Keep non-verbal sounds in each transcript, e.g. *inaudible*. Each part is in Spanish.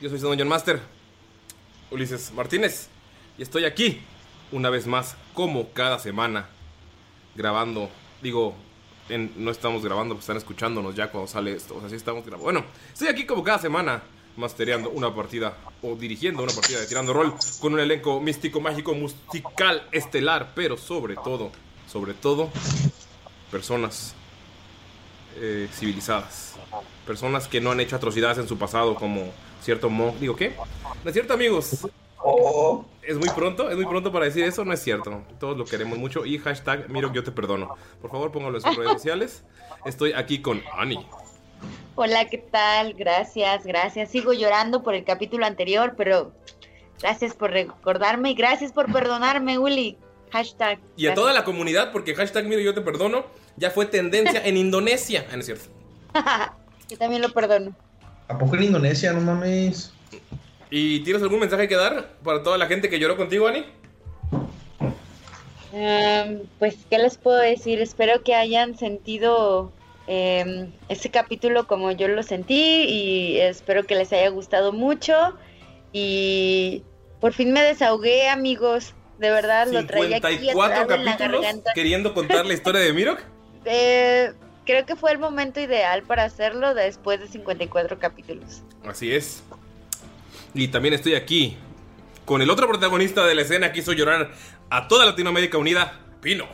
Yo soy John Master, Ulises Martínez, y estoy aquí, una vez más, como cada semana, grabando. Digo, en- no estamos grabando, pues están escuchándonos ya cuando sale esto. O sea, sí estamos grabando. Bueno, estoy aquí como cada semana, mastereando una partida, o dirigiendo una partida de Tirando Rol, con un elenco místico, mágico, musical, estelar, pero sobre todo, sobre todo, personas eh, civilizadas. Personas que no han hecho atrocidades en su pasado, como cierto monk. Digo, ¿qué? No es cierto, amigos. Es muy pronto, es muy pronto para decir eso, no es cierto. Todos lo queremos mucho. Y hashtag Miro, yo te perdono. Por favor, póngalo en sus redes sociales. Estoy aquí con Ani. Hola, ¿qué tal? Gracias, gracias. Sigo llorando por el capítulo anterior, pero gracias por recordarme y gracias por perdonarme, Uli. Hashtag. Y a toda la comunidad, porque hashtag Miro, yo te perdono, ya fue tendencia en Indonesia. Ah, no es cierto. *laughs* Yo también lo perdono. ¿A poco en Indonesia? No mames. ¿Y tienes algún mensaje que dar para toda la gente que lloró contigo, Ani? Em, pues, ¿qué les puedo decir? Espero que hayan sentido em, este capítulo como yo lo sentí y espero que les haya gustado mucho. Y por fin me desahogué, amigos. De verdad, lo traía aquí 54 atrás en la capítulos queriendo contar la historia de Mirok. Eh, creo que fue el momento ideal para hacerlo después de 54 capítulos. Así es. Y también estoy aquí con el otro protagonista de la escena que hizo llorar a toda Latinoamérica unida, Pino.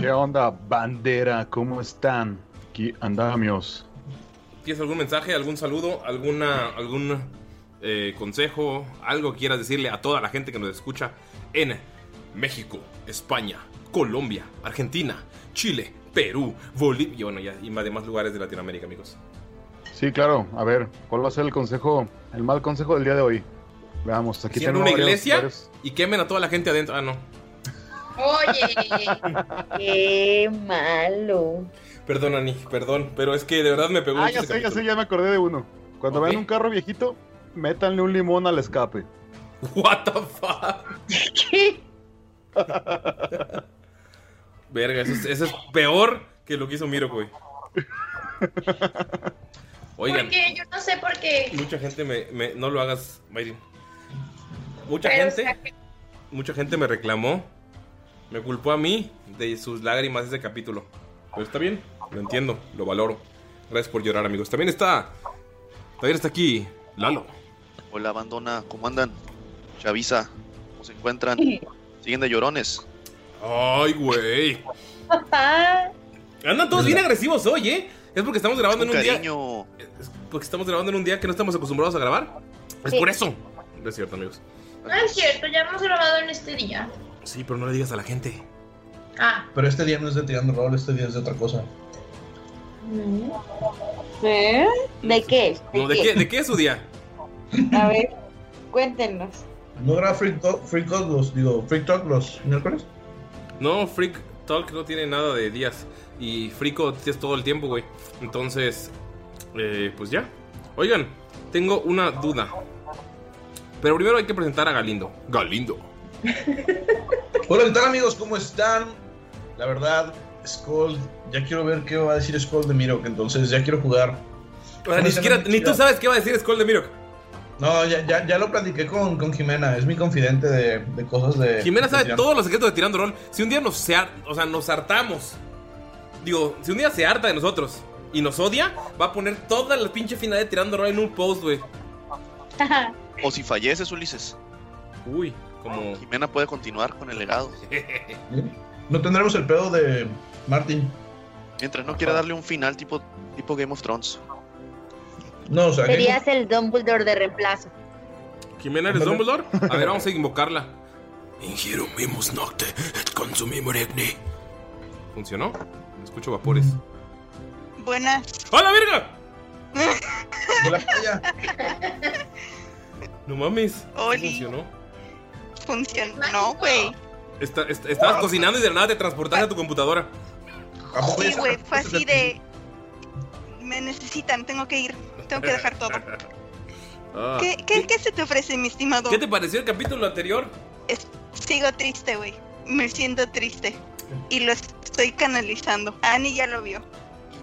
¿Qué onda, bandera? ¿Cómo están? Aquí andamios. ¿Tienes algún mensaje, algún saludo, alguna, algún eh, consejo, algo que quieras decirle a toda la gente que nos escucha en México, España, Colombia, Argentina, Chile, Perú, Bolivia y bueno, ya, y más demás lugares de Latinoamérica, amigos? Sí, claro. A ver, ¿cuál va a ser el consejo, el mal consejo del día de hoy? Veamos, aquí tengo una varios- iglesia varios- y quemen a toda la gente adentro. Ah, no. Oye, *laughs* qué malo. Perdón, Ani, perdón, pero es que de verdad me pegó Ah, ya sé, ya sé, ya me acordé de uno. Cuando Ok. vean un carro viejito, métanle un limón al escape. What the fuck? *laughs* ¿Qué? *laughs* Verga, eso es, eso es peor que lo que hizo Miro, güey. Oigan, Porque yo no sé por qué. mucha gente me, me- No lo hagas, Mayrin. Mucha Pero, gente o sea, que- mucha gente me reclamó, me culpó a mí de sus lágrimas de ese capítulo. Pero está bien, lo entiendo, lo valoro. Gracias por llorar, amigos. También está. También está aquí Lalo. Hola, abandona, ¿cómo andan? Chavisa, ¿cómo se encuentran? ¿Siguen de llorones? Ay, güey. Andan todos bien agresivos hoy, ¿eh? Es porque estamos grabando en un día. Es porque estamos grabando en un día que no estamos acostumbrados a grabar. Es Sí. por eso. No es cierto, amigos. No es cierto, ya hemos grabado en este día. Sí, pero no le digas a la gente. Ah. Pero este día no es de tirando rol, este día es de otra cosa. ¿Eh? ¿De qué? No, ¿de qué, ¿De qué es su día? A ver, cuéntenos. ¿No era Freak Talk, Freak Talk los, digo, Freak Talk los miércoles? No, Freak Talk no tiene nada de días. Y Frico es todo el tiempo, güey. Entonces, eh, pues ya. Oigan, tengo una duda. Pero primero hay que presentar a Galindo. Galindo. *laughs* Hola, ¿qué tal amigos? ¿Cómo están? La verdad, Skull, ya quiero ver qué va a decir Skull de Mirok, entonces ya quiero jugar. O sea, ni siquiera, ni tú sabes qué va a decir Skull de Mirok. No, ya, ya, ya lo platiqué con, con Jimena, es mi confidente de, de cosas de... Jimena sabe todos los secretos de Tirando Rol. Si un día nos, se o sea, nos hartamos. Digo, si un día se harta de nosotros y nos odia, va a poner toda la pinche final de Tirando Rol en un post, güey. O si falleces, Ulises. Uy, como... Jimena puede continuar con el legado. *laughs* No tendremos el pedo de Martin. Mientras no quiera darle un final tipo, tipo Game of Thrones. No, o sea, que- Serías el Dumbledore de reemplazo. Jimena, ¿eres Dumbledore? A ver, vamos a invocarla. Ingiero mimus nocte et consumimur. ¿Funcionó? Escucho vapores. Buenas. ¡A la verga! de la playa. No mames. ¿sí Oli. funcionó? Funcionó, güey. Está- estabas cocinando y de la nada te transportaste a tu computadora. Sí, güey, fue así de... Me necesitan, tengo que ir. Tengo que dejar todo. Ah. ¿Qué, qué, qué se te ofrece, mi estimado? ¿Qué te pareció el capítulo anterior? Es- sigo triste, güey. Me siento triste. Y lo estoy canalizando. Annie ya lo vio.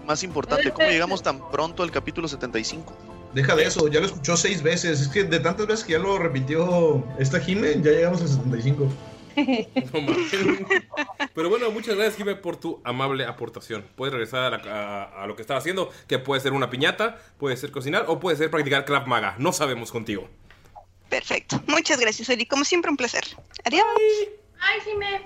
Más importante, ¿cómo *laughs* llegamos tan pronto al capítulo 75? Deja de eso, ya lo escuchó seis veces. Es que de tantas veces que ya lo repitió esta Jime, ya llegamos al 75. *laughs* No mames. Pero bueno, muchas gracias, Jime, por tu amable aportación. Puedes regresar a, la- a- a lo que estaba haciendo, que puede ser una piñata, puede ser cocinar o puede ser practicar Krav Maga. No sabemos contigo. Perfecto. Muchas gracias, Oli. Como siempre, un placer. Adiós. Ay, Jime.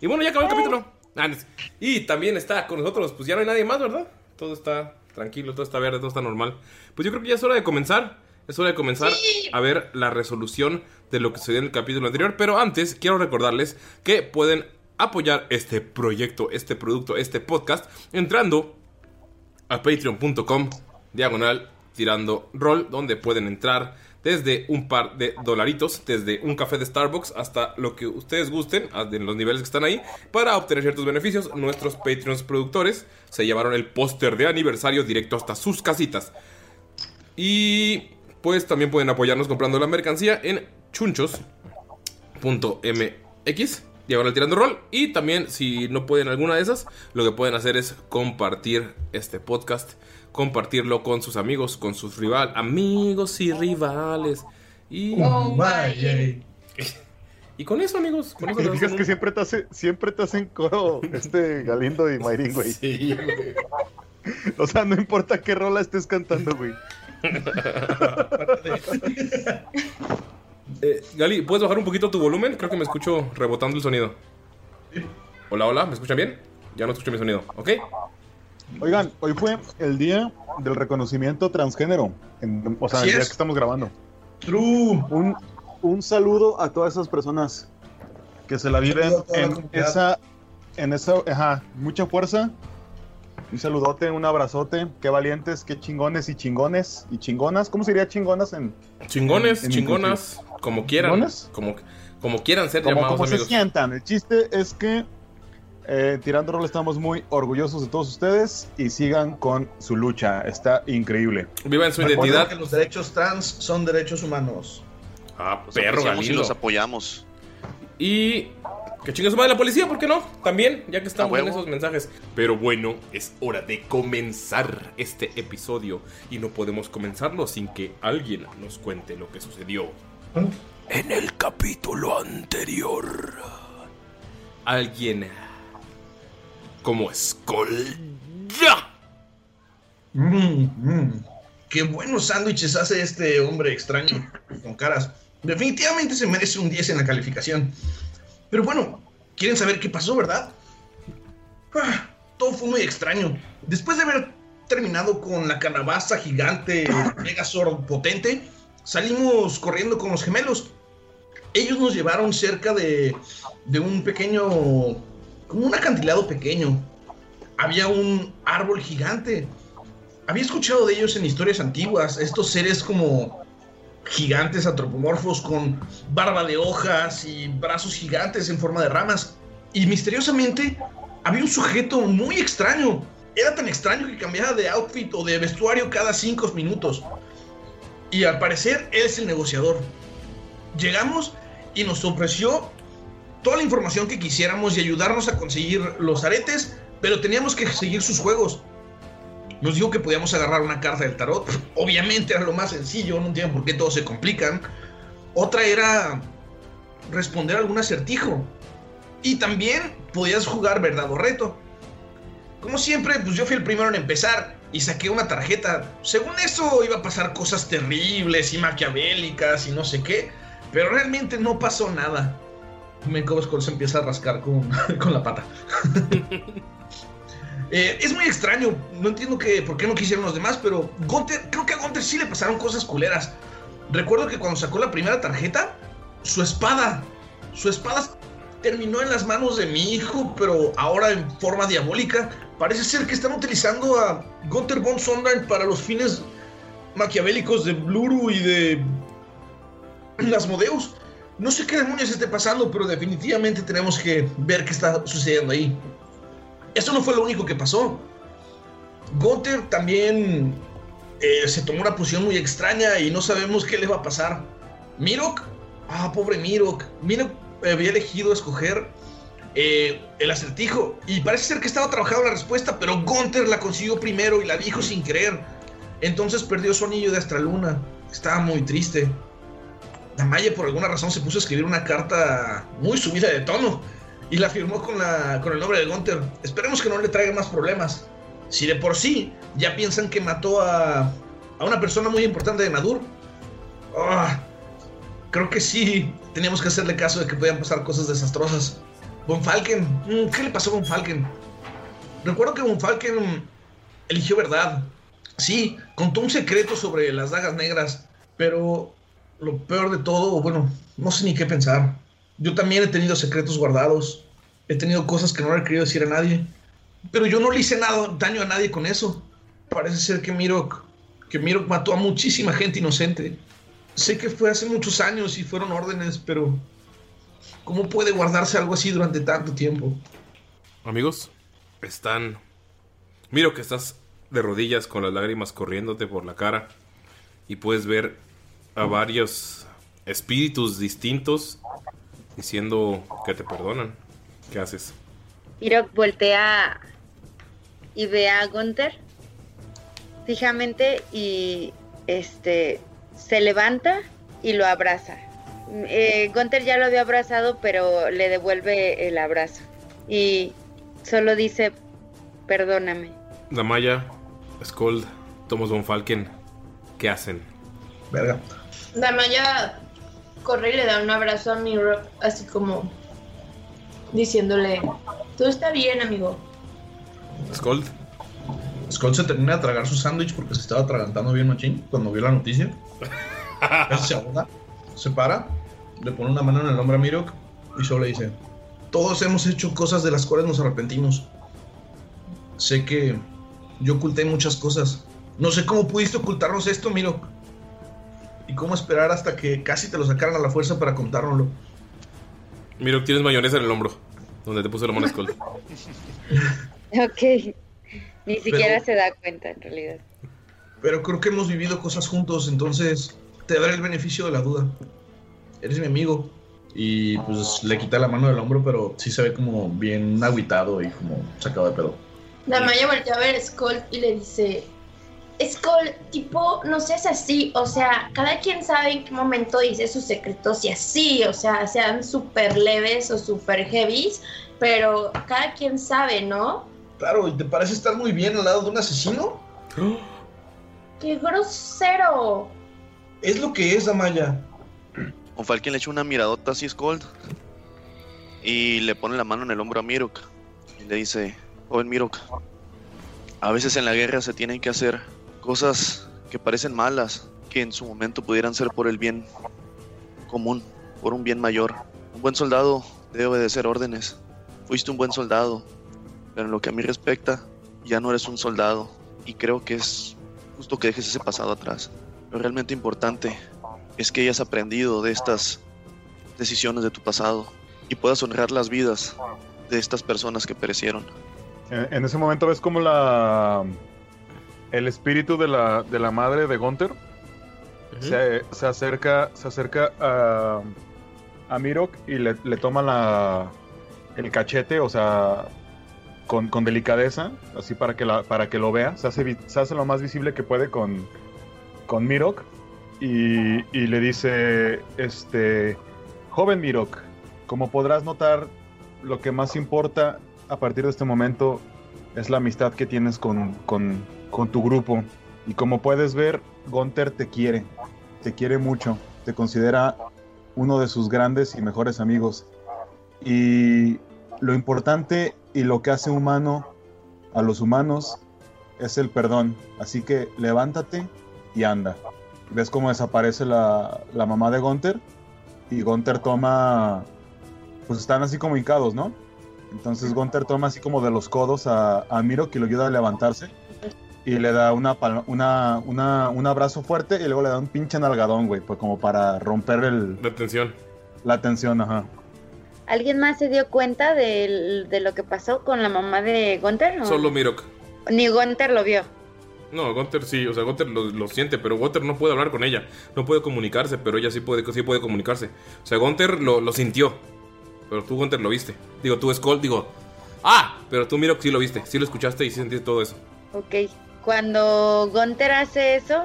Y bueno, ya acabó el capítulo. Ah, no es- Y también está con nosotros, pues ya no hay nadie más, ¿verdad? Todo está tranquilo, todo está verde, todo está normal. Pues yo creo que ya es hora de comenzar. Es hora de comenzar a ver la resolución de lo que sucedió en el capítulo anterior. Pero antes, quiero recordarles que pueden apoyar este proyecto, este producto, este podcast, entrando a patreon.com diagonal tirando roll, donde pueden entrar desde un par de dolaritos, desde un café de Starbucks hasta lo que ustedes gusten, en los niveles que están ahí, para obtener ciertos beneficios. Nuestros Patreons productores se llevaron el póster de aniversario directo hasta sus casitas. Y pues también pueden apoyarnos comprando la mercancía en chunchos.mx diagonal tirando rol y también si no pueden alguna de esas lo que pueden hacer es compartir este podcast compartirlo con sus amigos con sus rival amigos y rivales y Oh, my, y con eso amigos con eso ¿Te nos fijas hacen que siempre te, hace, siempre te hacen coro este Galindo y Mayrin, güey? Sí, güey. *laughs* O sea, no importa qué rola estés cantando, güey. Eh, Gali, ¿puedes bajar un poquito tu volumen? Creo que me escucho rebotando el sonido. Hola, hola, ¿me escuchan bien? Ya no escucho mi sonido, ¿ok? Oigan, hoy fue el día del reconocimiento transgénero. en- o sea, el día es. que estamos grabando. True. Un, un saludo a todas esas personas que se la viven en esa, en esa, ajá, mucha fuerza. Un saludote, un abrazote. Qué valientes, qué chingones y chingones y chingonas. ¿Cómo sería chingonas en Chingones, en- en chingonas, como quieran. ¿Chingones? Como, como quieran ser como, llamados como se amigos. sientan. El chiste es que eh, Tirando Rol estamos muy orgullosos de todos ustedes y sigan con su lucha. Está increíble. Vivan su Recuerden identidad. que los derechos trans son derechos humanos. Ah, Los perro y los apoyamos. Y que chingue su madre la policía, ¿por qué no? También, ya que estamos A en esos mensajes. Pero bueno, es hora de comenzar este episodio. Y no podemos comenzarlo sin que alguien nos cuente lo que sucedió En el capítulo anterior. Alguien como. ¡Ya! Mm, mm. Qué buenos sándwiches hace este hombre extraño con caras. Definitivamente se merece un 10 en la calificación. Pero bueno, quieren saber qué pasó, ¿verdad? Ah, todo fue muy extraño. Después de haber terminado con la calabaza gigante Megazord potente, salimos corriendo con los gemelos. Ellos nos llevaron cerca de, de un pequeño, como un acantilado pequeño. Había un árbol gigante. Había escuchado de ellos en historias antiguas, estos seres como gigantes antropomorfos con barba de hojas y brazos gigantes en forma de ramas. Y misteriosamente había un sujeto muy extraño. Era tan extraño que cambiaba de outfit o de vestuario cada cinco minutos. Y al parecer él es el negociador. Llegamos y nos ofreció toda la información que quisiéramos y ayudarnos a conseguir los aretes, pero teníamos que seguir sus juegos. Nos dijo que podíamos agarrar una carta del tarot. Obviamente era lo más sencillo, no entiendo por qué todos se complican. Otra era responder algún acertijo. Y también podías jugar verdad o reto. Como siempre, pues yo fui el primero en empezar y saqué una tarjeta. Según eso iba a pasar cosas terribles y maquiavélicas y no sé qué. Pero realmente no pasó nada. Me se empieza a rascar con, *laughs* con la pata. *laughs* Eh, es muy extraño, no entiendo que, por qué no quisieron los demás, pero Gunter, creo que a Gunter sí le pasaron cosas culeras. Recuerdo que cuando sacó la primera tarjeta, su espada, su espada terminó en las manos de mi hijo, pero ahora en forma diabólica. Parece ser que están utilizando a Gunter von Sondheim para los fines maquiavélicos de Bluru y de Asmodeus. No sé qué demonios esté pasando, pero definitivamente tenemos que ver qué está sucediendo ahí. Eso no fue lo único que pasó. Gunther también eh, se tomó una posición muy extraña y no sabemos qué le va a pasar. Mirok, ah, pobre Mirok. Mirok había elegido escoger eh, el acertijo y parece ser que estaba trabajando la respuesta, pero Gunther la consiguió primero y la dijo sin querer. Entonces perdió su anillo de Astraluna. Estaba muy triste. Damaya por alguna razón se puso a escribir una carta muy subida de tono y la firmó con, la, con el nombre de Gunther. Esperemos que no le traiga más problemas. Si de por sí ya piensan que mató a, a una persona muy importante de Nadur, ah, creo que sí teníamos que hacerle caso de que podían pasar cosas desastrosas. Von mm, ¿qué le pasó a Von? Recuerdo que Von Falken eligió verdad. Sí, contó un secreto sobre las dagas negras, pero lo peor de todo, bueno, no sé ni qué pensar. Yo también he tenido secretos guardados. He tenido cosas que no le he querido decir a nadie. Pero yo no le hice nada, daño a nadie con eso. Parece ser que Mirok, que Mirok mató a muchísima gente inocente. Sé que fue hace muchos años y fueron órdenes, pero ¿cómo puede guardarse algo así durante tanto tiempo? Amigos, están... Miro que estás de rodillas con las lágrimas corriéndote por la cara y puedes ver a varios espíritus distintos diciendo que te perdonan. ¿Qué haces? Mirok voltea y ve a Gunther fijamente y este se levanta y lo abraza. Eh, Gunther ya lo había abrazado, pero le devuelve el abrazo y solo dice perdóname. Damaya, Skold, Thomas von Falken, ¿qué hacen? Verga. Damaya corre y le da un abrazo a Mirok, así como diciéndole, todo está bien, amigo. Skold. Skull se termina de tragar su sándwich porque se estaba atragantando bien machín cuando vio la noticia. *laughs* se ahoga, se para, le pone una mano en el hombro a Mirok y solo le dice, todos hemos hecho cosas de las cuales nos arrepentimos. Sé que yo oculté muchas cosas. No sé cómo pudiste ocultarnos esto, Mirok. Y cómo esperar hasta que casi te lo sacaran a la fuerza para contárnoslo. Miro, tienes mayonesa en el hombro, donde te puse la mano Skull. *laughs* Ok. Ni siquiera se da cuenta en realidad. Pero creo que hemos vivido cosas juntos, entonces te daré el beneficio de la duda. Eres mi amigo. Y pues le quita la mano del hombro, pero sí se ve como bien aguitado y como sacado de pedo. Damaya voltea a ver a Skull y le dice, Skull, tipo, no seas así, o sea, cada quien sabe en qué momento dice sus secretos y así, o sea, sean súper leves o súper heavies, pero cada quien sabe, ¿no? Claro, ¿y te parece estar muy bien al lado de un asesino? *gasps* ¡Qué grosero! Es lo que es, Amaya. Von Falken le echa una miradota así a Skold y le pone la mano en el hombro a Mirok y le dice, joven Mirok, a veces en la guerra se tienen que hacer cosas que parecen malas, que en su momento pudieran ser por el bien común, por un bien mayor. Un buen soldado debe obedecer órdenes. Fuiste un buen soldado, pero en lo que a mí respecta, ya no eres un soldado y creo que es justo que dejes ese pasado atrás. Lo realmente importante es que hayas aprendido de estas decisiones de tu pasado y puedas honrar las vidas de estas personas que perecieron. En, ese momento ves como la el espíritu de la, de la madre de Gunther se, se acerca se acerca a, a Mirok y le, le toma la el cachete, o sea, con, con delicadeza, así para que la, para que lo vea, se hace, se hace lo más visible que puede con, con Mirok y, y le dice, este, joven Mirok, como podrás notar, lo que más importa a partir de este momento es la amistad que tienes con, con, con tu grupo. Y como puedes ver, Gunther te quiere, te quiere mucho, te considera uno de sus grandes y mejores amigos. Y lo importante y lo que hace humano a los humanos es el perdón. Así que levántate y anda. ¿Ves cómo desaparece la, la mamá de Gunther? Y Gunther toma... Pues están así como hincados, ¿no? Entonces Gunther toma así como de los codos a, a Miro que lo ayuda a levantarse. Y le da una, una, una, un abrazo fuerte y luego le da un pinche nalgadón, güey. Pues como para romper el... La tensión. La tensión, ajá. ¿Alguien más se dio cuenta del- de lo que pasó con la mamá de Gunther? o- Solo Mirok. Ni Gunther lo vio. No, Gunter sí, o sea, Gunter lo, lo siente, pero Gunter no puede hablar con ella. No puede comunicarse, pero ella sí puede, sí puede comunicarse. O sea, Gunter lo, lo sintió. Pero tú, Gunter, lo viste. Digo, tú, Skull, digo. ¡Ah! Pero tú, Mirok, sí lo viste. Sí lo escuchaste y sí sentiste todo eso. Ok. Cuando Gunther hace eso,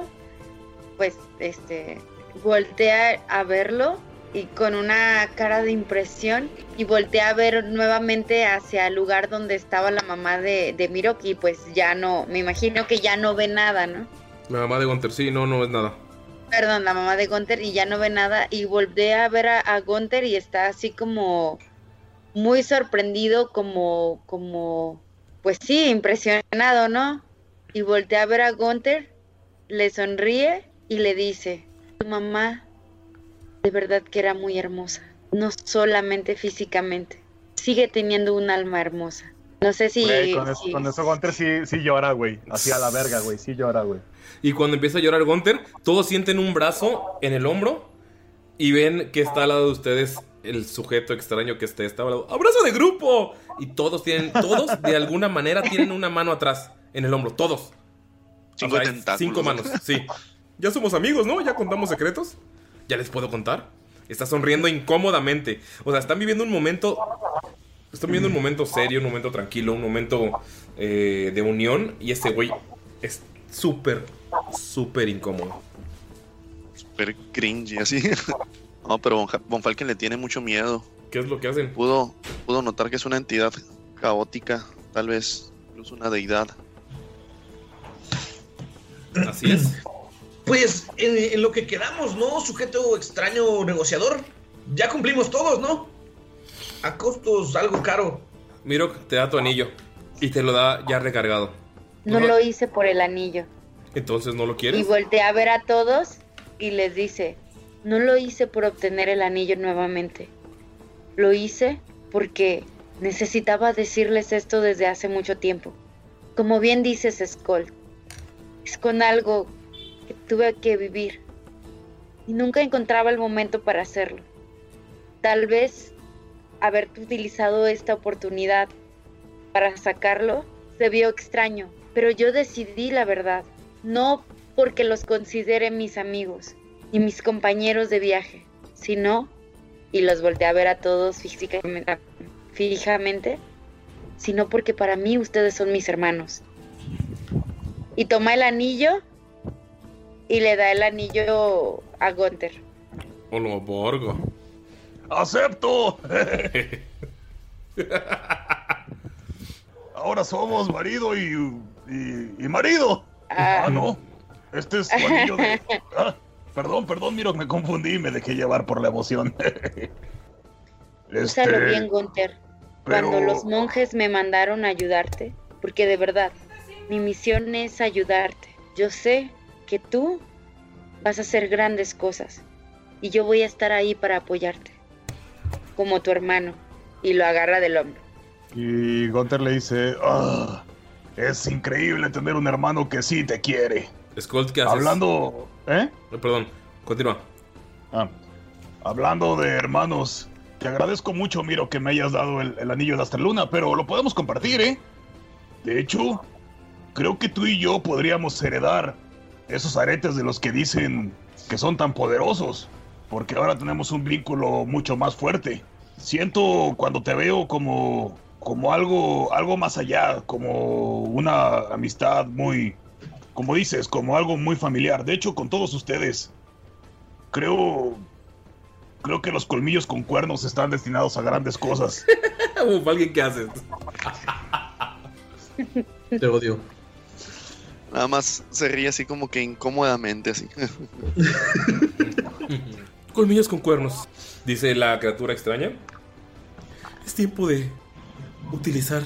pues este voltea a verlo y con una cara de impresión y voltea a ver nuevamente hacia el lugar donde estaba la mamá de, de Mirok y pues ya no, me imagino que ya no ve nada, ¿no? La mamá de Gunter, sí, no, no es nada. Perdón, la mamá de Gunther y ya no ve nada y voltea a ver a, a Gunther y está así como muy sorprendido, como, como, pues sí, impresionado, ¿no? Y voltea a ver a Gunther, le sonríe y le dice, tu mamá de verdad que era muy hermosa, no solamente físicamente, sigue teniendo un alma hermosa. No sé si... Güey, con, eso, si- con eso Gunter sí, sí llora, güey. Así a la verga, güey. Sí llora, güey. Y cuando empieza a llorar Gunter, todos sienten un brazo en el hombro y ven que está al lado de ustedes el sujeto extraño que lado. ¡Abrazo de grupo! Y todos tienen, todos de alguna manera tienen una mano atrás en el hombro, todos. Cinco tentáculos. Cinco manos, sí. Ya somos amigos, ¿no? Ya contamos secretos. ¿Ya les puedo contar? Está sonriendo incómodamente. O sea, están viviendo un momento. Están viviendo un momento serio, un momento tranquilo, un momento eh, de unión. Y este güey es súper, súper incómodo. Super cringe y así. *laughs* No, pero Von Falken le tiene mucho miedo. ¿Qué es lo que hacen? Pudo, pudo notar que es una entidad caótica, tal vez incluso una deidad. Así es. Pues en, en lo que quedamos, ¿no? Sujeto extraño negociador. Ya cumplimos todos, ¿no? A costos algo caro. Mirok te da tu anillo y te lo da ya recargado. No lo hice por el anillo. Entonces no lo Y quieres. voltea a ver a todos y les dice, no lo hice por obtener el anillo nuevamente. Lo hice porque necesitaba decirles esto desde hace mucho tiempo. Como bien dices, Skull, es con algo que tuve que vivir y nunca encontraba el momento para hacerlo. Tal vez haberte utilizado esta oportunidad para sacarlo se vio extraño, pero yo decidí la verdad, no porque los considere mis amigos y mis compañeros de viaje, sino, y los volteé a ver a todos fijamente, sino porque para mí ustedes son mis hermanos. Y toma el anillo y le da el anillo a Gunther. O lo borgo. ¡Acepto! *laughs* Ahora somos marido y, y, y marido. Ah. Ah, no. Este es tu anillo de. *laughs* Ah, perdón, perdón, Miro, me confundí, me dejé llevar por la emoción. *laughs* Úsalo Este, bien, Gunther. pero- Cuando los monjes me mandaron a ayudarte, porque de verdad, mi misión es ayudarte. Yo sé que tú vas a hacer grandes cosas y yo voy a estar ahí para apoyarte, como tu hermano. Y lo agarra del hombro. Y Gunter le dice, "Ah, es increíble tener un hermano que sí te quiere. Skull, ¿qué haces? Hablando, ¿eh? Eh, Perdón, continúa. Ah, hablando de hermanos, te agradezco mucho, Miro, que me hayas dado el, el anillo de Astraluna, pero lo podemos compartir, ¿eh? De hecho, creo que tú y yo podríamos heredar esos aretes de los que dicen que son tan poderosos, porque ahora tenemos un vínculo mucho más fuerte. Siento cuando te veo como como algo algo más allá, como una amistad muy como dices, como algo muy familiar. De hecho, con todos ustedes creo creo que los colmillos con cuernos están destinados a grandes cosas. *laughs* Uf, alguien que hace. Te odio. Nada más se ríe así como que incómodamente, así. *laughs* Colmillos con cuernos, dice la criatura extraña. Es tiempo de utilizar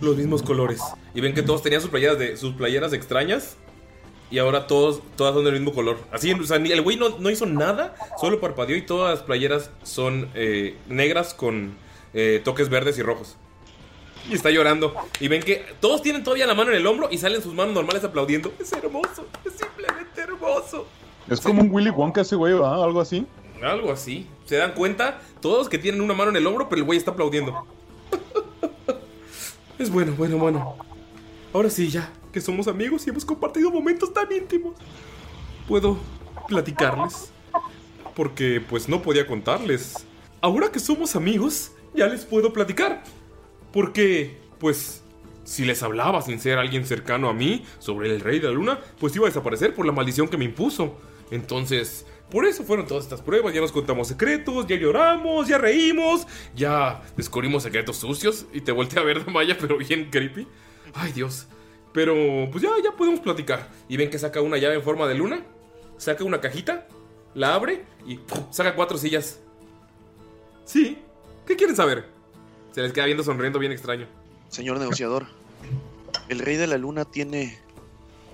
los mismos colores. Y ven que todos tenían sus playeras, de, sus playeras extrañas. Y ahora todos, todas son del mismo color. Así, el güey no, no hizo nada, solo parpadeó y todas las playeras son eh, negras con eh, toques verdes y rojos. Y está llorando. Y ven que todos tienen todavía la mano en el hombro y salen sus manos normales aplaudiendo. Es hermoso, es simplemente hermoso. Es como un Willy Wonka ese güey, ¿verdad? Algo así. Algo así. ¿Se dan cuenta? Todos que tienen una mano en el hombro, pero el güey está aplaudiendo. *laughs* es bueno, bueno, bueno. Ahora sí, ya que somos amigos y hemos compartido momentos tan íntimos. Puedo platicarles. Porque pues no podía contarles. Ahora que somos amigos, ya les puedo platicar. Porque, pues, si les hablaba sin ser alguien cercano a mí sobre el rey de la luna, pues iba a desaparecer por la maldición que me impuso. Entonces, por eso fueron todas estas pruebas. Ya nos contamos secretos, ya lloramos, ya reímos, ya descubrimos secretos sucios. Y te volteé a ver, *laughs* Maya, pero bien creepy. Ay, Dios. Pero, pues ya, ya podemos platicar. Y ven que saca una llave en forma de luna, saca una cajita, la abre y saca cuatro sillas. Sí, ¿qué quieren saber? Se les queda viendo sonriendo bien extraño. Señor negociador, el rey de la luna tiene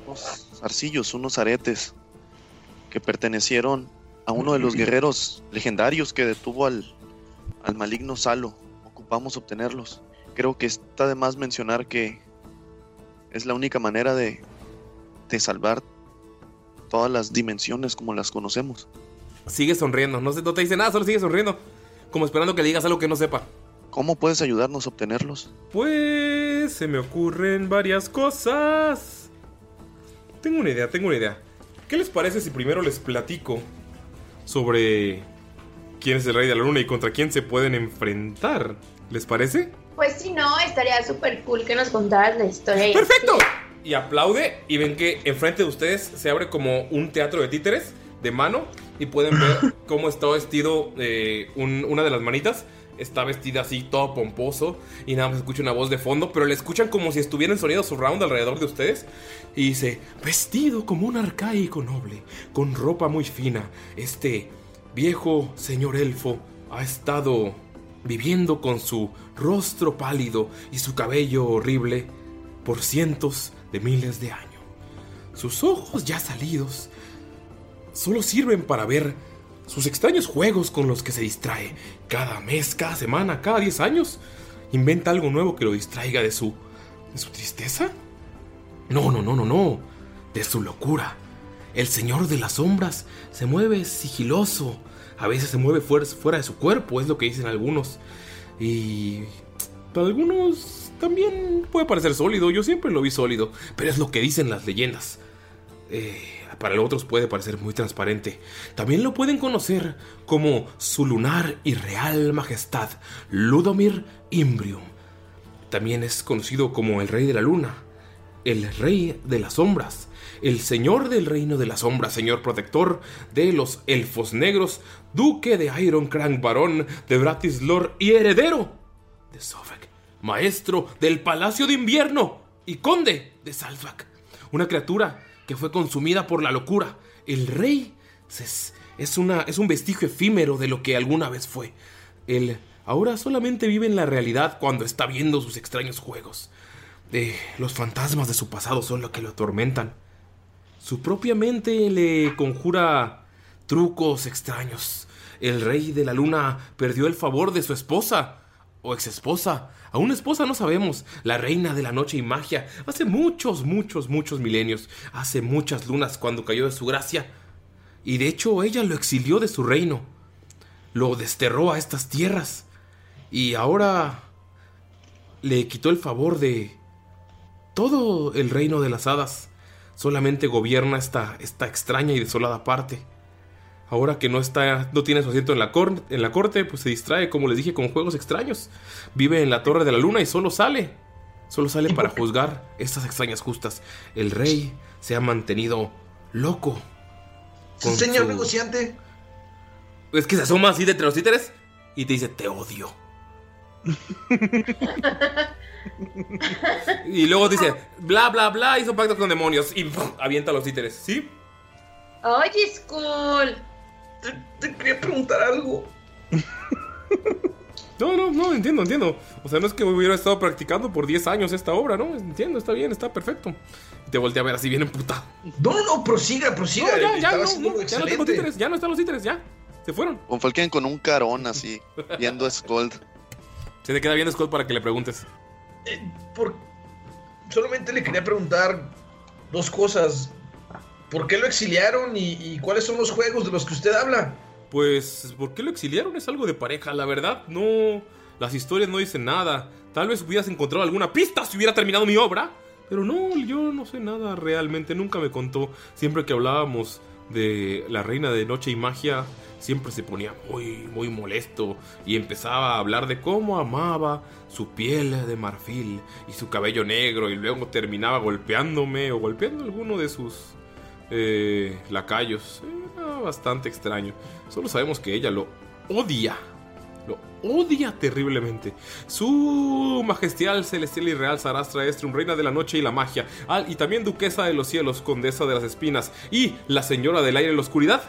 unos arcillos, unos aretes que pertenecieron a uno de los guerreros legendarios que detuvo al, al maligno Salo. Ocupamos obtenerlos. Creo que está de más mencionar que es la única manera de, de salvar todas las dimensiones como las conocemos. Sigue sonriendo, no, se- no te dice nada, solo sigue sonriendo. Como esperando que le digas algo que no sepa. ¿Cómo puedes ayudarnos a obtenerlos? Pues se me ocurren varias cosas. Tengo una idea, tengo una idea. ¿Qué les parece si primero les platico sobre quién es el rey de la luna y contra quién se pueden enfrentar? ¿Les parece? Pues si no, estaría súper cool que nos contaras la historia. ¡Perfecto! Y aplaude y ven que enfrente de ustedes se abre como un teatro de títeres de mano y pueden ver *laughs* cómo está vestido eh, un- una de las manitas. Está vestida así, todo pomposo y nada más escucha una voz de fondo, pero le escuchan como si estuviera en sonido surround alrededor de ustedes. Y dice, vestido como un arcaico noble, con ropa muy fina, este viejo señor elfo ha estado viviendo con su rostro pálido y su cabello horrible por cientos de miles de años. Sus ojos ya salidos solo sirven para ver sus extraños juegos con los que se distrae cada mes, cada semana, cada 10 años. ¿Inventa algo nuevo que lo distraiga de su de su tristeza? No, no, no, no, no, de su locura. El señor de las sombras se mueve sigiloso, a veces se mueve fuera, de su cuerpo, es lo que dicen algunos. Y para algunos también puede parecer sólido, yo siempre lo vi sólido, pero es lo que dicen las leyendas. Eh, para otros puede parecer muy transparente. También lo pueden conocer como su lunar y real majestad, Ludomir Imbrium. También es conocido como el rey de la luna, el rey de las sombras, el señor del reino de las sombras, señor protector de los elfos negros, duque de Ironcrank, varón de Bratislor y heredero de Sovek, maestro del palacio de invierno y conde de Salzvak, una criatura que fue consumida por la locura. El rey es, es una, es un vestigio efímero de lo que alguna vez fue. Él ahora solamente vive en la realidad cuando está viendo sus extraños juegos. Eh, los fantasmas de su pasado son lo que lo atormentan. Su propia mente le conjura trucos extraños. El rey de la luna perdió el favor de su esposa o exesposa. A una esposa no sabemos. La reina de la noche y magia. Hace muchos, muchos, muchos milenios. Hace muchas lunas cuando cayó de su gracia. Y de hecho ella lo exilió de su reino. Lo desterró a estas tierras. Y ahora le quitó el favor de todo el reino de las hadas. Solamente gobierna esta, esta extraña y desolada parte. Ahora que no está, no tiene su asiento en la, cor- en la corte, pues se distrae, como les dije, con juegos extraños. Vive en la torre de la luna y solo sale. Solo sale para juzgar estas extrañas justas. El rey se ha mantenido loco. con Señor su- negociante. Es que se asoma así de entre los títeres y te dice, te odio. y luego dice, bla, bla, bla, hizo pacto con demonios y ¡pum! avienta a los títeres, ¿sí? Oye, Skull. Te quería preguntar algo. *laughs* No, no, no, entiendo, entiendo. O sea, no es que hubiera estado practicando por 10 años esta obra, ¿no? Entiendo, está bien, está perfecto. Y te volteé a ver así bien emputado. No, no, no, prosiga, prosiga. No, ya, ya, Estaba no, no, ya no tengo títeres, ya no están los títeres, ya. Se fueron. Con Falken con un carón así, viendo a Scold. Se te queda bien Scott para que le preguntes. Por... Solamente le quería preguntar dos cosas. ¿Por qué lo exiliaron y, cuáles son los juegos de los que usted habla? Pues, ¿por qué lo exiliaron? Es algo de pareja, la verdad, no. Las historias no dicen nada. Tal vez hubieras encontrado alguna pista si hubiera terminado mi obra. Pero no, yo no sé nada realmente, nunca me contó. Siempre que hablábamos de la reina de noche y magia, siempre se ponía muy, muy molesto y empezaba a hablar de cómo amaba su piel de marfil y su cabello negro y luego terminaba golpeándome o golpeando alguno de sus eh, lacayos. Era bastante extraño. Solo sabemos que ella lo odia. Lo odia terriblemente. Su majestad celestial y real Sarastra Estrum, reina de la noche y la magia, y también duquesa de los cielos, condesa de las espinas, y la señora del aire y la oscuridad,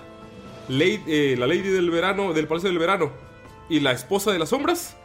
eh, la lady del verano, del palacio del verano, y la esposa de las sombras,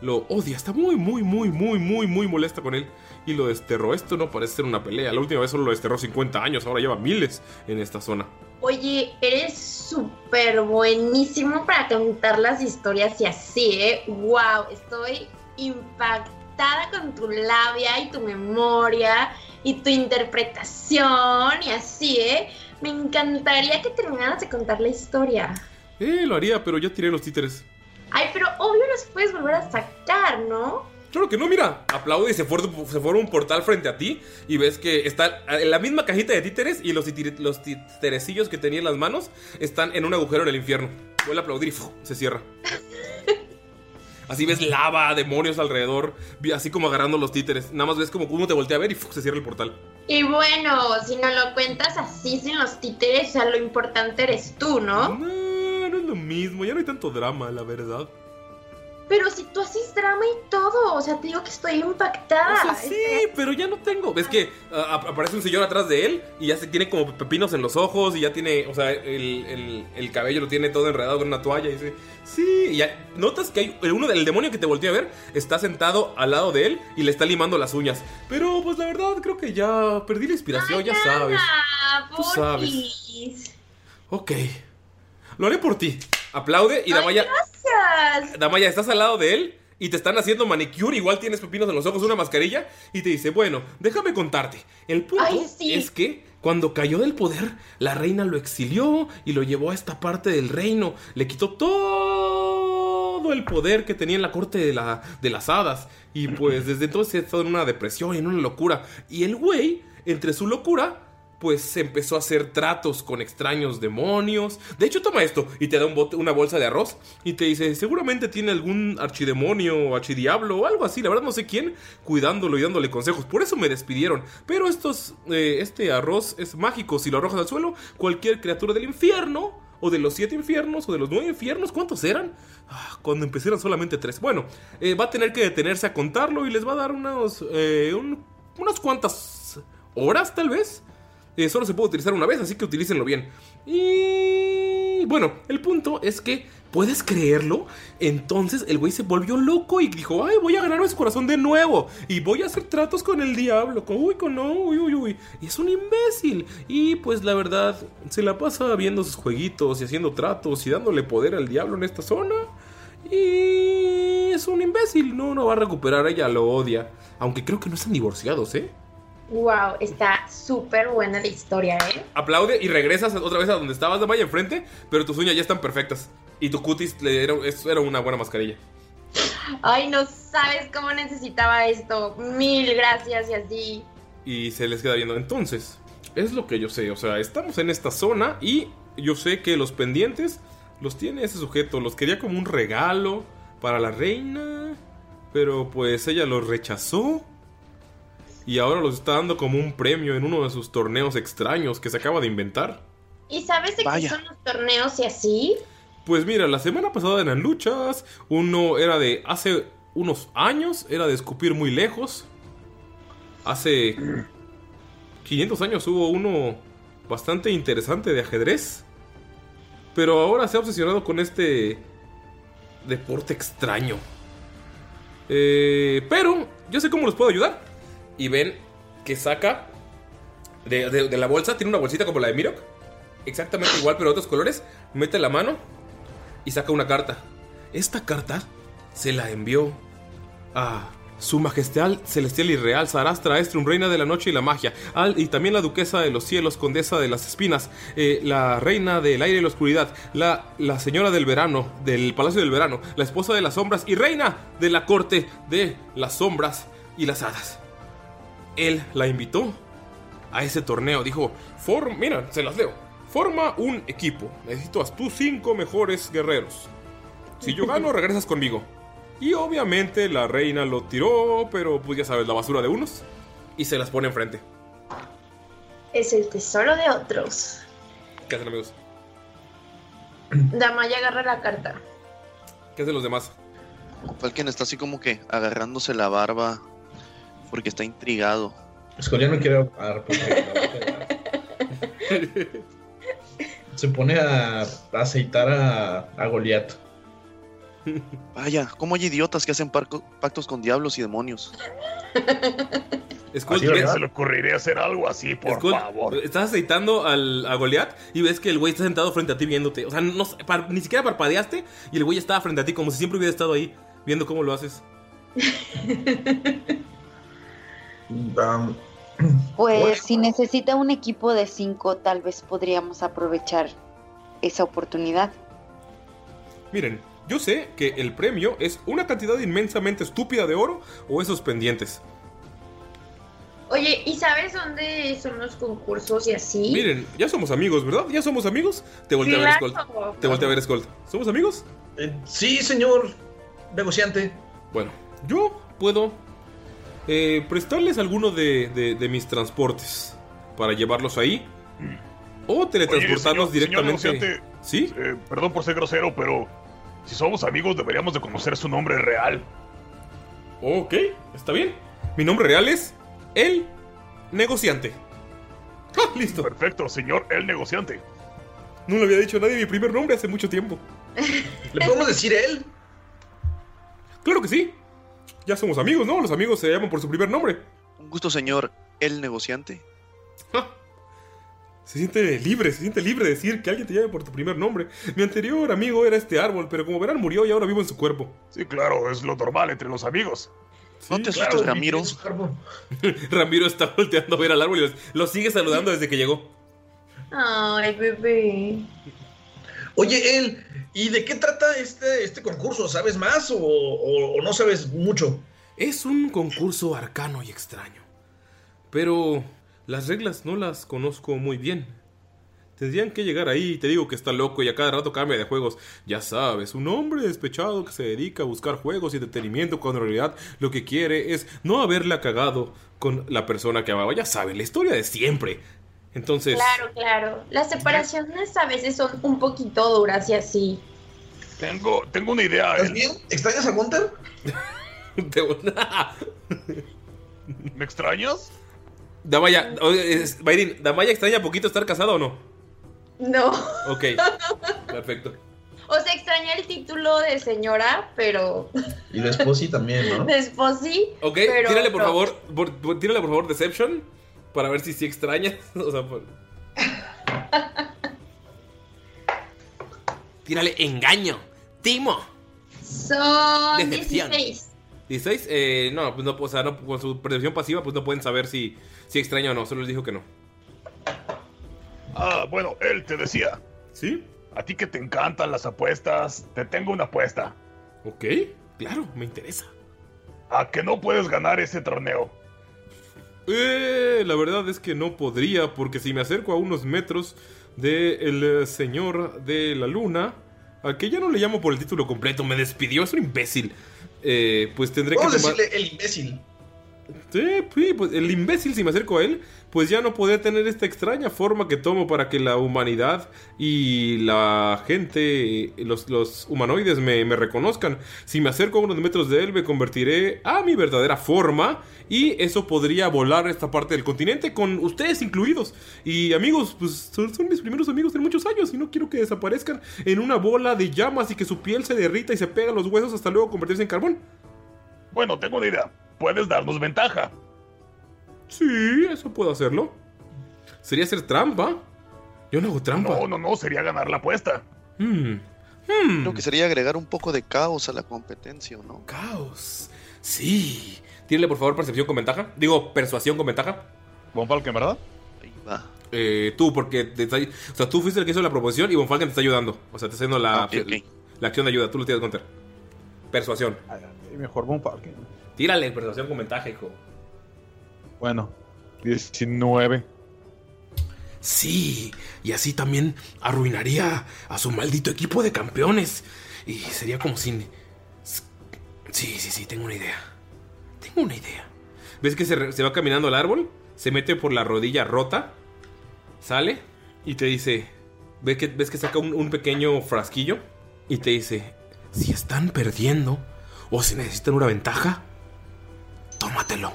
lo odia. Está muy, muy, muy, muy, muy, muy molesta con él. Y lo desterró. Esto no parece ser una pelea. La última vez solo lo desterró 50 años. Ahora lleva miles en esta zona. Oye, eres súper buenísimo para contar las historias y así, ¿eh? ¡Wow! Estoy impactada con tu labia y tu memoria y tu interpretación y así, ¿eh? Me encantaría que terminaras de contar la historia. Eh, lo haría, pero ya tiré los títeres. Ay, pero obvio los puedes volver a sacar, ¿no? Claro que no, mira. Aplaude y se forma, se forma un portal frente a ti. Y ves que está en la misma cajita de títeres. Y los, los títerecillos que tenía en las manos están en un agujero en el infierno. Vuelve a aplaudir y se cierra. *laughs* Así ves lava, demonios alrededor. Así como agarrando los títeres. Nada más ves como uno te voltea a ver y ¡fu! se cierra el portal. Y bueno, si no lo cuentas así sin los títeres, o sea, lo importante eres tú, ¿no? No, no es lo mismo. Ya no hay tanto drama, la verdad. Pero si tú haces drama y todo, o sea, te digo que estoy impactada. O sea, sí, pero ya no tengo. Ves que ah, ap- aparece un señor atrás de él y ya se tiene como pepinos en los ojos y ya tiene, o sea, el, el- el cabello lo tiene todo enredado con una toalla y dice, sí, y ya notas que hay el uno del demonio que te volteó a ver está sentado al lado de él y le está limando las uñas. Pero pues la verdad creo que ya perdí la inspiración, ya sabes. Tú sabes. Ok. Lo haré por ti. Aplaude y Damaya, Gracias. Damaya, estás al lado de él y te están haciendo manicure, igual tienes pepinos en los ojos, una mascarilla, y te dice, bueno, déjame contarte. El punto Ay, sí. es que cuando cayó del poder, la reina lo exilió y lo llevó a esta parte del reino, le quitó todo el poder que tenía en la corte de, la, de las hadas, y pues desde entonces ha estado en una depresión y en una locura. Y el güey, entre su locura, pues empezó a hacer tratos con extraños demonios. De hecho, toma esto y te da una bolsa de arroz y te dice, seguramente tiene algún archidemonio o archidiablo o algo así, la verdad no sé quién, cuidándolo y dándole consejos. Por eso me despidieron. Pero estos, eh, este arroz es mágico. Si lo arrojas al suelo, cualquier criatura del infierno o de los siete infiernos, o de los nueve infiernos, ¿cuántos eran? Ah, cuando empecé eran solamente tres. Bueno, eh, va a tener que detenerse a contarlo y les va a dar unos, eh, un- unas cuantas horas, tal vez. Eh, solo se puede utilizar una vez, así que utilícenlo bien. Y bueno, el punto es que, ¿puedes creerlo? Entonces el güey se volvió loco y dijo, ay, voy a ganarme su corazón de nuevo. Y voy a hacer tratos con el diablo. Con, uy, con no, uy, uy, uy. Y es un imbécil. Y pues la verdad, se la pasa viendo sus jueguitos y haciendo tratos y dándole poder al diablo en esta zona. Y es un imbécil, no, no va a recuperar, ella lo odia. Aunque creo que no están divorciados, ¿eh? Wow, está súper buena la historia, ¿eh? Aplaude y regresas otra vez a donde estabas de vaya enfrente, pero tus uñas ya están perfectas. Y tu cutis le era una buena mascarilla. Ay, no sabes cómo necesitaba esto. Mil gracias y así. Y se les queda viendo. Entonces, es lo que yo sé. O sea, estamos en esta zona y yo sé que los pendientes los tiene ese sujeto. Los quería como un regalo para la reina. Pero pues ella los rechazó. Y ahora los está dando como un premio en uno de sus torneos extraños que se acaba de inventar. ¿Y sabes de Vaya. qué son los torneos y así? Pues mira, la semana pasada eran luchas. Uno era de hace unos años, era de escupir muy lejos. Hace 500 años hubo uno bastante interesante de ajedrez. Pero ahora se ha obsesionado con este deporte extraño. Eh, pero yo sé cómo los puedo ayudar. Y ven que saca de, la bolsa, tiene una bolsita como la de Mirok. Exactamente igual, pero de otros colores. Mete la mano y saca una carta. Esta carta se la envió a su majestad celestial y real Sarastra Estrum, reina de la noche y la magia, y también la duquesa de los cielos, condesa de las espinas, eh, la reina del aire y la oscuridad, la señora del verano, del palacio del verano, la esposa de las sombras y reina de la corte de las sombras y las hadas. Él la invitó a ese torneo. Dijo, Form, mira, se las leo. Forma un equipo. Necesito a tus cinco mejores guerreros. Si yo gano, *laughs* regresas conmigo. Y obviamente la reina lo tiró, pero pues ya sabes, la basura de unos. Y se las pone enfrente. Es el tesoro de otros. ¿Qué hacen amigos? *clears throat* Damaya agarra la carta. ¿Qué hacen los demás? Falken está así como que agarrándose la barba porque está intrigado. Escorial no quiere hablar porque- Se pone a aceitar a, a Goliat. Vaya, ¿cómo hay idiotas que hacen parco- pactos con diablos y demonios? Skull, Así ¿ves? se le ocurriría hacer algo así, por Skull, favor. Estás aceitando al, a Goliath y ves que el güey está sentado frente a ti viéndote. O sea, no, par- ni siquiera parpadeaste y el güey estaba frente a ti como si siempre hubiera estado ahí viendo cómo lo haces. *laughs* Um, *clears throat* Pues si necesita un equipo de cinco, tal vez podríamos aprovechar esa oportunidad. Miren, yo sé que el premio es una cantidad inmensamente estúpida de oro o esos pendientes. Oye, ¿y sabes dónde son los concursos y así? Miren, ya somos amigos, ¿verdad? ¿Ya somos amigos? Te volteé a ver, Skull. Te volteé a ver, Skull. ¿Somos amigos? Eh, sí, señor negociante. Bueno, yo puedo eh, prestarles alguno de, de- de mis transportes para llevarlos ahí. O teletransportarlos Oye, señor- señor directamente. negociante, ¿Sí? eh, perdón por ser grosero, pero si somos amigos deberíamos de conocer su nombre real. Ok, está bien. Mi nombre real es El Negociante. *laughs* ¡Ah, listo! Perfecto, señor el negociante. No le había dicho a nadie mi primer nombre hace mucho tiempo. *laughs* ¿Le podemos decir él? Claro que sí. Ya somos amigos, ¿no? Los amigos se llaman por su primer nombre. Un gusto, señor el negociante. Se siente libre, se siente libre de decir que alguien te llame por tu primer nombre. Mi anterior amigo era este árbol, pero como verán murió y ahora vivo en su cuerpo. Sí, claro, es lo normal entre los amigos. No te Claro, asustes, Ramiro. *laughs* Ramiro está volteando a ver al árbol y lo sigue saludando desde que llegó. Ay, bebé. Oye, él, ¿y de qué trata este, este concurso? ¿Sabes más o, no sabes mucho? Es un concurso arcano y extraño. Pero Las reglas no las conozco muy bien. Tendrían que llegar ahí, te digo que está loco y a cada rato cambia de juegos. Ya sabes, un hombre despechado que se dedica a buscar juegos y entretenimiento cuando en realidad lo que quiere es no haberla cagado con la persona que amaba. Ya sabes, la historia de siempre. Entonces... Claro, claro. Las separaciones a veces son un poquito duras y así. Tengo, tengo una idea. ¿Estás bien? ¿Extrañas a Gunter? *laughs* ¿Me extrañas? Damaya, oye, es- Mayrin, ¿Damaya extraña poquito estar casada o no? No. Ok, *laughs* perfecto. O sea, extraña el título de señora, pero Y de Esposi también, ¿no? *laughs* de esposi. Ok, pero tírale por no. favor, por- tírale por favor Deception para ver si sí extrañas. *laughs* O sea, por- Tírale engaño, timo. Son Decepción. 16. 16, eh, no, pues no, o sea, no, con su percepción pasiva, pues no pueden saber si, si extraña o no, solo les dijo que no. Ah, bueno, él te decía. ¿Sí? A ti que te encantan las apuestas, te tengo una apuesta. Ok, claro, me interesa. A que no puedes ganar ese torneo. Eh, la verdad es que no podría, porque si me acerco a unos metros del señor de la luna, al que ya no le llamo por el título completo, me despidió, es un imbécil. Eh, pues tendré Vamos a que tomar... decirle el imbécil. Sí, pues el imbécil, si me acerco a él, pues ya no podré tener esta extraña forma que tomo para que la humanidad y la gente, los, humanoides me, me reconozcan. Si me acerco a unos metros de él, me convertiré a mi verdadera forma y eso podría volar esta parte del continente con ustedes incluidos. Y amigos, pues son, son mis primeros amigos en muchos años y no quiero que desaparezcan en una bola de llamas y que su piel se derrita y se pega a los huesos hasta luego convertirse en carbón. Bueno, tengo una idea. Puedes darnos ventaja. Sí, eso puedo hacerlo. Sería hacer trampa. Yo no hago trampa. No, no, no, sería ganar la apuesta. Hmm. Creo que sería agregar un poco de caos a la competencia, ¿no? Caos. Sí. Tírale por favor percepción con ventaja. Digo, persuasión con ventaja. Von Falken, ¿verdad? Ahí va. Eh, tú, porque te está- o sea, tú fuiste el que hizo la proposición y Von Falken te está ayudando. O sea, te está haciendo la, Ok, ok. la acción de ayuda. Tú lo tienes que contar. Persuasión. Mejor Von Falken. Tírale persuasión con ventaja, hijo. Bueno, 19. Sí, y así también arruinaría a su maldito equipo de campeones. Y sería como si... Sí, sí, sí, tengo una idea. Tengo una idea. ¿Ves que se, va caminando al árbol? Se mete por la rodilla rota. Sale y te dice. ¿Ves que, ves que saca un, un pequeño frasquillo? Y te dice: Si están perdiendo o si necesitan una ventaja, tómatelo.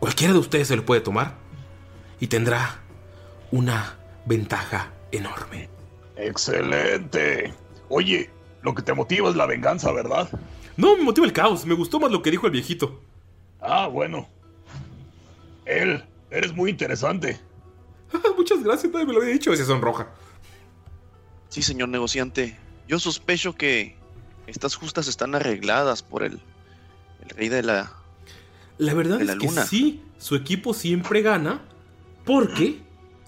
Cualquiera de ustedes se lo puede tomar y tendrá una ventaja enorme. Excelente. Oye, lo que te motiva es la venganza, ¿verdad? No, me motiva el caos. Me gustó más lo que dijo el viejito. Ah, bueno. Él, eres muy interesante. Muchas gracias, nadie me lo había dicho. Se sonroja. Sí, señor negociante. Yo sospecho que estas justas están arregladas por el, el rey de la... La verdad la es que luna. sí, su equipo siempre gana. Porque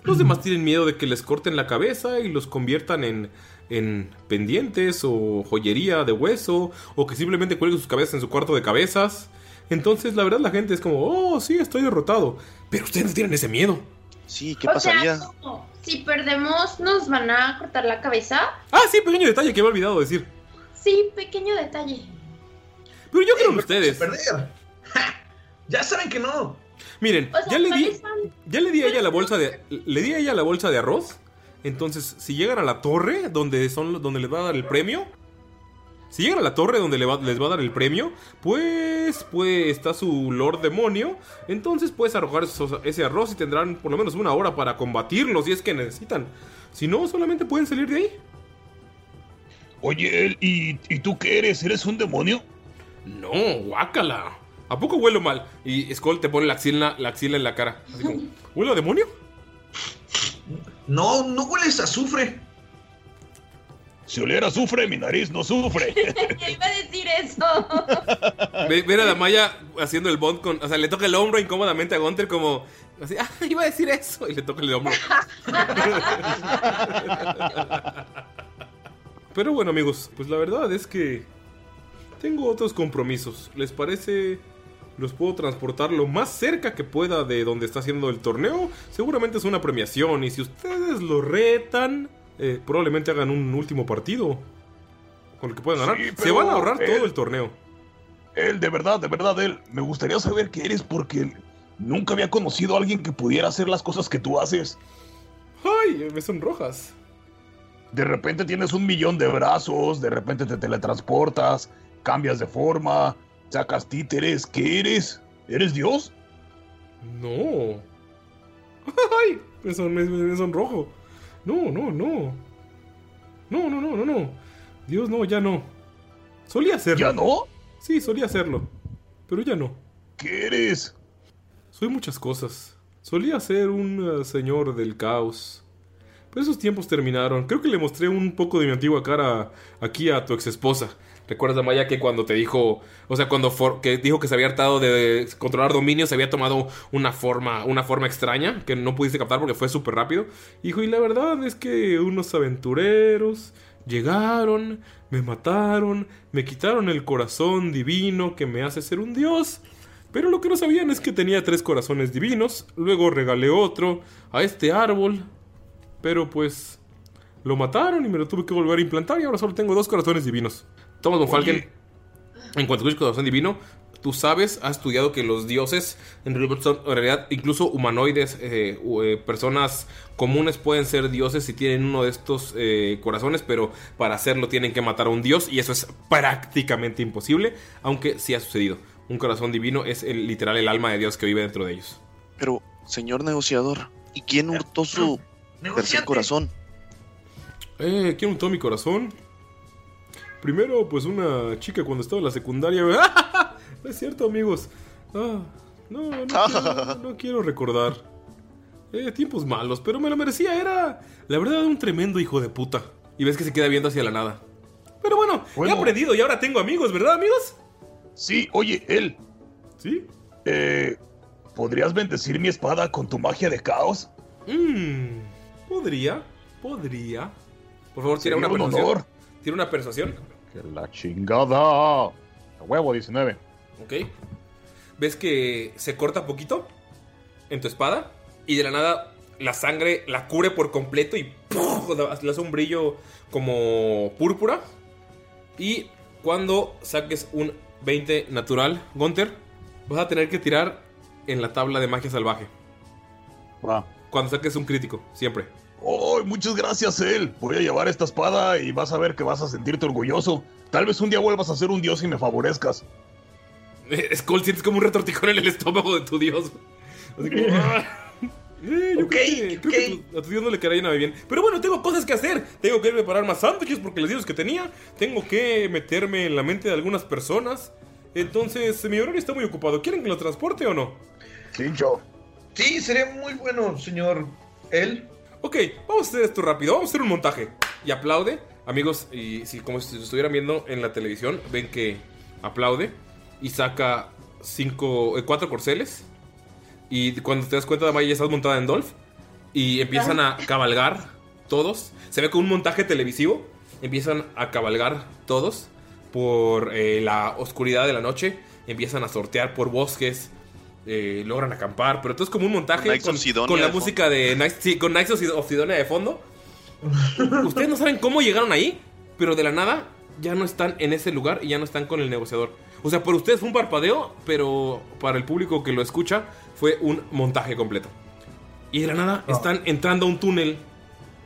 los demás tienen miedo de que les corten la cabeza y los conviertan en, en pendientes o joyería de hueso. O que simplemente cuelguen sus cabezas en su cuarto de cabezas. Entonces, la verdad, la gente es como, oh, sí, estoy derrotado. Pero ustedes no tienen ese miedo. Sí, ¿qué o sea, ¿cómo? si perdemos, ¿nos van a cortar la cabeza? Ah, sí, pequeño detalle que me he olvidado decir. Sí, pequeño detalle. Pero yo creo en ustedes. Perder. Ya saben que no. Miren, O sea, ya le di, ya le di a ella la bolsa de, le di a ella la bolsa de arroz. Entonces, si llegan a la torre donde son, donde les va a dar el premio, si llegan a la torre donde va- les va a dar el premio, pues, pues está su Lord Demonio. Entonces puedes arrojar esos- ese arroz y tendrán por lo menos una hora para combatirlo si es que necesitan. Si no, solamente pueden salir de ahí. Oye, él, ¿y, ¿y tú qué eres? ¿Eres un demonio? No, guácala. ¿A poco huelo mal? Y Skull te pone la axila, la axila en la cara. Así como, ¿huelo a demonio? No, no hueles a azufre. Si oliera azufre, mi nariz no sufre. *laughs* Iba a decir eso. Ve- Ver a la Maya haciendo el bond con. O sea, le toca el hombro incómodamente a Gunter como. Así, ah, *laughs* iba a decir eso. Y le toca el hombro. *laughs* Pero bueno, amigos, pues la verdad es que. Tengo otros compromisos. ¿Les parece los puedo transportar lo más cerca que pueda de donde está haciendo el torneo. Seguramente es una premiación y si ustedes lo retan, eh, probablemente hagan un último partido con el que puedan ganar. Sí, Se van a ahorrar él- todo el torneo. Él, de verdad, de verdad, él. Me gustaría saber qué eres porque nunca había conocido a alguien que pudiera hacer las cosas que tú haces. Ay, me sonrojas. De repente tienes un millón de brazos, de repente te teletransportas, cambias de forma, sacas títeres. ¿Qué eres? ¿Eres Dios? No. *laughs* Ay, me, son- me- me sonrojo. No, no, no. No, no, no, no, no. Dios, no, ya no. Solía hacerlo. ¿Ya no? Sí, solía hacerlo. Pero ya no. ¿Qué eres? Soy muchas cosas. Solía ser un eh, señor del caos. Pero esos tiempos terminaron. Creo que le mostré un poco de mi antigua cara aquí a tu ex esposa. ¿Recuerdas, Maya, que cuando te dijo, o sea, cuando for- que dijo que se había hartado de controlar dominios, se había tomado una forma, una forma extraña que no pudiste captar porque fue súper rápido? Dijo, y la verdad es que unos aventureros llegaron, me mataron, me quitaron el corazón divino que me hace ser un dios. Pero lo que no sabían es que tenía tres corazones divinos. Luego regalé otro a este árbol. Pero pues lo mataron y me lo tuve que volver a implantar y ahora solo tengo dos corazones divinos. Thomas von Falken, en cuanto escuches corazón divino, tú sabes, has estudiado que los dioses en realidad son en realidad incluso humanoides, eh, eh, personas comunes pueden ser dioses si tienen uno de estos eh, corazones, pero para hacerlo tienen que matar a un dios y eso es prácticamente imposible, aunque sí ha sucedido. Un corazón divino es el, literal el alma de Dios que vive dentro de ellos. Pero, señor negociador, ¿y quién hurtó su tercer corazón? Eh, ¿quién untó mi corazón? Primero, pues una chica cuando estaba en la secundaria. No *laughs* es cierto, amigos. Ah, no, no, *laughs* quiero, no quiero recordar. Eh, tiempos malos, pero me lo merecía. Era, la verdad, un tremendo hijo de puta. Y ves que se queda viendo hacia la nada. Pero bueno, Bueno. he aprendido y ahora tengo amigos, ¿verdad, amigos? Sí, oye, él. ¿Sí? Eh, ¿Podrías bendecir mi espada con tu magia de caos? Mmm, podría, podría. Por favor, tira Sería una un honor. Tira una persuasión. Que la chingada. A huevo, 19. ¿Ok? ¿Ves que se corta poquito en tu espada? Y de la nada la sangre la cubre por completo y le hace un brillo como púrpura. Y cuando saques un 20 natural, Gunter, vas a tener que tirar en la tabla de magia salvaje. Va. Cuando saques un crítico, siempre. Oh, muchas gracias, él. Voy a llevar esta espada y vas a ver que vas a sentirte orgulloso. Tal vez un día vuelvas a ser un dios y me favorezcas. *laughs* Skull, sientes como un retortijón en el estómago de tu dios. Así como, *laughs* ah. Eh, yo creo que, creo que tu- a tu dios no le quedaría nada bien. Pero bueno, tengo cosas que hacer. Tengo que preparar más sándwiches porque les digo que tenía. Tengo que meterme en la mente de algunas personas. Entonces, mi horario está muy ocupado. ¿Quieren que lo transporte o no? Chincho. Sí, sería muy bueno, señor. Él. Ok, vamos a hacer esto rápido. Vamos a hacer un montaje. Y aplaude. Amigos, y si como si estuvieran viendo en la televisión, ven que aplaude y saca cinco, eh, cuatro corceles. Y cuando te das cuenta, Maya ya estás montada en Dolph. Y empiezan a cabalgar todos. Se ve como un montaje televisivo. Empiezan a cabalgar todos por eh, la oscuridad de la noche. Empiezan a sortear por bosques. Eh, logran acampar. Pero todo es como un montaje con, la música de Knights, sí, con Knights of Sid- of Sidonia de fondo. *laughs* Ustedes no saben cómo llegaron ahí, pero de la nada ya no están en ese lugar y ya no están con el negociador. O sea, por ustedes fue un parpadeo, pero para el público que lo escucha fue un montaje completo. Y de la nada están entrando a un túnel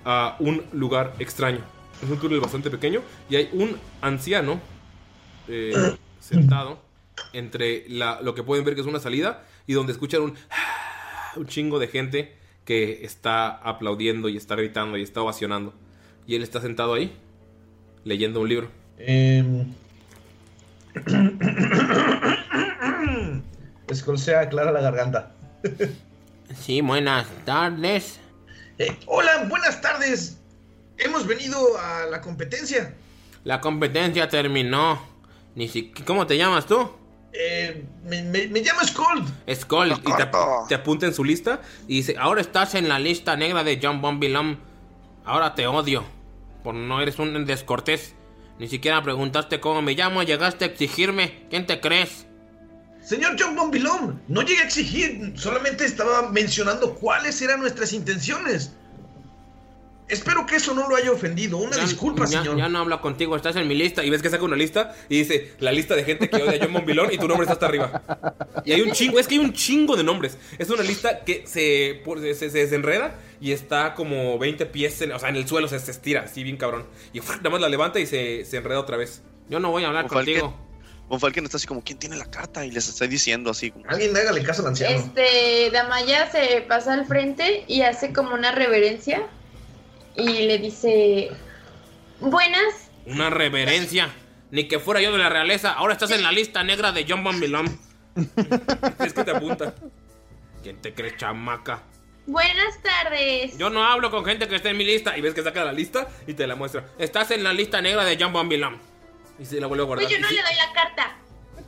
a un lugar extraño. Es un túnel bastante pequeño y hay un anciano eh, *clears throat* sentado entre la- lo que pueden ver que es una salida y donde escuchan un, un chingo de gente que está aplaudiendo y está gritando y está ovacionando. Y él está sentado ahí leyendo un libro. *coughs* Eh... Escolsea aclara la garganta. *laughs* Sí, buenas tardes. Eh, hola, buenas tardes. Hemos venido a la competencia. La competencia terminó. Ni si... ¿Cómo te llamas tú? Eh, me, me- me llamo Scold. Skull. Y te, te apunta en su lista y dice, ahora estás en la lista negra de John Bombilom. Ahora te odio. Por no eres un descortés. Ni siquiera preguntaste cómo me llamo. Llegaste a exigirme. ¿Quién te crees? Señor John Bombilón, no llegué a exigir, solamente estaba mencionando cuáles eran nuestras intenciones. Espero que eso no lo haya ofendido. Una Ya- disculpa, ya, señor. Ya no hablo contigo, estás en mi lista. Y ves que saca una lista y dice la lista de gente que odia a John Bombilón y tu nombre está hasta arriba. Y hay un chingo, es que hay un chingo de nombres. Es una lista que se, por- se, se desenreda y está como 20 pies, en, o sea, en el suelo se, se estira, así bien cabrón. Y ¡fua! nada más la levanta y se, se enreda otra vez. Yo no voy a hablar contigo. Von Falken está así como, ¿quién tiene la carta? Y les está diciendo así. como- Alguien hágale caso al anciano. Este, Damaya se pasa al frente y hace como una reverencia y le dice, buenas, Una reverencia. Ni que fuera yo de la realeza. Ahora estás en la lista negra de John Bombilón. *laughs* es que te apunta. ¿Quién te crees, chamaca? buenas tardes. Yo no hablo con gente que esté en mi lista. Y ves que saca la lista y te la muestra. Estás en la lista negra de John Bombilón. Y se la vuelve a guardar. Pues yo no sí, le doy la carta.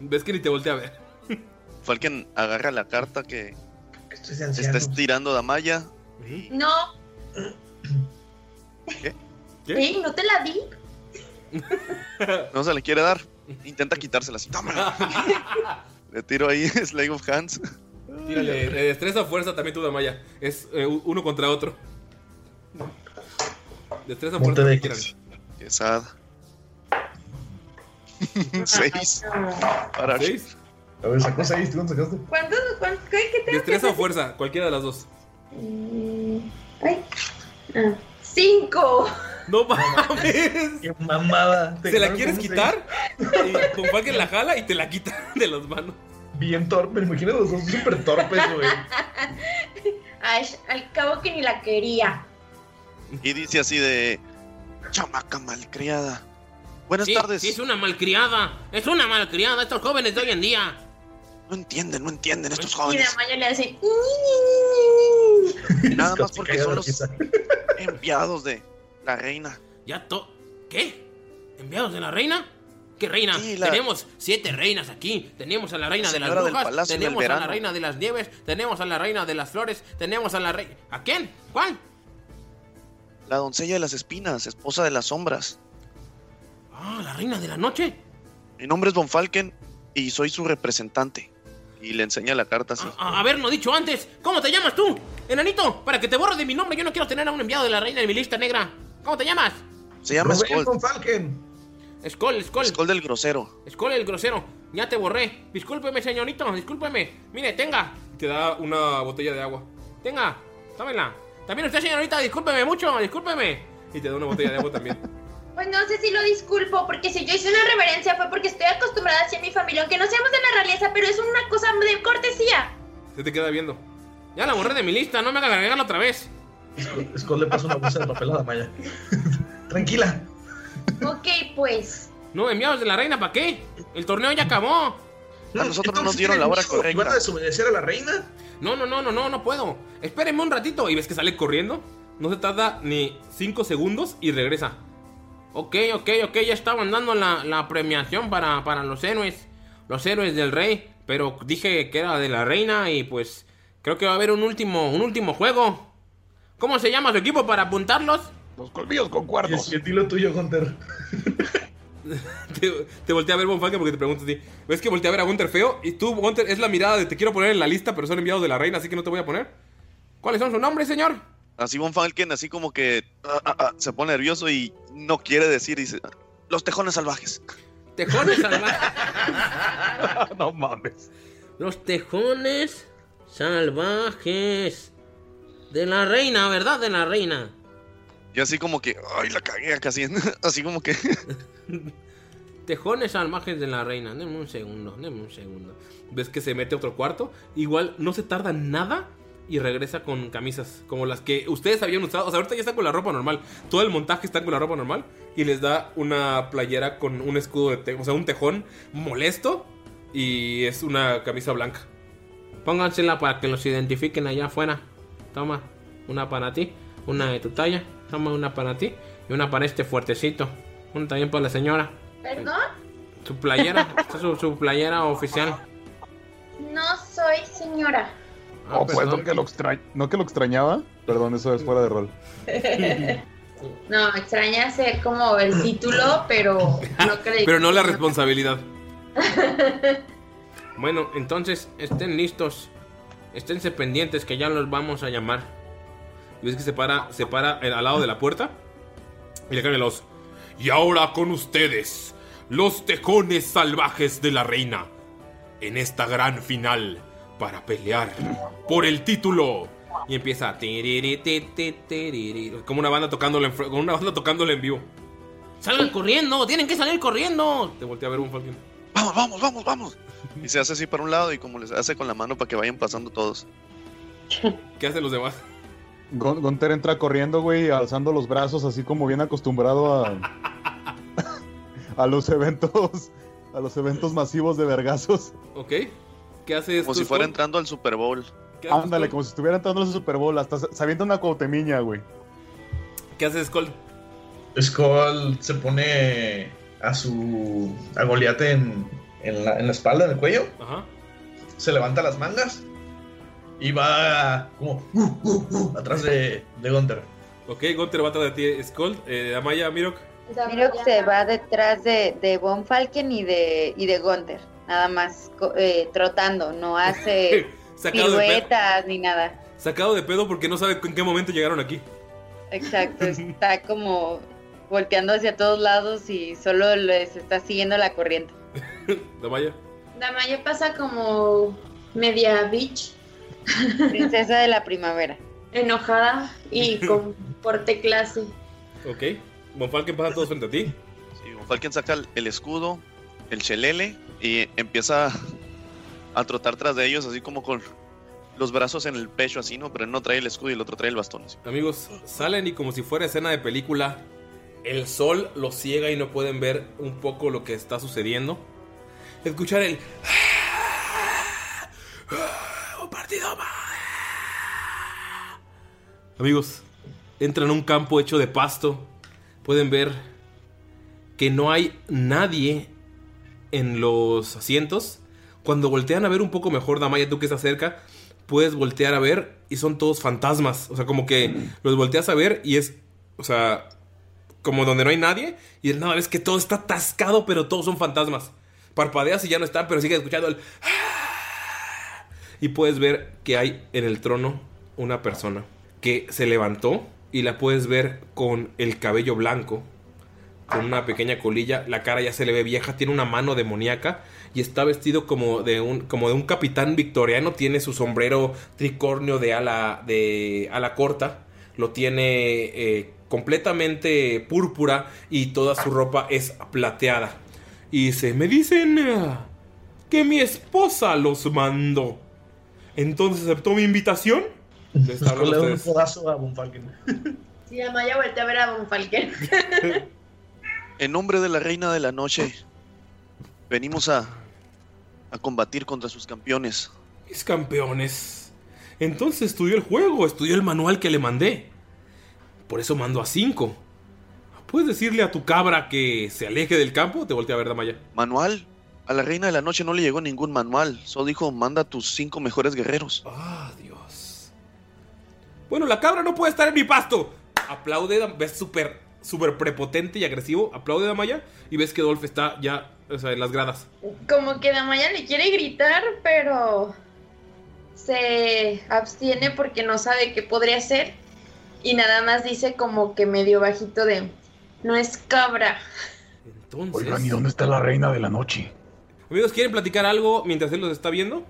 Ves que ni te voltea a ver. Falken agarra la carta que Esto es de está estirando Damaya. No. ¿Qué? Ey, ¿no te la di? *laughs* No se le quiere dar. Intenta quitársela así. ¡Tómala! *laughs* Le tiro ahí *laughs* Slave of Hands. Tírale. eh, destreza o fuerza también tú, Damaya. Es eh, uno contra otro. Destreza o fuerza. de quieran. Qué sad. Seis. Para ¿Seis? A ver, sacó seis, ¿tú cuánto sacaste? Qué, qué tengo que Destreza o fuerza. Cualquiera de las dos. Mm, Ay. Ah, cinco. No mames. ¡Qué mamada! Te ¿Se la quieres quitar? Y con Falken la jala y te la quita *laughs* de las manos. Bien torpe, me imagino los dos súper torpes, güey. Ay, al cabo que ni la quería. Y dice así de. Chamaca malcriada. Buenas Sí, tardes. sí, es una malcriada. Es una malcriada. Estos jóvenes de hoy en día. No entienden, no entienden estos Y jóvenes. Damaya le hace. *laughs* Nada más porque son los enviados de la reina. Ya to. ¿Qué? ¿Enviados de la reina? ¿Qué reina? Sí, la- Tenemos siete reinas aquí. Tenemos a la reina de las brujas. Tenemos a la reina de las nieves. Tenemos a la reina de las flores. Tenemos a la reina. ¿A quién? ¿Cuál? La doncella de las espinas, esposa de las sombras. Ah, la reina de la noche. Mi nombre es Von Falken y soy su representante. Y le enseña la carta así. A, haberlo dicho antes. ¿Cómo te llamas tú? Enanito, para que te borres de mi nombre. Yo no quiero tener a un enviado de la reina en mi lista negra. ¿Cómo te llamas? Se llama Skull. Skull, Skull. Skull del grosero. Skull el grosero. Ya te borré. Discúlpeme, señorito. Discúlpeme. Mire, tenga. Te da una botella de agua. Tenga. Tómela. También usted, señorita. Discúlpeme mucho. Discúlpeme. Y te da una botella de agua también. *laughs* Pues no sé si lo disculpo, porque si yo hice una reverencia fue porque estoy acostumbrada hacia mi familia, aunque no seamos de la realeza, pero es una cosa de cortesía. Se te queda viendo. Ya la borré de mi lista. No me haga agregarla otra vez. Skull le pasa una bolsa de papel a Damaya. *laughs* Tranquila. Ok, pues. No, enviados de la reina, ¿para qué? El torneo ya acabó. A nosotros no nos dieron la hora ¿qué dijo? ¿Iban a correcta. desobedecer a la reina? No, no, no, no, no, no puedo. Espérenme un ratito. Y ves que sale corriendo. No se tarda ni 5 segundos y regresa. Ok, ok, ok. Ya estaban dando la, la premiación para, para los héroes. Los héroes del rey. Pero dije que era de la reina y pues creo que va a haber un último, un último juego. ¿Cómo se llama su equipo para apuntarlos? Los colmillos con Y cuernos. el estilo tuyo, Hunter. *laughs* Te, te volteé a ver, Bonfalque, porque te pregunto a ti. ¿Ves que volteé a ver a Gunter feo? Y tú, Gunter, es la mirada de te quiero poner en la lista, pero son enviados de la reina, así que no te voy a poner. ¿Cuáles son sus nombres, señor? Así Von Falken, así como que ah, ah, ah, se pone nervioso y no quiere decir. Dice: Los tejones salvajes. Tejones salvajes. *laughs* no mames. Los tejones salvajes. De la reina, ¿verdad? De la reina. Y así como que, ay, la cagué casi. *laughs* Así como que. *laughs* Tejones salvajes de la reina. Deme un segundo, deme un segundo. ¿Ves que se mete a otro cuarto? Igual no se tarda nada y regresa con camisas como las que ustedes habían usado. O sea, ahorita ya están con la ropa normal. Todo el montaje está con la ropa normal. Y les da una playera con un escudo de te- o sea, un tejón molesto. Y es una camisa blanca. Póngansela para que los identifiquen allá afuera. Toma, una para ti, una de tu talla. Toma una para ti y una para este fuertecito. Una también para la señora. ¿Perdón? Su playera, *laughs* esta es su, su playera oficial. No soy señora. Ah, Oh, pues no que, lo extra- no que lo extrañaba. Perdón, eso es fuera de rol. *laughs* No, extraña ser como el título, pero no creí. Pero no la responsabilidad. *laughs* Bueno, entonces estén listos. Esténse pendientes que ya los vamos a llamar. Y ves que se para, se para al lado de la puerta. Y le cambia voz. Y ahora con ustedes, los tejones salvajes de la reina. En esta gran final para pelear por el título. Y empieza como una banda tocándole en, como una banda tocándole en vivo. Salgan corriendo, tienen que salir corriendo. Te volteé a ver un Falcon. Vamos, vamos, vamos, vamos. Y se hace así para un lado y como les hace con la mano para que vayan pasando todos. *laughs* ¿Qué hacen los demás? Gon- Gunter entra corriendo, güey, alzando los brazos, así como bien acostumbrado a. *laughs* a los eventos. A los eventos masivos de vergazos. ¿Ok? ¿Qué hace Como si fuera entrando al Super Bowl. Ándale, como si estuviera entrando en el Super Bowl. Hasta avienta una cautemiña, güey. ¿Qué hace Skull? Skull se pone a su. a Goliath en, en, la, en la espalda, en el cuello. Ajá. Se levanta las mangas. Y va como. uh, uh, uh, atrás de, de Gunter. Ok, Gunter va atrás de ti. Skull, eh, Amaya, Mirok. Miro que se va detrás de, de Von Falken y de, y de Gunther. Nada más co- eh, trotando, no hace *laughs* piruetas ni nada. sacado de pedo porque no sabe en qué momento llegaron aquí. Exacto, *laughs* está como volteando hacia todos lados y solo les está siguiendo la corriente. *laughs* Amaya. Damaya pasa como media bitch, Princesa de la primavera. enojada y *laughs* con porte clase. Ok. Bonfalken pasa todos frente a ti. Sí, Von Falken saca el, el escudo, el chelele y empieza a trotar tras de ellos así como con los brazos en el pecho así, ¿no? Pero él no trae el escudo y el otro trae el bastón. así. Amigos, salen y como si fuera escena de película, el sol los ciega y no pueden ver un poco lo que está sucediendo. Escuchar el... Un partido más. Amigos, entran a un campo hecho de pasto. Pueden ver que no hay nadie en los asientos. Cuando voltean a ver un poco mejor, Damaya, tú que estás cerca, puedes voltear a ver y son todos fantasmas. O sea, como que los volteas a ver y es, o sea, como donde no hay nadie. Y de nada, ves que todo está atascado, pero todos son fantasmas. Parpadeas y ya no están, pero sigues escuchando el... Y puedes ver que hay en el trono una persona que se levantó y la puedes ver con el cabello blanco, con una pequeña colilla, la cara ya se le ve vieja, tiene una mano demoníaca y está vestido como de un como de un capitán victoriano, tiene su sombrero tricornio de ala de ala corta, lo tiene eh, completamente púrpura y toda su ropa es plateada. Y dice, "Me dicen que mi esposa los mandó." Entonces aceptó mi invitación. Les *laughs* hablo un a Von Falken. *laughs* Sí, Damaya voltea a ver a Von Falken. *laughs* En nombre de la reina de la noche, venimos a, a combatir contra sus campeones. Mis campeones. Entonces estudió el juego, estudió el manual que le mandé. Por eso mando a cinco. ¿Puedes decirle a tu cabra que se aleje del campo? Te volteé a ver, Damaya. ¿Manual? A la reina de la noche no le llegó ningún manual. Solo dijo, manda a tus cinco mejores guerreros. Ah, Dios. Bueno, la cabra no puede estar en mi pasto. Aplaude, ves súper, súper prepotente y agresivo. Aplaude, Damaya. Y ves que Dolph está ya, o sea, en las gradas. Como que Damaya le quiere gritar, pero se abstiene porque no sabe qué podría hacer. Y nada más dice como que medio bajito de, no es cabra. Entonces... Oigan, ¿y dónde está la reina de la noche? Amigos, ¿quieren platicar algo mientras él los está viendo?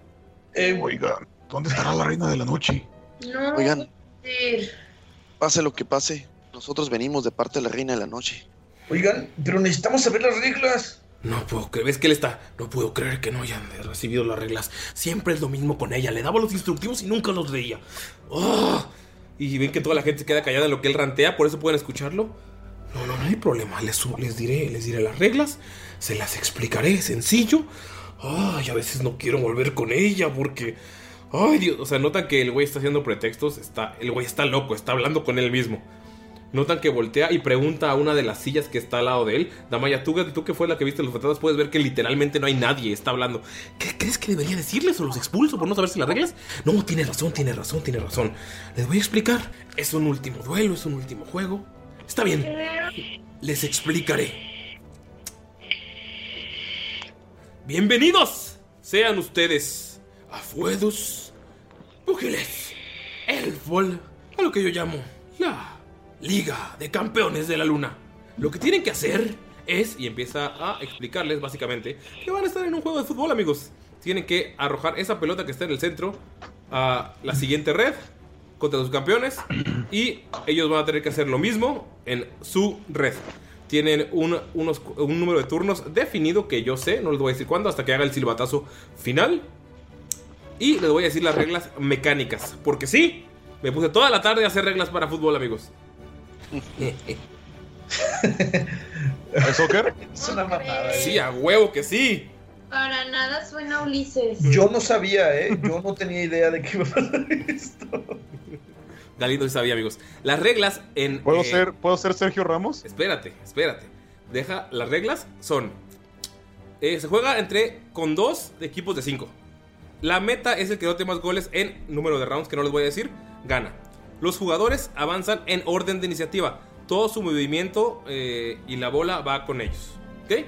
Oigan, ¿dónde estará la reina de la noche? No, Oigan. Pase lo que pase, nosotros venimos de parte de la reina de la noche. Oigan, pero necesitamos saber las reglas. No puedo creer, ves que él está. No puedo creer que no hayan recibido las reglas. Siempre es lo mismo con ella. Le daba los instructivos y nunca los leía. ¡Oh! Y ven que toda la gente se queda callada en lo que él rantea, por eso pueden escucharlo. No, no, no hay problema. Les, les diré, les diré las reglas. Se las explicaré, sencillo. Ay, a veces no quiero volver con ella porque. Ay, Dios. O sea, notan que el güey está haciendo pretextos. Está, el güey está loco, está hablando con él mismo. Notan que voltea y pregunta a una de las sillas que está al lado de él. Damaya, tú, tú que fue la que viste los fantasmas, puedes ver que literalmente no hay nadie. Está hablando. ¿Qué crees que debería decirles o los expulso por no saberse las reglas? No, tiene razón, tiene razón, tiene razón. Les voy a explicar. Es un último duelo, es un último juego. Está bien. Les explicaré. Bienvenidos, sean ustedes afuedos, pugiles, el fútbol, a lo que yo llamo la Liga de Campeones de la Luna. Lo que tienen que hacer es, y empieza a explicarles básicamente, que van a estar en un juego de fútbol, amigos. Tienen que arrojar esa pelota que está en el centro a la siguiente red contra sus campeones y ellos van a tener que hacer lo mismo en su red. Tienen un, unos- un número de turnos definido que yo sé, no les voy a decir cuándo, hasta que haga el silbatazo final. Y les voy a decir las reglas mecánicas, porque sí, me puse toda la tarde a hacer reglas para fútbol, amigos. ¿Es soccer? Es una mamada. Sí, a huevo que sí. Para nada suena Ulises. Yo no sabía, ¿eh? Yo no tenía idea de que iba a pasar esto. Galindo sí sabía, amigos. Las reglas en. ¿Puedo, eh, ser, ¿Puedo ser Sergio Ramos? Espérate, espérate. Deja, las reglas son. eh, se juega entre. con dos equipos de cinco. La meta es el que note más goles en número de rounds, que no les voy a decir, gana. Los jugadores avanzan en orden de iniciativa. Todo su movimiento eh, y la bola va con ellos. ¿Ok?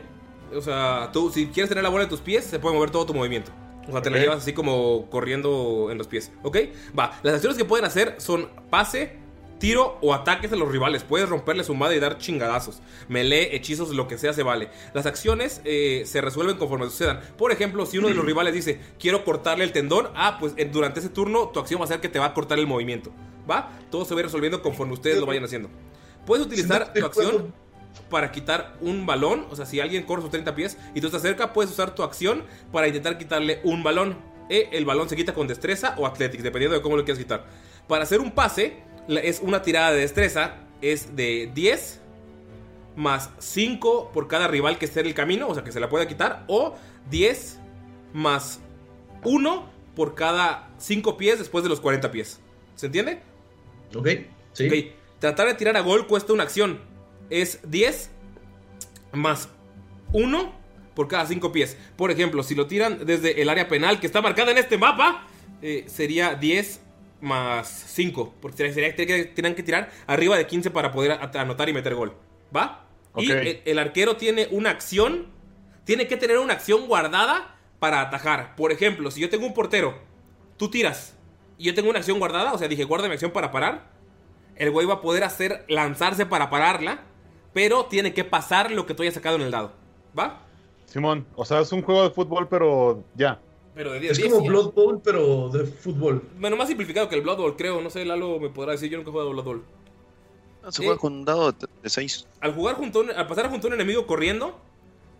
O sea, tú, si quieres tener la bola en tus pies, se puede mover todo tu movimiento. O sea, te la llevas así como corriendo en los pies. ¿Ok? Va. Las acciones que pueden hacer son pase, tiro o ataques a los rivales. Puedes romperle su madre y dar chingadazos. Melee, hechizos, lo que sea se vale. Las acciones eh, se resuelven conforme sucedan. Por ejemplo, si uno de los rivales dice, quiero cortarle el tendón, ah, pues durante ese turno tu acción va a ser que te va a cortar el movimiento. ¿Va? Todo se va resolviendo conforme ustedes lo vayan haciendo. Puedes utilizar tu acción para quitar un balón. O sea, si alguien corre sus 30 pies y tú estás cerca, puedes usar tu acción para intentar quitarle un balón. Eh, el balón se quita con destreza o athletics, dependiendo de cómo lo quieras quitar. Para hacer un pase, es una tirada de destreza. Es de 10 más 5 por cada rival que esté en el camino, o sea, que se la pueda quitar. O 10 más 1 por cada 5 pies después de los 40 pies. ¿Se entiende? Ok, sí. Ok, tratar de tirar a gol cuesta una acción. Es 10 más 1 por cada 5 pies. Por ejemplo, si lo tiran desde el área penal que está marcada en este mapa, eh, sería 10 más 5. Porque sería, que tienen que tirar arriba de 15 para poder anotar y meter gol. ¿Va? Y el, el arquero tiene una acción. Tiene que tener una acción guardada para atajar. Por ejemplo, si yo tengo un portero, tú tiras y yo tengo una acción guardada, o sea, dije, guarda mi acción para parar. El güey va a poder hacer lanzarse para pararla, pero tiene que pasar lo que tú hayas sacado en el dado. ¿Va? Simón, o sea, es un juego de fútbol, pero ya. Pero de 10 Es 10, como. Blood Bowl, pero de fútbol. Bueno, más simplificado que el Blood Bowl, creo. No sé, Lalo me podrá decir, yo nunca he jugado Blood Bowl. Se juega con un dado de 6. Al jugar junto a un- al pasar junto a un enemigo corriendo,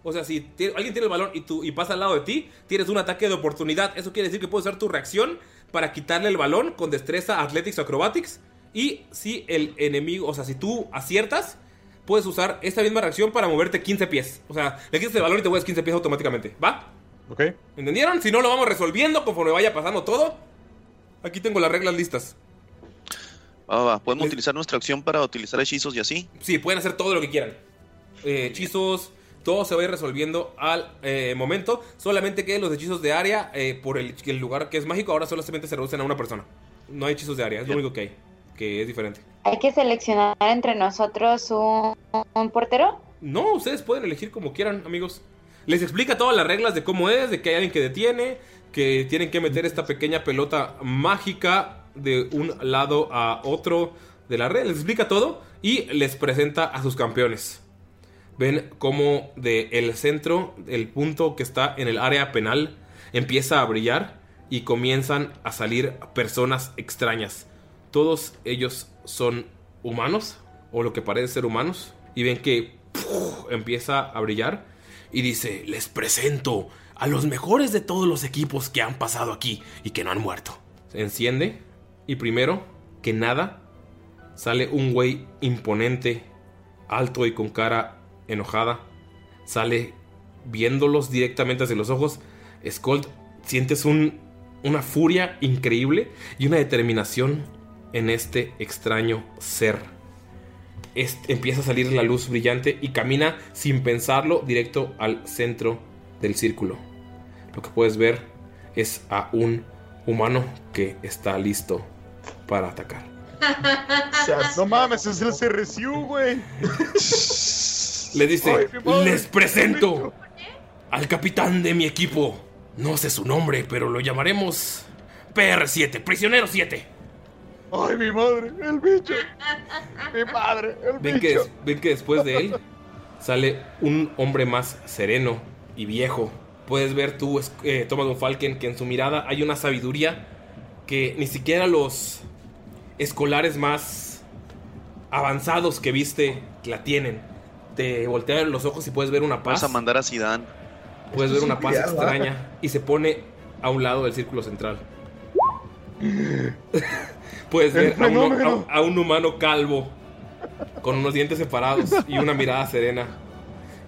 o sea, si alguien tiene el balón y, tú, y pasa al lado de ti, tienes un ataque de oportunidad. Eso quiere decir que puedes usar tu reacción para quitarle el balón con destreza, athletics o acrobatics. Y si el enemigo, o sea, si tú aciertas, puedes usar esta misma reacción para moverte 15 pies. O sea, le quitas el balón y te mueves 15 pies automáticamente. ¿Va? Ok. ¿Entendieron? Si no, lo vamos resolviendo conforme vaya pasando todo. Aquí tengo las reglas listas. Va, va, va. Podemos utilizar nuestra acción para utilizar hechizos y así. Sí, pueden hacer todo lo que quieran. Eh, hechizos, todo se va a ir resolviendo al eh, momento. Solamente que los hechizos de área, eh, por el, el lugar que es mágico, ahora solamente se reducen a una persona. No hay hechizos de área, es lo único que hay, que es diferente. Hay que seleccionar entre nosotros un, portero. No, ustedes pueden elegir como quieran, amigos. Les explica todas las reglas de cómo es, de que hay alguien que detiene, que tienen que meter esta pequeña pelota mágica de un lado a otro de la red. Les explica todo y les presenta a sus campeones. Ven cómo de el centro, el punto que está en el área penal, empieza a brillar y comienzan a salir personas extrañas. Todos ellos son humanos, o lo que parece ser humanos, y ven que empieza a brillar y dice, les presento a los mejores de todos los equipos que han pasado aquí y que no han muerto. Se enciende y primero que nada sale un güey imponente, alto y con cara enojada. Sale viéndolos directamente hacia los ojos. Skold, sientes un, una furia increíble y una determinación en este extraño ser. Este- empieza a salir la luz brillante y camina sin pensarlo directo al centro del círculo. Lo que puedes ver es a un humano que está listo para atacar. *laughs* No mames, es el CRSU, güey. Le dice, les presento al capitán de mi equipo, No sé su nombre, pero lo llamaremos PR7, prisionero 7. Ay, mi madre, el bicho. Mi madre, el Ven que, bicho. ven que después de él sale un hombre más sereno y viejo. Puedes ver tú, eh, Thomas von Falken, que en su mirada hay una sabiduría que ni siquiera los escolares más avanzados que viste la tienen. Te voltean los ojos y puedes ver una paz. Vas a mandar a Zidane. Puedes ver una paz un extraña y se pone a un lado del círculo central. *laughs* Puedes ver a, uno- fenómeno. a- a un humano calvo con unos dientes separados y una mirada serena.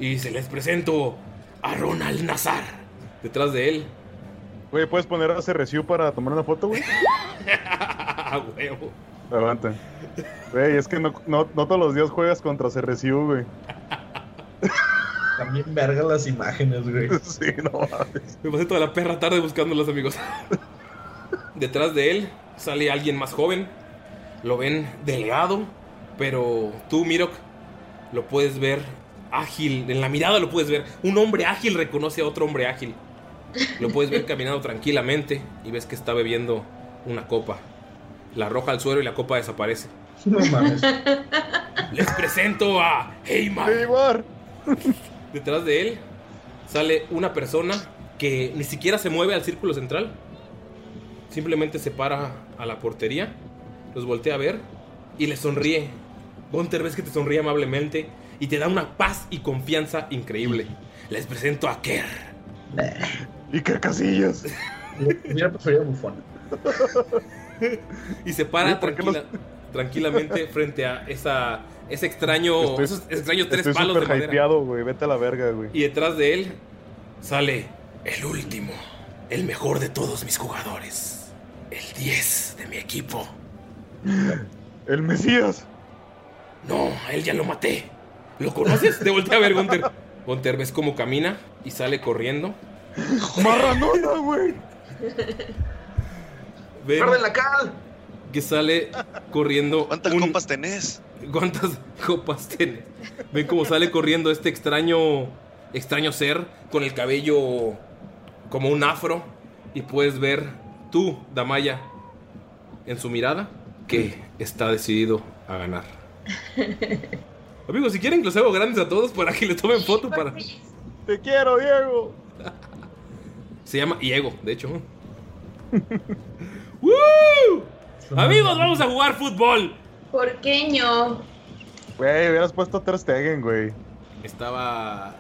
Y se les presento a Ronald Nazar. Detrás de él. Güey, ¿puedes poner a CRSU para tomar una foto, güey? *laughs* A huevo. Aguanta. Güey, es que no, no, no todos los días juegas contra CRSU, güey. También verga las imágenes, güey. *laughs* Sí, no mames. Me pasé toda la perra tarde buscándolos, amigos. Detrás de él sale alguien más joven. Lo ven delgado, pero tú, Mirok, lo puedes ver ágil. En la mirada lo puedes ver. Un hombre ágil reconoce a otro hombre ágil. Lo puedes ver *laughs* caminando tranquilamente y ves que está bebiendo una copa. La arroja al suelo y la copa desaparece. No mames. Les presento a Heymar. Detrás de él sale una persona que ni siquiera se mueve al círculo central. Simplemente se para a la portería, los voltea a ver y le sonríe. Gunter ves que te sonríe amablemente y te da una paz y confianza increíble. Les presento a Kerr. *laughs* ¿Y qué casillas? Hubiera preferido bufón. *laughs* Y se para Oye, ¿por qué tranquila- tranquilamente frente a esa, ese extraño, Estoy- esos extraños tres Estoy palos de madera. hypeado, güey. Vete a la verga, güey. Y detrás de él sale el último, el mejor de todos mis jugadores, el 10 de mi equipo. El Mesías. No, a él ya lo maté. ¿Lo conoces? Te volteé a ver, Gunter. Gunter, ves cómo camina y sale corriendo. Marranona, güey. ¡Guarden la cal! que sale corriendo. ¿Cuántas copas tenés? ¿Cuántas *laughs* copas tienes? Ven cómo sale corriendo este extraño, extraño ser con el cabello como un afro y puedes ver tú, Damaya, en su mirada que está decidido a ganar. *laughs* Amigos, si quieren que los hago grandes a todos para que le tomen foto para... Te quiero, Diego. Se llama Diego, de hecho. *laughs* ¡Woo! Amigos, vamos a jugar fútbol. Porqueño. Güey, hubieras puesto Ter Stegen, güey. Estaba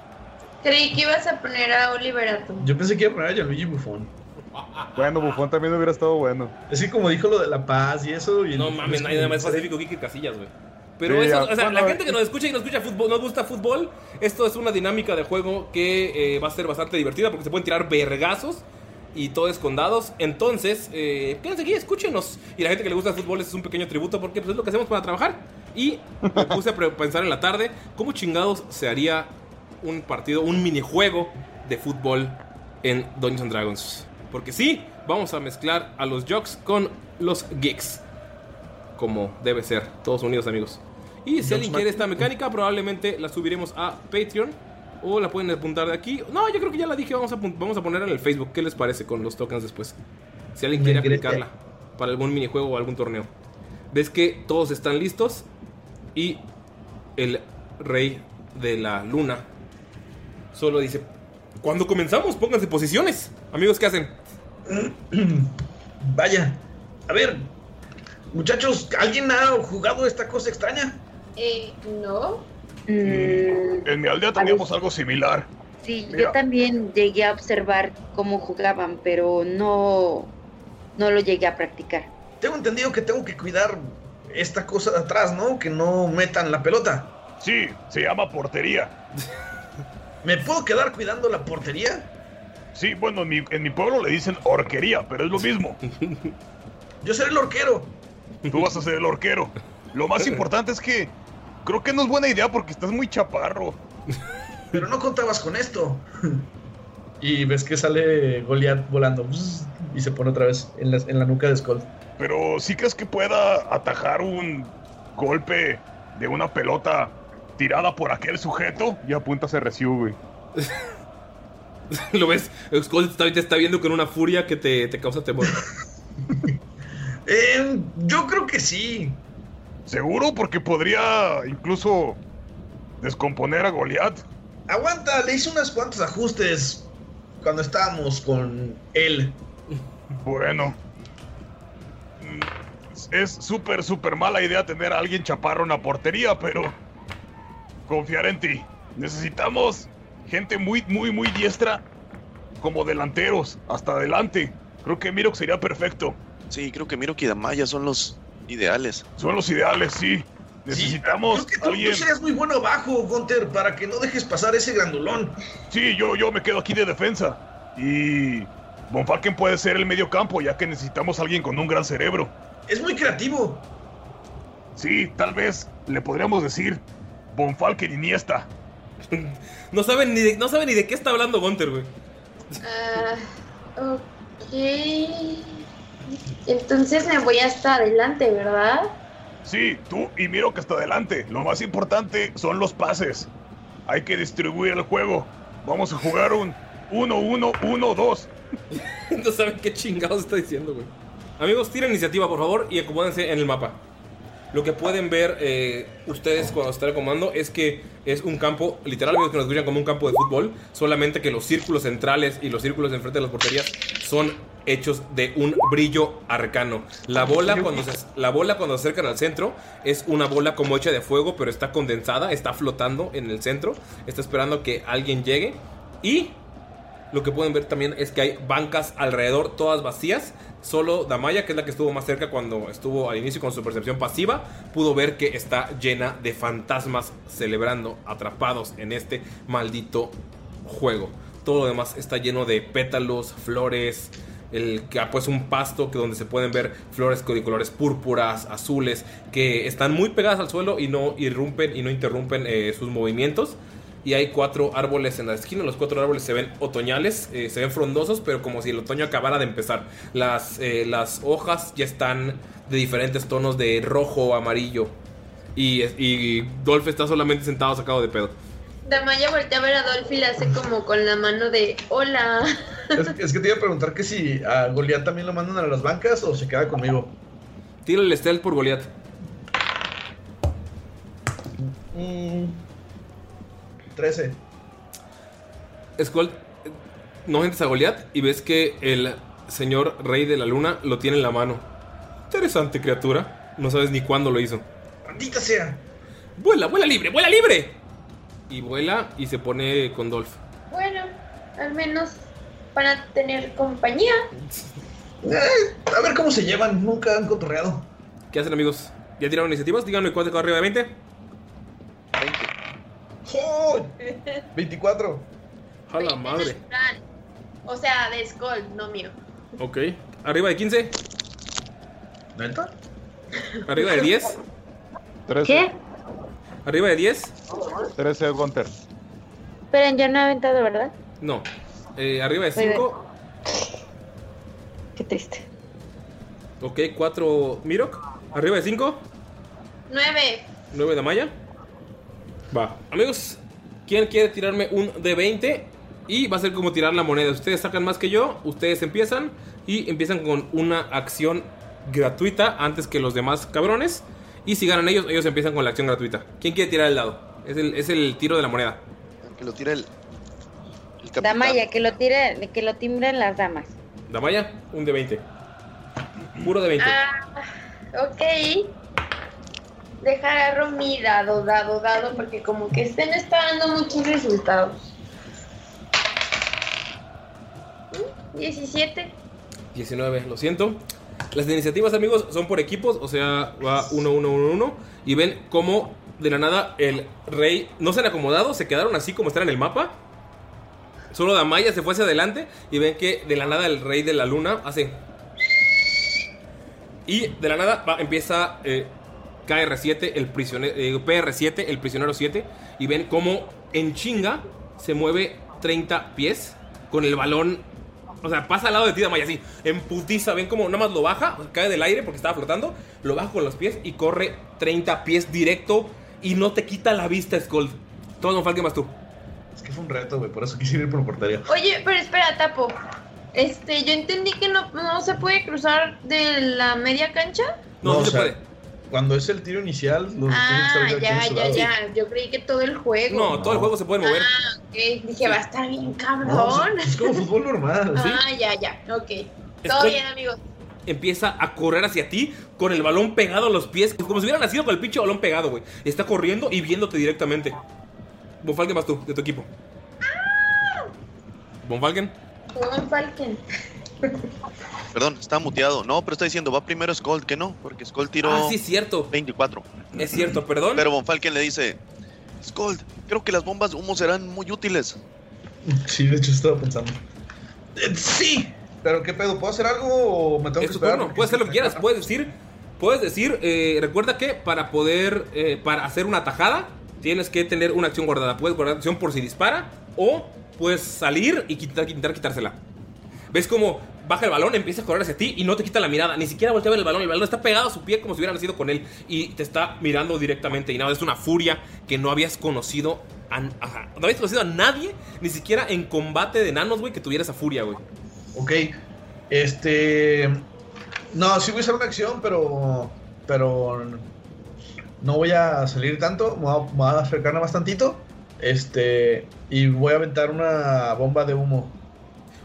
Creí que ibas a poner a Oliver Atom. Yo pensé que iba a poner a Gianluigi Buffon. Bueno, Bufón también hubiera estado bueno. Es que como dijo lo de la paz y eso. Y No mames, nada más pacífico que Casillas, güey. Pero Sí, eso, o sea, bueno, la gente que nos escucha y nos escucha fútbol, nos gusta fútbol, esto es una dinámica de juego que eh, va a ser bastante divertida porque se pueden tirar vergazos y todo es con dados. Entonces, eh, quédense aquí, escúchenos. Y la gente que le gusta el fútbol este es un pequeño tributo porque pues, es lo que hacemos para trabajar. Y me puse a pensar en la tarde cómo chingados se haría un partido, un minijuego de fútbol en Dungeons and Dragons. Porque sí, vamos a mezclar a los jocks con los geeks como debe ser, todos unidos amigos. Y si alguien quiere esta mecánica, probablemente la subiremos a Patreon o la pueden apuntar de aquí. No, yo creo que ya la dije, vamos a, vamos a ponerla en el Facebook. ¿Qué les parece con los tokens después? Si alguien quiere aplicarla para algún minijuego o algún torneo. Ves que todos están listos y el rey de la luna solo dice, cuando comenzamos, pónganse posiciones. Amigos, ¿qué hacen? *clears throat* Vaya. A ver, muchachos, ¿alguien ha jugado esta cosa extraña? Eh, no. En mi aldea teníamos algo similar. Sí, Mira. yo también llegué a observar cómo jugaban, pero no, no lo llegué a practicar. Tengo entendido que tengo que cuidar esta cosa de atrás, ¿no? Que no metan la pelota. Sí, se llama portería. *laughs* ¿Me puedo quedar cuidando la portería? Sí, bueno, en mi, en mi pueblo le dicen orquería, pero es lo mismo. *laughs* Yo seré el orquero. Tú vas a ser el orquero. Lo más *laughs* importante es que creo que no es buena idea porque estás muy chaparro. Pero no contabas con esto. *laughs* Y ves que sale Goliath volando y se pone otra vez en la, en la nuca de Skull. Pero ¿sí crees que pueda atajar un golpe de una pelota tirada por aquel sujeto? Y apunta a CRSU, güey. *laughs* Lo ves, Skull está- te está viendo con una furia que te, te causa temor. *laughs* Eh, yo creo que sí. ¿Seguro? Porque podría incluso descomponer a Goliath. Aguanta, le hice unos cuantos ajustes cuando estábamos con él. Bueno. Mm, Es súper, súper mala idea tener a alguien chaparro en la portería, pero confiar en ti. Necesitamos gente muy, muy, muy diestra como delanteros, hasta adelante. Creo que Mirok sería perfecto. Sí, creo que Mirok y Damaya son los ideales. Son los ideales, sí. Necesitamos Creo que tú, alguien. tú serías muy bueno abajo, Gunter, para que no dejes pasar ese grandulón. Sí, yo, yo me quedo aquí de defensa. Y Von Falken puede ser el medio campo, ya que necesitamos a alguien con un gran cerebro. Es muy creativo. Sí, tal vez le podríamos decir Von Falken Iniesta. *laughs* No saben ni de, no saben ni de qué está hablando Gunter, güey. Ah, ok. Entonces me voy hasta adelante, ¿verdad? Sí, tú y miro que hasta adelante. Lo más importante son los pases. Hay que distribuir el juego. Vamos a jugar un 1-1-1-2. *laughs* no saben qué chingados está diciendo, güey. Amigos, tiren iniciativa, por favor, y acomódense en el mapa. Lo que pueden ver eh, ustedes cuando están acomodando es que es un campo, literal, que nos escuchan como un campo de fútbol, solamente que los círculos centrales y los círculos enfrente de las porterías son hechos de un brillo arcano. La bola cuando se, la bola cuando se acercan al centro es una bola como hecha de fuego, pero está condensada, está flotando en el centro, está esperando que alguien llegue y lo que pueden ver también es que hay bancas alrededor, todas vacías. Solo Damaya, que es la que estuvo más cerca cuando estuvo al inicio con su percepción pasiva, pudo ver que está llena de fantasmas celebrando, atrapados en este maldito juego. Todo lo demás está lleno de pétalos, flores, el que ha pues un pasto que donde se pueden ver flores de colores púrpuras, azules, que están muy pegadas al suelo y no irrumpen y no interrumpen eh, sus movimientos. Y hay cuatro árboles en la esquina. Los cuatro árboles se ven otoñales, eh, se ven frondosos, pero como si el otoño acabara de empezar. Las, eh, las hojas ya están de diferentes tonos de rojo, amarillo. Y, y Dolph está solamente sentado sacado de pedo. Damaya voltea a ver a Dolphy y le hace como con la mano de hola. Es, es que te iba a preguntar que si a Goliath también lo mandan a las bancas o se queda conmigo. Tira el stealth por Goliath. Mm, 13. Skull, no entras a Goliath y ves que el señor rey de la luna lo tiene en la mano. Interesante criatura. No sabes ni cuándo lo hizo. Maldita sea. Vuela, vuela libre, vuela libre. Y vuela y se pone con Dolph. Bueno, al menos para tener compañía. *laughs* Eh, a ver cómo se llevan. Nunca han cotorreado. ¿Qué hacen amigos? ¿Ya tiraron iniciativas? Díganme cuánto quedó arriba de 20. ¡Oh! 24. A la madre. O sea, de Skull, no mío. Ok. ¿Arriba de 15? ¿Neta? ¿Arriba de 10? 13. ¿Qué? ¿Arriba de 10? 13 Gunter. Esperen, yo no he aventado, ¿verdad? No. Eh, ¿Arriba de Muy bien. 5? Qué triste. Ok, 4 Mirok. ¿Arriba de 5? Nueve. 9 de Maya. Va. Amigos, ¿quién quiere tirarme un de 20? Y va a ser como tirar la moneda. Ustedes sacan más que yo, ustedes empiezan y empiezan con una acción gratuita antes que los demás cabrones. Y si ganan ellos, ellos empiezan con la acción gratuita. ¿Quién quiere tirar el dado? Es el, es el tiro de la moneda. Que lo tire el. Damaya, que lo tire, que lo timbren las damas. Damaya, un de 20. Puro de 20. Ah, ok. Deja agarro mi dado, dado, dado, porque como que este no está dando muchos resultados. Mm, 17. 19, lo siento. Las iniciativas, amigos, son por equipos, o sea, va 1, 1, 1, 1. Y ven cómo de la nada el rey no se han acomodado, se quedaron así como están en el mapa. Solo Damaya se fue hacia adelante y ven que de la nada el rey de la luna hace. Y de la nada va- empieza eh, KR7, el prisionero, eh, PR7, el prisionero 7. Y ven cómo en chinga se mueve 30 pies con el balón o sea, pasa al lado de ti, Damaya, así, en putiza. Ven como nada más lo baja, cae del aire porque estaba flotando. Lo baja con los pies y corre 30 pies directo y no te quita la vista, Skull. Todo no falta más tú. Es que fue un reto, güey. Por eso quise ir por portería. Oye, pero espera, Tapo. Este, yo entendí que no, no se puede cruzar de la media cancha. No, o sea, Cuando es el tiro inicial, los Ah, tienen que estar ya, ya, lado. ya. Yo creí que todo el juego. No, todo el juego se puede mover. Ah, ok. Dije, va a estar bien cabrón. es, es como fútbol normal. Ah, ya, ya. Ok. Todo bien, amigos. Empieza a correr hacia ti con el balón pegado a los pies, como si hubiera nacido con el pinche balón pegado, güey. Está corriendo y viéndote directamente. Bonfalken vas tú, de tu equipo. Bonfalken. Juan Falken. Perdón, está muteado. No, pero está diciendo, va primero Skull, que no, porque Skull tiró Ah, sí, cierto. 24. Es cierto, perdón. Pero Von Falken le dice, Skull, creo que las bombas de humo serán muy útiles. Sí, de hecho estaba pensando. Eh, Sí, pero ¿qué pedo? ¿Puedo hacer algo o me tengo Es que esperar? turno, puedes hacer lo que quieras, puedes decir, puedes decir, eh, recuerda que para poder, eh, para hacer una tajada, tienes que tener una acción guardada. Puedes guardar acción por si dispara o puedes salir y quitar, intentar quitársela. ¿Ves cómo baja el balón, empieza a correr hacia ti y no te quita la mirada? Ni siquiera voltea a ver el balón, el balón está pegado a su pie como si hubiera nacido con él y te está mirando directamente y nada, es una furia que no habías conocido no habías conocido a nadie, ni siquiera en combate de enanos, güey, que tuviera esa furia, güey. Ok, este... No, sí voy a hacer una acción, pero... Pero... No voy a salir tanto, me voy a, me voy a acercar más tantito. Este... Y voy a aventar una bomba de humo.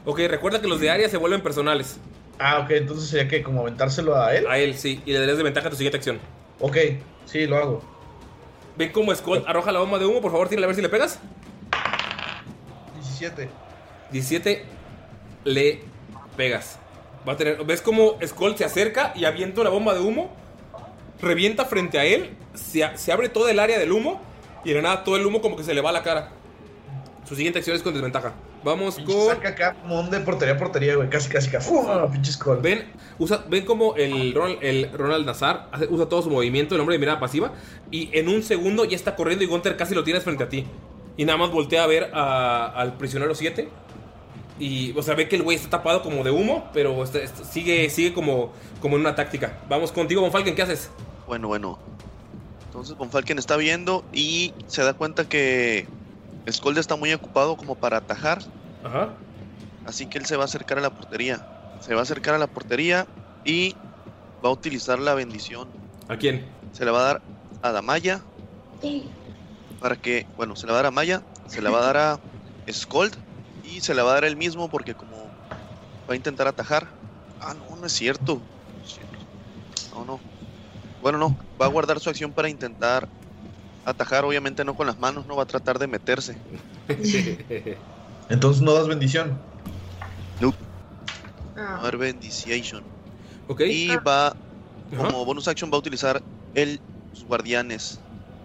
Ok, recuerda que los de área se vuelven personales. Ah, ok, entonces sería que como aventárselo a él. A él, sí. Y le darías de ventaja a tu siguiente acción. Ok, sí, lo hago. ¿Ven cómo Skull arroja la bomba de humo? Por favor, tírale a ver si le pegas. 17. 17 le pegas. Va a tener, ¿Ves cómo Skull se acerca y avienta una bomba de humo? Revienta frente a él. Se, se abre todo el área del humo. Y de la nada todo el humo como que se le va a la cara. Su siguiente acción es con desventaja. Vamos con. Saca acá, mon de portería a portería, güey. Casi, casi, casi. ¡Fu! Pinche Skull. Ven, usa, ven como el Ronald, el Ronald Nazar hace- usa todo su movimiento, el hombre de mirada pasiva, y en un segundo ya está corriendo y Gunter casi lo tienes frente a ti. Y nada más voltea a ver a- al prisionero 7. Y, o sea, ve que el güey está tapado como de humo, pero está- está- sigue, sigue como, como en una táctica. Vamos contigo, Von Falken, ¿qué haces? Bueno, bueno. Entonces Von Falken está viendo y se da cuenta que Skull está muy ocupado como para atajar. Ajá. Así que él se va a acercar a la portería. Se va a acercar a la portería y va a utilizar la bendición. ¿A quién? Se le va a dar a Damaya para que, bueno, se le va a dar a Maya, se le va a dar a Skold y se le va a dar a él mismo porque como va a intentar atajar. Ah, no, no es cierto. No, no. Bueno, no, va a guardar su acción para intentar atajar, obviamente no con las manos, no va a tratar de meterse. *laughs* Entonces no das bendición. Nope. Ah. Va a dar bendición. Ok. Y va, como bonus action, va a utilizar el, sus guardianes.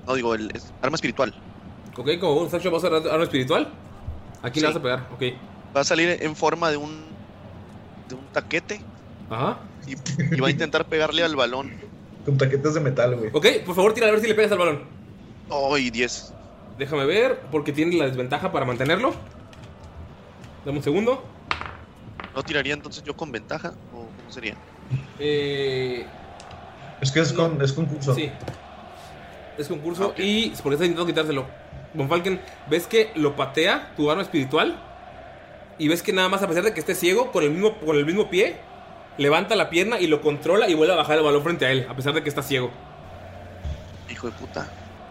No digo, el arma espiritual. Ok, como bonus action vas a usar arma espiritual. Aquí le Sí. vas a pegar, ok. Va a salir en forma de un de un taquete Ajá. y, y va a intentar pegarle al balón. Con taquetes de metal, güey. Ok, por favor, tira a ver si le pegas al balón. ¡Ay, 10! Déjame ver, porque tiene la desventaja para mantenerlo. Dame un segundo. ¿No tiraría entonces yo con ventaja? ¿O cómo sería? Eh, Es que es, con, es concurso. Sí. Es concurso y porque está intentando quitárselo. Von Falken, ves que lo patea tu arma espiritual y ves que nada más a pesar de que esté ciego, con el mismo, con el mismo pie, levanta la pierna y lo controla y vuelve a bajar el balón frente a él, a pesar de que está ciego. Hijo de puta.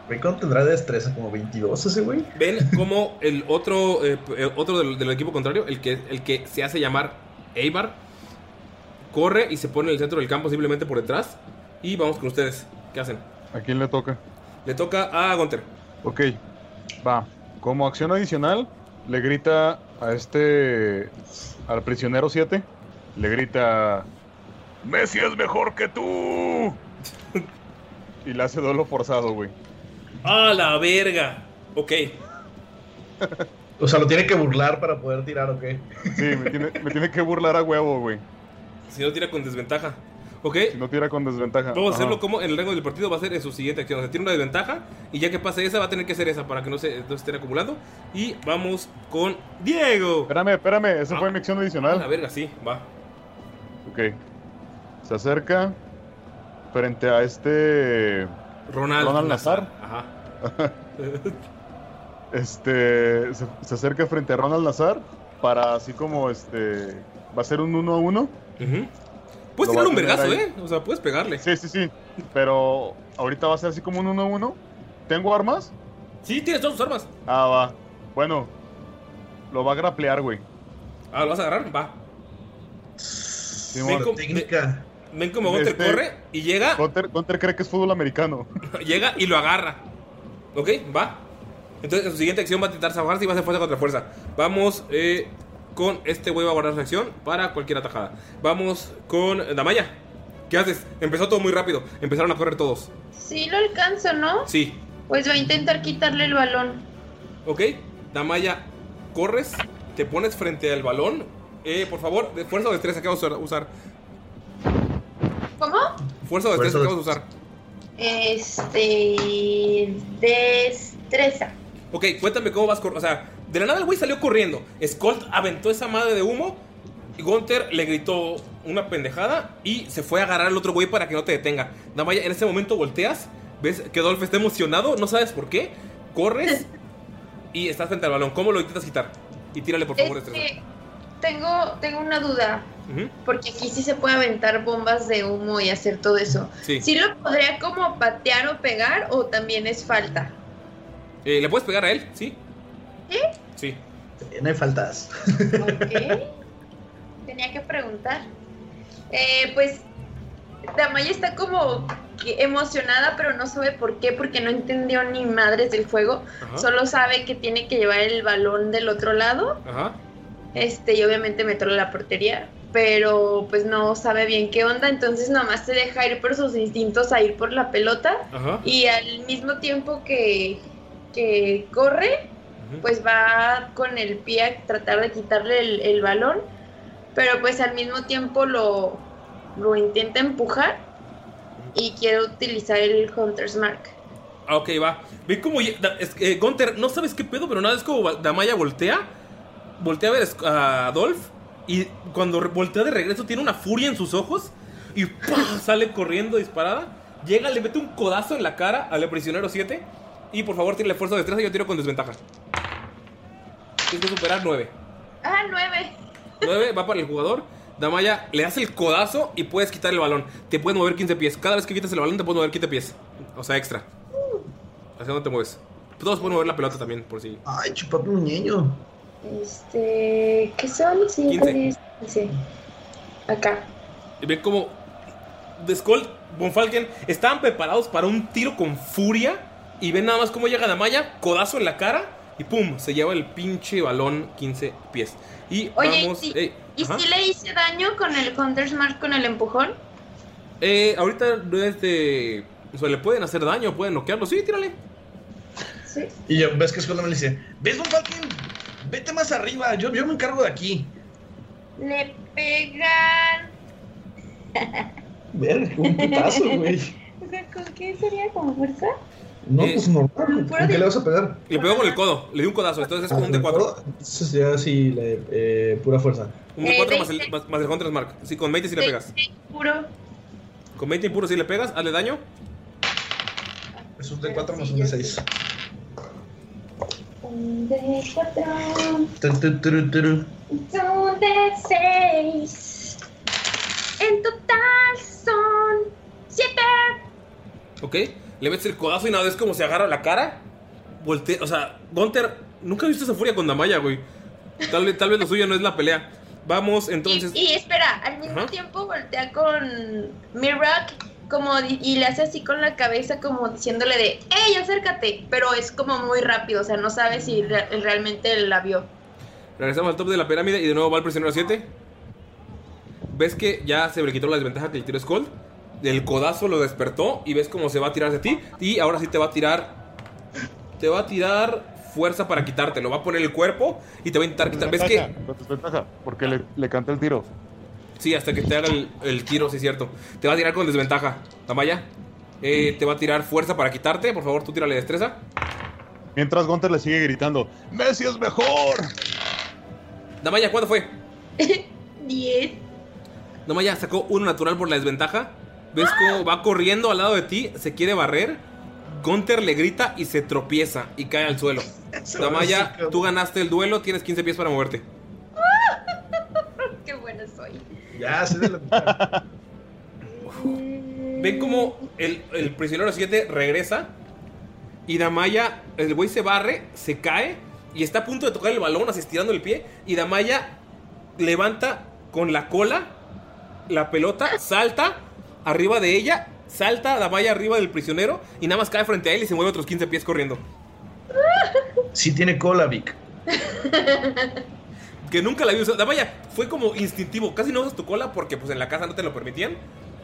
¿Cuánto tendrá de destreza? ¿Como 22 ese güey? Ven como el otro, eh, otro del, del equipo contrario, el que, el que se hace llamar Eibar, corre y se pone en el centro del campo simplemente por detrás. Y vamos con ustedes. ¿Qué hacen? ¿A quién le toca? Le toca a Gunter. Ok, va. Como acción adicional, le grita a este. al prisionero 7. Le grita. Messi es mejor que tú. *laughs* Y le hace duelo forzado, güey. ¡A la verga! Ok. O sea, lo tiene que burlar para poder tirar, ¿ok? Sí, me tiene, me tiene que burlar a huevo, güey. Si no tira con desventaja. Ok. Si no tira con desventaja. Vamos a hacerlo Ajá. como en el rango del partido va a ser en su siguiente acción. O sea, tiene una desventaja y ya que pase esa va a tener que hacer esa para que no se, no se estén acumulando. Y vamos con Diego. Espérame, espérame, esa fue mi acción A adicional. la verga, sí, va. Ok. Se acerca frente a este. Ronald, Ronald Nazar. Ajá. *laughs* este, se, se acerca frente a Ronald Nazar para así como este, va a ser un uno a uno. Puedes Lo va tirarle a un vergazo. ¿eh? O sea, puedes pegarle. Sí, sí, sí. Pero ahorita va a ser así como un 1 1. ¿Tengo armas? Sí, tienes todas tus armas. Ah, va. Bueno, lo va a graplear, güey. Ah, ¿lo vas a agarrar? Va. Simón. ven, como, ven, ven como Gunter Este- corre y llega, Gunter, Gunter cree que es fútbol americano. *laughs* llega y lo agarra. ¿Ok? Va. Entonces, en su siguiente acción va a intentar zafarse y va a hacer fuerza contra fuerza. Vamos eh, con este güey va a guardar su acción para cualquier atajada. Vamos con Damaya. ¿Qué haces? Empezó todo muy rápido. Empezaron a correr todos. Sí lo alcanzo, ¿no? Sí. Pues va a intentar quitarle el balón. ¿Ok? Damaya, corres, te pones frente al balón. Eh, por favor, de fuerza o destreza que vamos a usar. ¿Cómo? Fuerza o destreza que o vamos a usar. Este. Destreza. Ok, cuéntame cómo vas corriendo. O sea, de la nada el güey salió corriendo. Skolt aventó esa madre de humo. Y Gunther le gritó una pendejada y se fue a agarrar al otro güey para que no te detenga. Damaya, en ese momento volteas, ves que Dolph está emocionado, no sabes por qué. Corres *laughs* y estás frente al balón. ¿Cómo lo intentas quitar? Y tírale por favor destreza. Tengo, tengo una duda. Porque aquí sí se puede aventar bombas de humo y hacer todo eso. Sí. lo podría como patear o pegar o también es falta? Eh, ¿Le puedes pegar a él? ¿Sí? ¿Sí? Sí. No hay faltas. Ok. Tenía que preguntar. Eh, pues Damaya está como emocionada, pero no sabe por qué, porque no entendió ni madres del juego. Ajá. Solo sabe que tiene que llevar el balón del otro lado. Ajá. Este, y obviamente meterlo a la portería. Pero pues no sabe bien qué onda. Entonces nomás se deja ir por sus instintos a ir por la pelota. Ajá. Y al mismo tiempo que, que corre, pues va con el pie a tratar de quitarle el, el balón, pero pues al mismo tiempo lo, lo intenta empujar y quiere utilizar el Hunter's Mark. Ah, ok, va. Ve como. eh, Gunther, no sabes qué pedo, pero nada, es como Damaya voltea. Voltea a ver a Adolf. Y cuando voltea de regreso, tiene una furia en sus ojos. Y ¡pah! sale corriendo disparada. Llega, le mete un codazo en la cara al prisionero 7. Y por favor, tire fuerza de destreza. Yo tiro con desventaja. Tienes que superar 9. Ah, nueve. 9 va para el jugador. Damaya le hace el codazo y puedes quitar el balón. Te puedes mover 15 pies. Cada vez que quitas el balón, te puedes mover 15 pies. O sea, extra. ¿Hacia dónde te mueves? Todos pueden mover la pelota también, por si. Ay, chupapi un niño. Este, ¿qué son? 5, 15. 10, 15. Acá. Y ven como. The Skull, Von Falken estaban preparados para un tiro con furia. Y ven nada más cómo llega Damaya, codazo en la cara. Y pum, se lleva el pinche balón 15 pies. Y Oye, vamos. ¿y, si, ey, ¿y ajá. si le hice daño con el Hunter's Mark con el empujón? Eh, ahorita no es de. O sea, le pueden hacer daño, pueden noquearlo. Sí, tírale. Sí. Y yo, ves que Skull me dice, ¿ves, Von Falken? Vete más arriba, yo, yo me encargo de aquí. Le pegan. Ver, un putazo, güey. *laughs* O sea, ¿con qué sería? ¿Con fuerza? No, Eh, pues normal. ¿Con qué le vas a pegar? Le pegó con el codo, le dio un codazo. Entonces es como un Ah, D4. Entonces ya sí, le- eh, pura fuerza. Un Eh, D4 más el, 20. más, más el Hunter's Mark. Sí, con 20 sí le pegas. Puro. Con 20 impuro sí le pegas, hazle daño. Es un D4 más un D6. Un de cuatro. Son de seis. En total son siete. Ok, le metes el codazo y nada, es como se agarra la cara. Voltea, o sea, Gunter, nunca he visto esa furia con Damaya, güey. Tal vez, tal vez lo suyo no es la pelea. Vamos, entonces. Y espera, al mismo Ajá. tiempo voltea con Mirrock como y le hace así con la cabeza como diciéndole de ¡Ey, acércate! Pero es como muy rápido, o sea, no sabe si re- realmente la vio. Regresamos al top de la pirámide y de nuevo va el prisionero 7. Ves que ya se le quitó la desventaja que el tiro Skull. El codazo lo despertó y ves cómo se va a tirar de ti. Y ahora sí te va a tirar. Te va a tirar fuerza para quitarte. Lo va a poner el cuerpo y te va a intentar quitar. ¿Ves que? Desventaja, con desventaja, porque le, le canta el tiro. Sí, hasta que te haga el, el tiro, sí es cierto. Te va a tirar con desventaja. Tamaya. Eh, te va a tirar fuerza para quitarte. Por favor, tú tírale destreza. Mientras Gunter le sigue gritando, ¡Messi es mejor! Damaya, ¿cuándo fue? *laughs* Diez. Damaya sacó uno natural por la desventaja. ¿Ves cómo va corriendo al lado de ti? Se quiere barrer. Gunter le grita y se tropieza y cae al suelo. Damaya, tú ganaste el duelo, tienes 15 pies para moverte. *laughs* Qué buena soy. Ya, se de la *laughs* Ven como el, el prisionero 7 regresa y Damaya, el güey se barre, se cae y está a punto de tocar el balón, así estirando el pie. Y Damaya levanta con la cola la pelota, salta arriba de ella, salta Damaya arriba del prisionero y nada más cae frente a él y se mueve otros 15 pies corriendo. *laughs* Sí tiene cola, Vic. *laughs* Que nunca la vi usar. Damaya, fue como instintivo. Casi no usas tu cola porque pues en la casa no te lo permitían.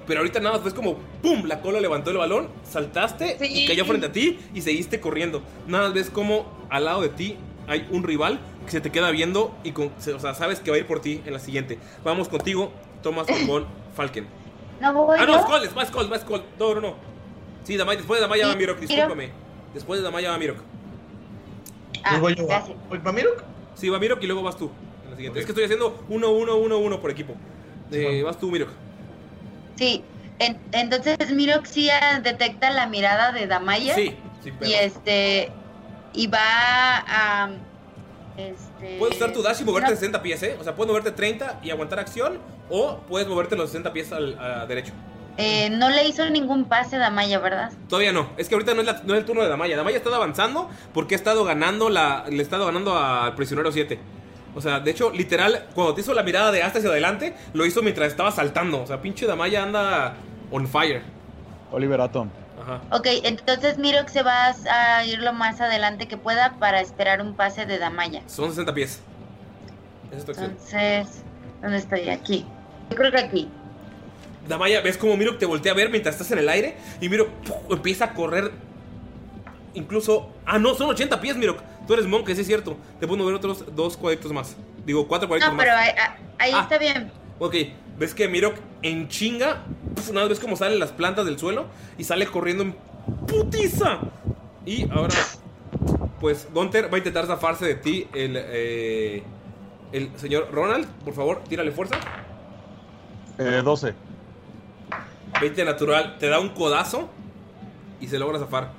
Pero ahorita nada más ves como ¡pum! La cola levantó el balón, saltaste y Sí. cayó frente a ti y seguiste corriendo. Nada más ves como al lado de ti hay un rival que se te queda viendo y con, o sea, sabes que va a ir por ti en la siguiente. Vamos contigo, Thomas *laughs* con Falken. No voy Ah, no. Skull, es más Skull, más Skull. No, no, no. Sí, Damaya, después de Damaya va Mirok, discúlpame. Después de Damaya va Mirok. Ah, voy yo. gracias. ¿Voy para Mirok? Sí, va Mirok y luego vas tú. En la siguiente. Es que estoy haciendo 1, 1, 1, 1 por equipo. Eh, vas tú, Mirok. Sí, en- entonces Mirok sí detecta la mirada de Damaya. Sí, sí, pero. Y este. Y va a. Este. Puedes usar tu dash y moverte no, 60 pies, ¿eh? O sea, puedes moverte 30 y aguantar acción. O puedes moverte los 60 pies al a derecho. eh, no le hizo ningún pase a Damaya, ¿verdad? Todavía no. Es que ahorita no es, la- no es el turno de Damaya. Damaya ha estado avanzando porque ha estado ganando la, le ha estado ganando al prisionero 7. O sea, de hecho, literal, cuando te hizo la mirada de hasta hacia adelante, lo hizo mientras estaba saltando. O sea, pinche Damaya anda on fire. Oliver Atom. Ajá. Ok, entonces Mirok se va a ir lo más adelante que pueda para esperar un pase de Damaya. Son 60 pies. Es tu acción. Entonces, ¿dónde estoy? Aquí. Yo creo que aquí. Damaya, ves como Mirok te voltea a ver mientras estás en el aire y Mirok empieza a correr. Incluso. Ah, no, son 80 pies, Mirok. Tú eres monk, sí es cierto. Te puedo mover otros dos cuadritos más. Digo, cuatro cuadritos No, más. pero ahí, ah, ahí Ah. está bien. Ok, ves que Mirok en chinga. ¡puf! Una vez ves como salen las plantas del suelo y sale corriendo en putiza. Y ahora, pues Gunter va a intentar zafarse de ti el, eh, el señor Ronald. Por favor, tírale fuerza. Eh, 12. 20 natural, te da un codazo y se logra zafar.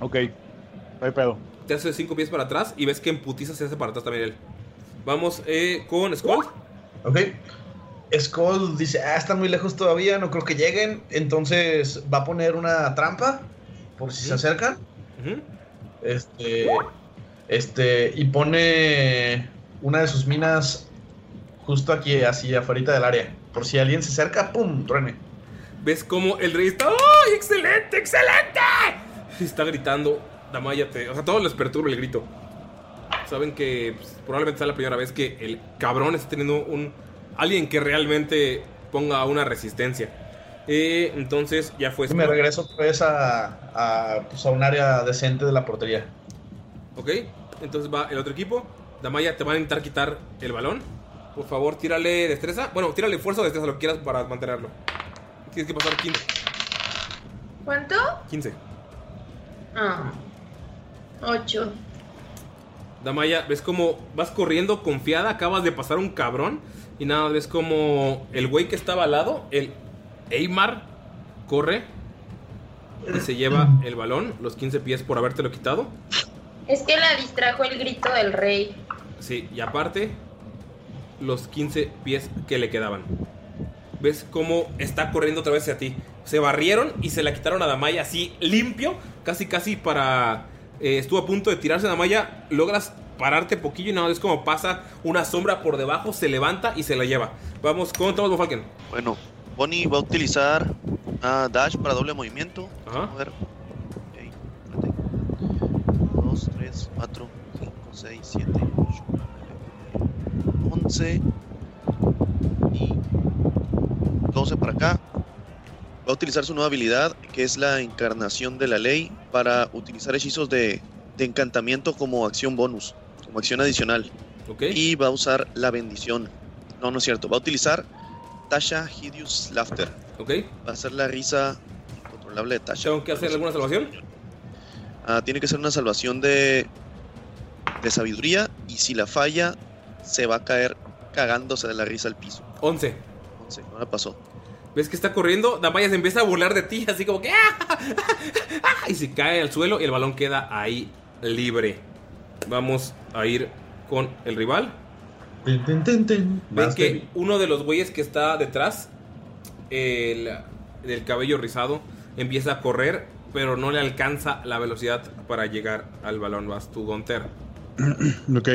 Ok. No hay pedo. Te hace 5 pies para atrás y ves que en putiza se hace para atrás también él. Vamos eh, con Skull. Ok. Skull dice, ah, están muy lejos todavía, no creo que lleguen. Entonces va a poner una trampa por si se acercan. Este. Este. Y pone una de sus minas justo aquí, así afuera del área. Por si alguien se acerca, ¡pum! Truene. Ves como el rey está. ¡Ay, excelente, excelente! Está gritando. Damaya te. O sea, todos les perturba el grito. Saben que pues, probablemente sea la primera vez que el cabrón está teniendo un. Alguien que realmente ponga una resistencia. Eh, entonces ya fue. Me regreso otra vez a, a, pues, a un área decente de la portería. Ok, entonces va el otro equipo. Damaya te va a intentar quitar el balón. Por favor, tírale destreza. Bueno, tírale fuerza o destreza, lo que quieras para mantenerlo. Tienes que pasar 15. ¿Cuánto? 15. Ah. Ocho. Damaya, ves como vas corriendo confiada, acabas de pasar un cabrón y nada, ves como el güey que estaba al lado, el Eymar, corre y se lleva el balón, los 15 pies por habértelo quitado. Es que la distrajo el grito del rey. Sí, y aparte, los 15 pies que le quedaban. ¿Ves cómo está corriendo otra vez hacia ti? Se barrieron y se la quitaron a Damaya así limpio, casi casi para... eh, estuvo a punto de tirarse Damaya, logras pararte poquillo y nada, es como pasa una sombra por debajo, se levanta y se la lleva. Vamos con Thomas Falken. Bueno, Bonnie va a utilizar ah, Dash para doble movimiento. Ajá. A ver. Ok, espérate. 2, 3, 4, 5, 6, 7, 8, 9, 11 y 12 para acá. Va a utilizar su nueva habilidad, que es la encarnación de la ley, para utilizar hechizos de, de encantamiento como acción bonus, como acción adicional. Y va a usar la bendición. No, no es cierto. Va a utilizar Tasha Hideous Laughter. Ok. Va a ser la risa incontrolable de Tasha. ¿Tengo que hacer alguna salvación? Ah, tiene que ser una salvación de, de sabiduría y si la falla se va a caer cagándose de la risa al piso. 11. 11, no la pasó. ves que está corriendo, Damaya se empieza a burlar de ti, así como que ¡ah! ¡Ah! y se cae al suelo y el balón queda ahí libre. Vamos a ir con el rival. Ten, ten, ten, ten. Ven Vas, que uno de los güeyes que está detrás, el del cabello rizado, empieza a correr, pero no le alcanza la velocidad para llegar al balón. Vas tú, Gunter. *clears throat* Ok.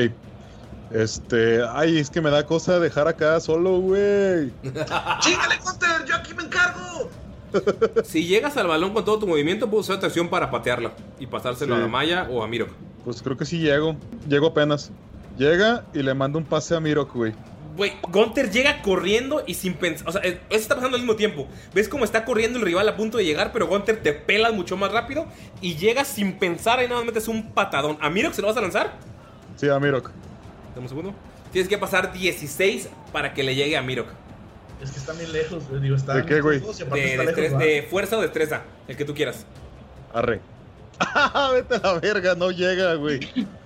Este. Ay, es que me da cosa dejar acá solo, güey. *laughs* ¡Chíngale, Gunter! ¡Yo aquí me encargo! *laughs* Si llegas al balón con todo tu movimiento, puedes usar tu acción para patearlo y pasárselo Sí. a Damaya o a Miro. Pues creo que sí llego. Llego apenas. Llega y le mando un pase a Mirok, güey. Güey, Gunter llega corriendo y sin pensar. O sea, eso está pasando al mismo tiempo. ¿Ves cómo está corriendo el rival a punto de llegar? Pero Gunter te pela mucho más rápido y llega sin pensar y nada más metes un patadón. ¿A Miro se lo vas a lanzar? Sí, a Mirok. Dame un segundo. Tienes que pasar 16 para que le llegue a Mirok. Es que están bien lejos, güey. Digo, están ¿De qué, güey? De, está de fuerza o destreza, el que tú quieras. Arre. *laughs* Vete a la verga, no llega, güey.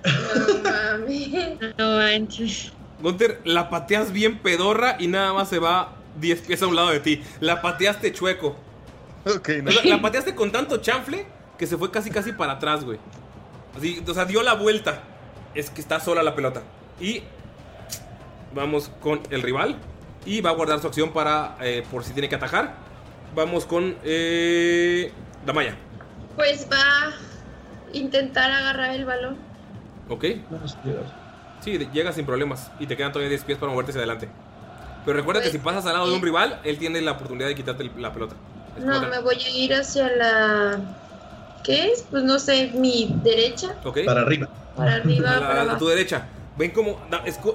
No mames. No manches. Gunter, la pateas bien pedorra y nada más se va 10 pies a un lado de ti. La pateaste chueco. Ok, no. O sea, la pateaste con tanto chanfle que se fue casi casi para atrás, güey. Así, o sea, dio la vuelta. Es que está sola la pelota. Y vamos con el rival. Y va a guardar su acción para eh, por si tiene que atajar. Vamos con eh, Damaya. Pues va a intentar agarrar el balón. ¿Ok? Sí, llega sin problemas. Y te quedan todavía 10 pies para moverte hacia adelante. Pero recuerda que si pasas al lado de un rival, él tiene la oportunidad de quitarte la pelota. Es No, me voy a ir hacia la. ¿Qué es? Pues no sé, mi derecha. ¿Ok? Para arriba. Para arriba, a, *laughs* la- para a tu derecha. Ven como.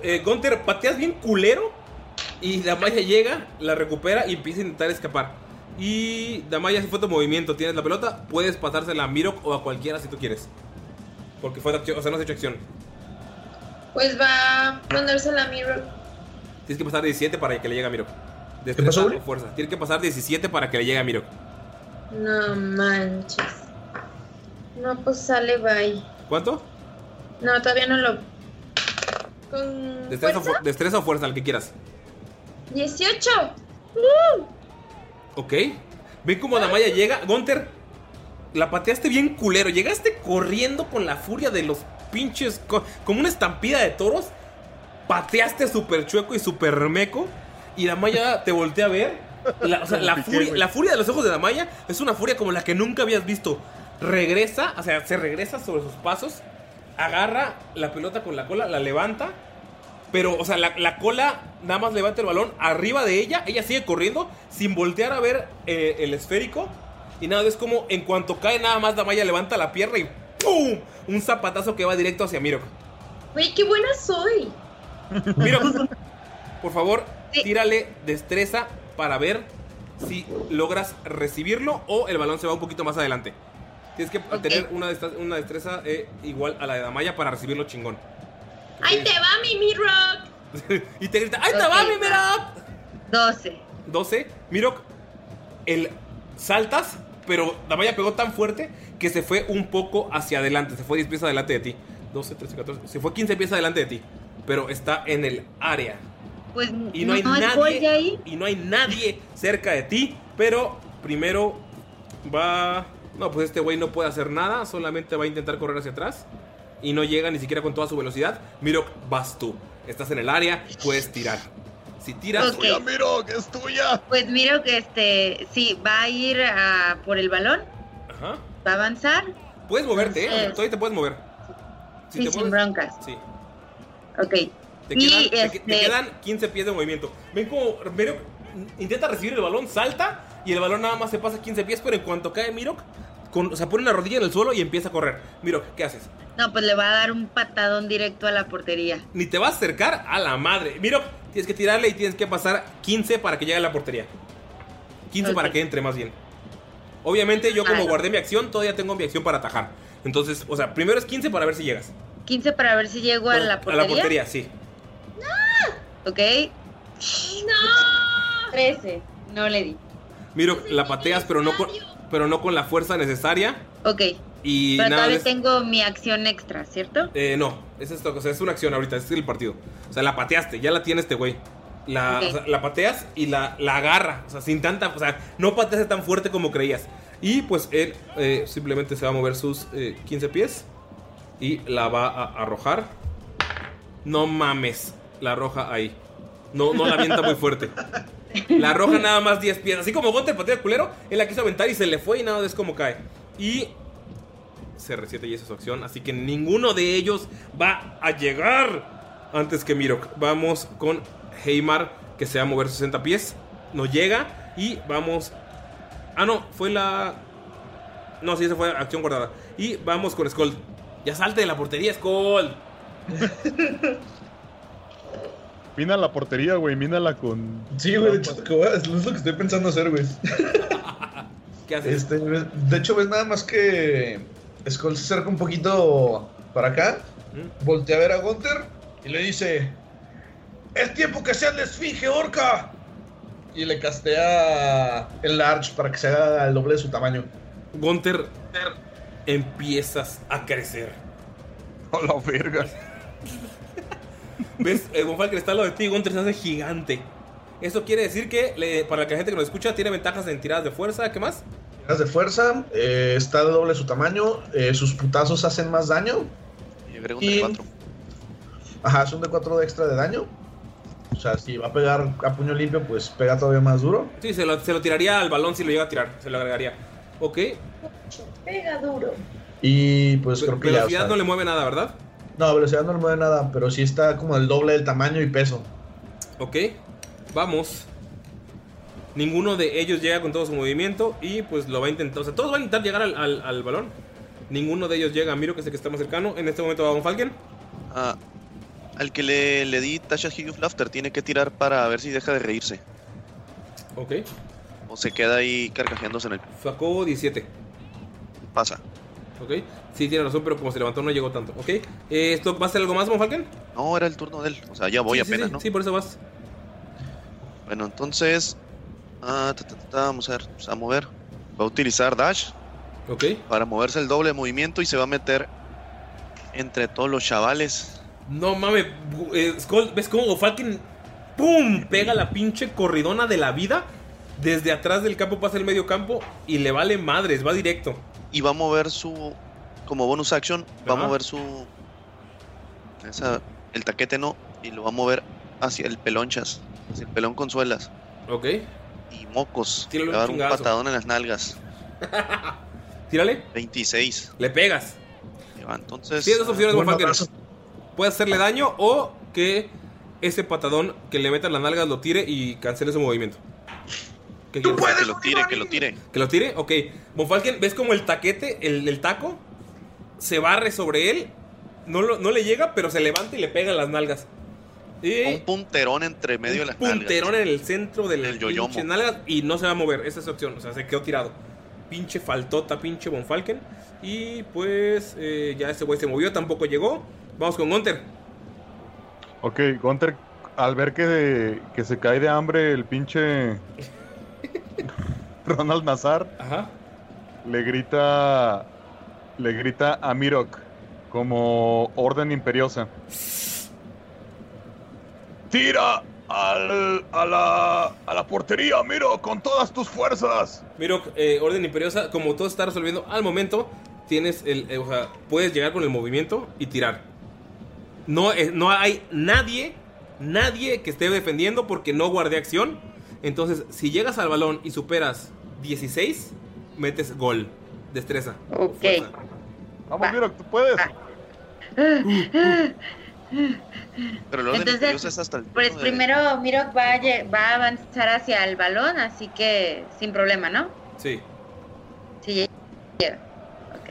eh, Gunter, pateas bien culero. Y Damaya llega, la recupera y empieza a intentar escapar. Y Damaya, si fue tu movimiento, tienes la pelota, puedes pasársela a Mirok o a cualquiera si tú quieres. Porque fue de acción, o sea, no has hecho acción. Pues va a mandársela a Mirror. Tienes que pasar 17 para que le llegue a Mirok. ¿Qué pasó, fuerza. Tienes que pasar 17 para que le llegue a Mirok. No manches. No, pues sale, bye. ¿Cuánto? No, todavía no lo. Con. Destreza, o fuerza, fu- destreza o fuerza, el que quieras. 18. ¡Uh! Ok. Ven como Damaya llega. Gunter, la pateaste bien culero. Llegaste corriendo con la furia de los pinches. co- como una estampida de toros. Pateaste súper chueco y súper meco. Y Damaya te voltea a ver. La, o sea, la Piqué, furia, la furia de los ojos de Damaya es una furia como la que nunca habías visto. Regresa, o sea, se regresa sobre sus pasos. Agarra la pelota con la cola, la levanta. Pero, o sea, la, la cola nada más levanta el balón arriba de ella. Ella sigue corriendo sin voltear a ver eh, el esférico. Y nada, es como en cuanto cae nada más Damaya levanta la pierna y ¡pum! Un zapatazo que va directo hacia Mirok. Güey, qué buena soy. Mirok, *laughs* por favor, tírale destreza para ver si logras recibirlo o el balón se va un poquito más adelante. Tienes que tener una, destra- una destreza eh, igual a la de Damaya para recibirlo chingón. ¡Ahí te va mi Mirror! y te grita, ¡Ahí te va, mi Mirok! *laughs* 12. 12. Mirok, el saltas, pero Damaya pegó tan fuerte que se fue un poco hacia adelante. Se fue 10 pies adelante de ti. 12, 13, 14. Se fue 15 pies adelante de ti. Pero está en el área. Pues Y no, hay gol de nadie. ahí. Y no hay nadie cerca de ti. Pero primero va. No, pues este güey no puede hacer nada. Solamente va a intentar correr hacia atrás. Y no llega ni siquiera con toda su velocidad. Mirok, vas tú. Estás en el área, puedes tirar. Si tiras. Ok. Tuya, Miro, que es tuya. Pues miro que este, sí, va a ir por el balón, Ajá. va a avanzar. Puedes moverte, ¿eh? Entonces- todavía te puedes mover. Si Sí, te sin broncas. Sí. Ok. Te, Y, quedan, te que- te este- quedan 15 pies de movimiento. Ven como Mirok intenta recibir el balón, salta y el balón nada más se pasa 15 pies, pero en cuanto cae Mirok, con, o sea, pone una rodilla en el suelo y empieza a correr. Mirok, ¿qué haces? No, pues le va a dar un patadón directo a la portería. Ni te vas a acercar a la madre. Mirok, tienes que tirarle y tienes que pasar 15 para que llegue a la portería. 15 para que entre más bien. Obviamente yo como guardé mi acción, todavía tengo mi acción para atajar. Entonces, o sea, primero es 15 para ver si llegas. 15 para ver si llego a la A portería. la portería, sí. Ok. ¡No! 13. No le di. Miro, la pateas, pero no con, pero no con la fuerza necesaria. Ok. Y Pero nada todavía tengo mi acción extra, ¿cierto? Eh, no, es esto, o sea, es una acción ahorita, es el partido. O sea, la pateaste, ya la tiene este güey. La, Ok. o sea, la pateas y la, la agarra. O sea, sin tanta. O sea, no pateas tan fuerte como creías. Y pues él eh, simplemente se va a mover sus eh, 15 pies. Y la va a arrojar. No mames. La arroja ahí. No, no la avienta muy fuerte. *laughs* La arroja nada más 10 pies. Así como Gunter patea el culero, él la quiso aventar y se le fue y nada es como cae. Y CR7 y esa es su acción. Así que ninguno de ellos va a llegar antes que Mirok. Vamos con Heimar, que se va a mover 60 pies. No llega. Y vamos. Ah, no, fue la. No, sí, esa fue acción guardada. Y vamos con Skull. Ya salte de la portería, Skull. *laughs* Mina la portería, güey. Mínala con. Sí, güey, de hecho, es lo que estoy pensando hacer, güey. *laughs* ¿Qué haces? Este, de hecho, ves nada más que Skull se acerca un poquito para acá, voltea a ver a Gunther y le dice: ¡Es tiempo que sea la esfinge, orca! Y le castea el large para que se haga el doble de su tamaño. Gunter, empiezas a crecer. *laughs* A la verga. ¿Ves? El Bonfalken está al lado de ti, Gunter se hace gigante. Eso quiere decir que, le- para la gente que nos escucha, tiene ventajas en tiradas de fuerza. ¿Qué más? Tiras de fuerza, eh, está de doble su tamaño, eh, sus putazos hacen más daño. Y agrega un Y- de 4. Ajá, es un D4 de extra de daño. O sea, si va a pegar a puño limpio, pues pega todavía más duro. Sí, se lo, se lo tiraría al balón si lo llega a tirar. Se lo agregaría. Ok. Pega duro. Y pues creo que ya. o Velocidad sea, no le mueve nada, ¿verdad? No, velocidad no le mueve nada, pero sí está como el doble del tamaño y peso. Ok. Vamos. Ninguno de ellos llega con todo su movimiento y pues lo va a intentar. O sea, todos van a intentar llegar al, al- al balón. Ninguno de ellos llega a Miro, que es el que está más cercano. En este momento va Von Falken. Ah, al que le, le di Tasha Hugh of Laughter tiene que tirar para ver si deja de reírse. Ok. O se queda ahí carcajeándose en el. Sacó 17. Pasa. Ok. Sí, tiene razón, pero como se levantó no llegó tanto. Ok. Eh, ¿Esto va a ser algo más, Von Falken? No, era el turno de él. O sea, ya voy Sí, apenas, sí, ¿no? Sí, por eso vas. Bueno, entonces. ah, ta, ta, ta, ta, vamos a ver. Vamos a mover. Va a utilizar Dash. Ok. Para moverse el doble de movimiento y se va a meter entre todos los chavales. No mames, eh, Skull, ¿ves cómo Falken ¡Pum! Pega la pinche corridona de la vida. Desde atrás del campo pasa el medio campo y le vale madres, va directo. Y va a mover su. Como bonus action, va Ajá. a mover su. Esa, el taquete no. Y lo va a mover hacia el pelonchas. Hacia el pelón con suelas. Ok. Y mocos. Tírale Le un va a dar un chingazo. patadón en las nalgas. *laughs* Tírale. 26. Le pegas. Va, Entonces. Tienes dos opciones, abrazo. Puede hacerle daño o que ese patadón que le meta en las nalgas lo tire y cancele su movimiento. Que lo tire, que lo tire. ¿Que lo tire? Ok. Von Falken, ¿ves como el taquete, el, el taco, se barre sobre él? No, lo- no le llega, pero se levanta y le pega en las nalgas. Y Un punterón entre medio de las nalgas. punterón en el centro del pinche nalgas y no se va a mover. Esa es su opción. O sea, se quedó tirado. Pinche faltota, pinche Von Falken. Y pues eh, ya ese güey se movió, tampoco llegó. Vamos con Gunter. Ok, Gunter, al ver que, que se cae de hambre el pinche *laughs* Ronald Nazar, le grita le grita a Mirok como orden imperiosa. Tira al, a, la, a la portería, Miro, con todas tus fuerzas. Miro, eh, orden imperiosa, como todo está resolviendo al momento, tienes el, eh, o sea, puedes llegar con el movimiento y tirar. No, eh, no hay nadie, nadie que esté defendiendo porque no guardé acción. Entonces, si llegas al balón y superas 16, metes gol. Destreza. Ok. Vamos, Mirok, tú puedes. Pero el orden Entonces, es hasta el Pues de- primero Mirok va a, lle- va a avanzar hacia el balón, así que sin problema, ¿no? Sí. Sí, llega.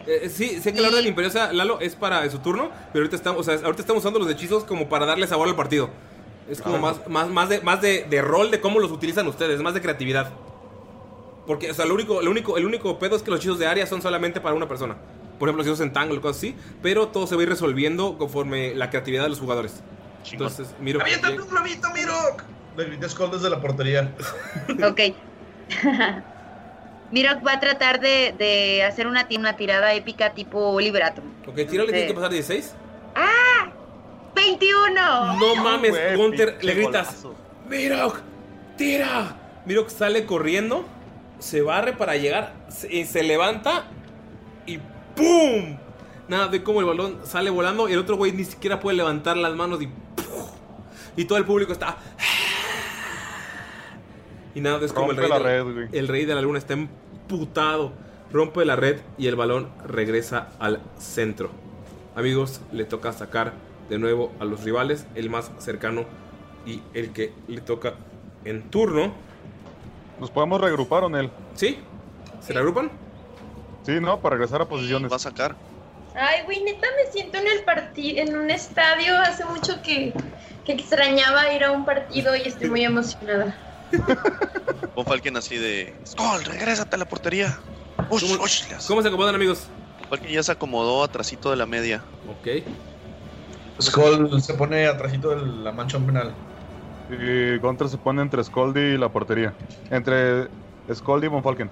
Eh, sí, sé que la orden imperiosa, Lalo, es para su turno, pero ahorita estamos, o sea, ahorita estamos usando los hechizos como para darle sabor al partido. Es como Ah. más, más, más, de, más de, de rol de cómo los utilizan ustedes, más de creatividad. Porque, o sea, lo único, lo único, el único pedo es que los hechizos de área son solamente para una persona. Por ejemplo, si en tango cosas así, pero todo se va a ir resolviendo conforme la creatividad de los jugadores. Entonces, miro. ¡Aviéntate un globito, Mirok! Le grité desde la portería. *laughs* Ok. *laughs* Mirok va a tratar de, de hacer una, una tirada épica tipo Liberatum. Ok, tírale, tiene que pasar 16. ¡Ah! ¡21! No mames, Güey, Gunter, pinche le gritas. golazo. ¡Mirok! ¡Tira! Mirok sale corriendo, se barre para llegar, se, se levanta y ¡pum! Nada, ve cómo el balón sale volando y el otro güey ni siquiera puede levantar las manos y ¡pum! Y todo el público está. Y nada, es como el Rompe rey, la de la, red, güey. el rey de la luna está emputado. Rompe la red y el balón regresa al centro. Amigos, le toca sacar de nuevo a los rivales, el más cercano y el que le toca en turno. ¿Nos podemos reagrupar o él? ¿Sí? ¿Se reagrupan? Sí, ¿no? Para regresar a posiciones. Va a sacar. Ay, güey, neta me siento en el partido, en un estadio. Hace mucho que, que extrañaba ir a un partido y estoy muy emocionada. *laughs* Von Falken así de. Skull, regrésate a la portería. Ush, hace. ¿Cómo se acomodan, amigos? Falken ya se acomodó atrasito de la media. Ok. Skull se pone atrásito de la mancha penal. Y Gunter se pone entre Scoldy y la portería. Entre Scoldy y Von Falken.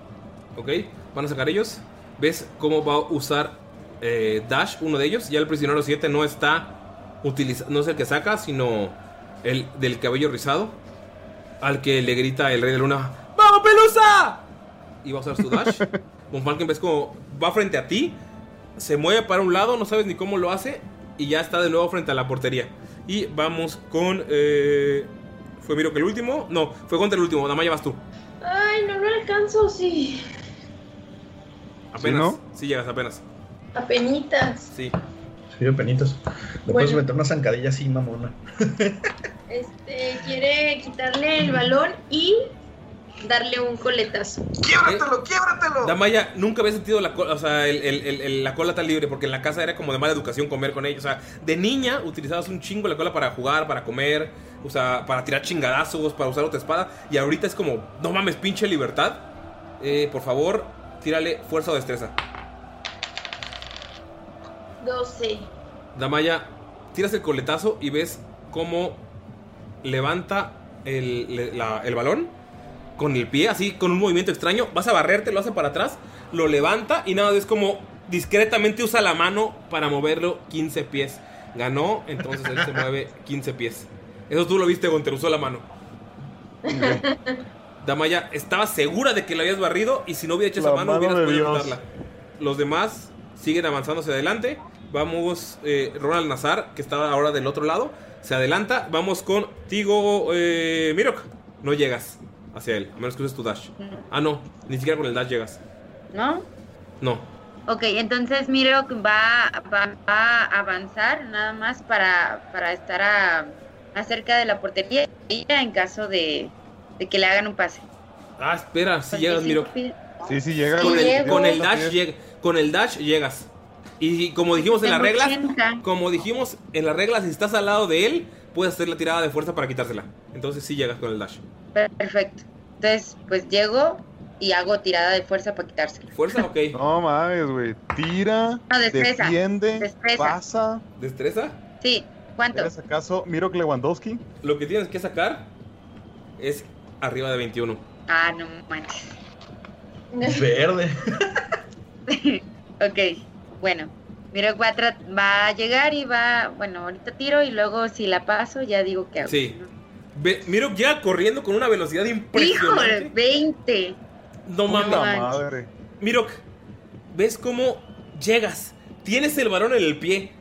Ok, van a sacar ellos. ¿Ves cómo va a usar eh, Dash, uno de ellos? Ya el prisionero 7 no está utilizando, no es el que saca, sino el del cabello rizado. Al que le grita el rey de luna: ¡Vamos, pelusa! Y va a usar su Dash. *laughs* Von Falken ves como va frente a ti, se mueve para un lado, no sabes ni cómo lo hace, y ya está de nuevo frente a la portería. Y vamos con. eh, ¿Fue Miro que el último? No, fue contra el último. Damaya vas tú. Ay, no lo alcanzo, sí. Apenas. no? Sí, llegas apenas. Apenitas. Sí. Sí, de penitas. Le puedes meter una zancadilla así, mamona. *laughs* Este, quiere quitarle el balón y darle un coletazo. ¡Quiébratelo, quiébratelo! Damaya nunca había sentido la cola, o sea, el- el- el- el- la cola tan libre, porque en la casa era como de mala educación comer con ella. O sea, de niña utilizabas un chingo la cola para jugar, para comer, o sea, para tirar chingadazos, para usar otra espada. Y ahorita es como, no mames, pinche libertad. Eh, por favor, tírale fuerza o destreza. 12. Damaya, tiras el coletazo y ves cómo levanta el, la- el balón con el pie, así con un movimiento extraño. Vas a barrerte, lo hace para atrás, lo levanta y nada, es como discretamente usa la mano para moverlo 15 pies. Ganó, entonces él se *laughs* mueve 15 pies. Eso tú lo viste, Gonter, usó la mano. Damaya estaba segura de que la habías barrido y si no hubiera hecho esa La mano, mano hubieras podido quitarla. Los demás siguen avanzando hacia adelante. Vamos, eh, Ronald Nazar, que estaba ahora del otro lado, se adelanta. Vamos con Tigo eh, Mirok. No llegas hacia él, a menos que uses tu dash. Ah, no, ni siquiera con el dash llegas. ¿No? No. Ok, entonces Miro va, va, va a avanzar nada más para, para estar a, acerca de la portería en caso de, de que le hagan un pase. Ah, espera, si llegas, Mirok. Sí, sí, llega. Con el, con el dash sí. llega- con el dash llegas. Y como dijimos en las reglas, 80. como dijimos en las reglas, si estás al lado de él, puedes hacer la tirada de fuerza para quitársela. Entonces sí llegas con el dash. Perfecto. Entonces, pues llego y hago tirada de fuerza para quitárselo. ¿Fuerza? Ok. *laughs* No mames, güey. Tira, No, destreza. defiende, Destreza. pasa. ¿Destreza? Sí, ¿cuánto? ¿Eres acaso Miro Lewandowski? Lo que tienes que sacar es arriba de 21. Ah, no manches. Verde. *laughs* ok, bueno. Miro va a, va a llegar y va, bueno, ahorita tiro y luego si la paso ya digo que hago. Sí. Ve, Miro llega corriendo con una velocidad Híjole, impresionante. 20. No mames. Mirok, ¿ves cómo llegas? Tienes el balón en el pie,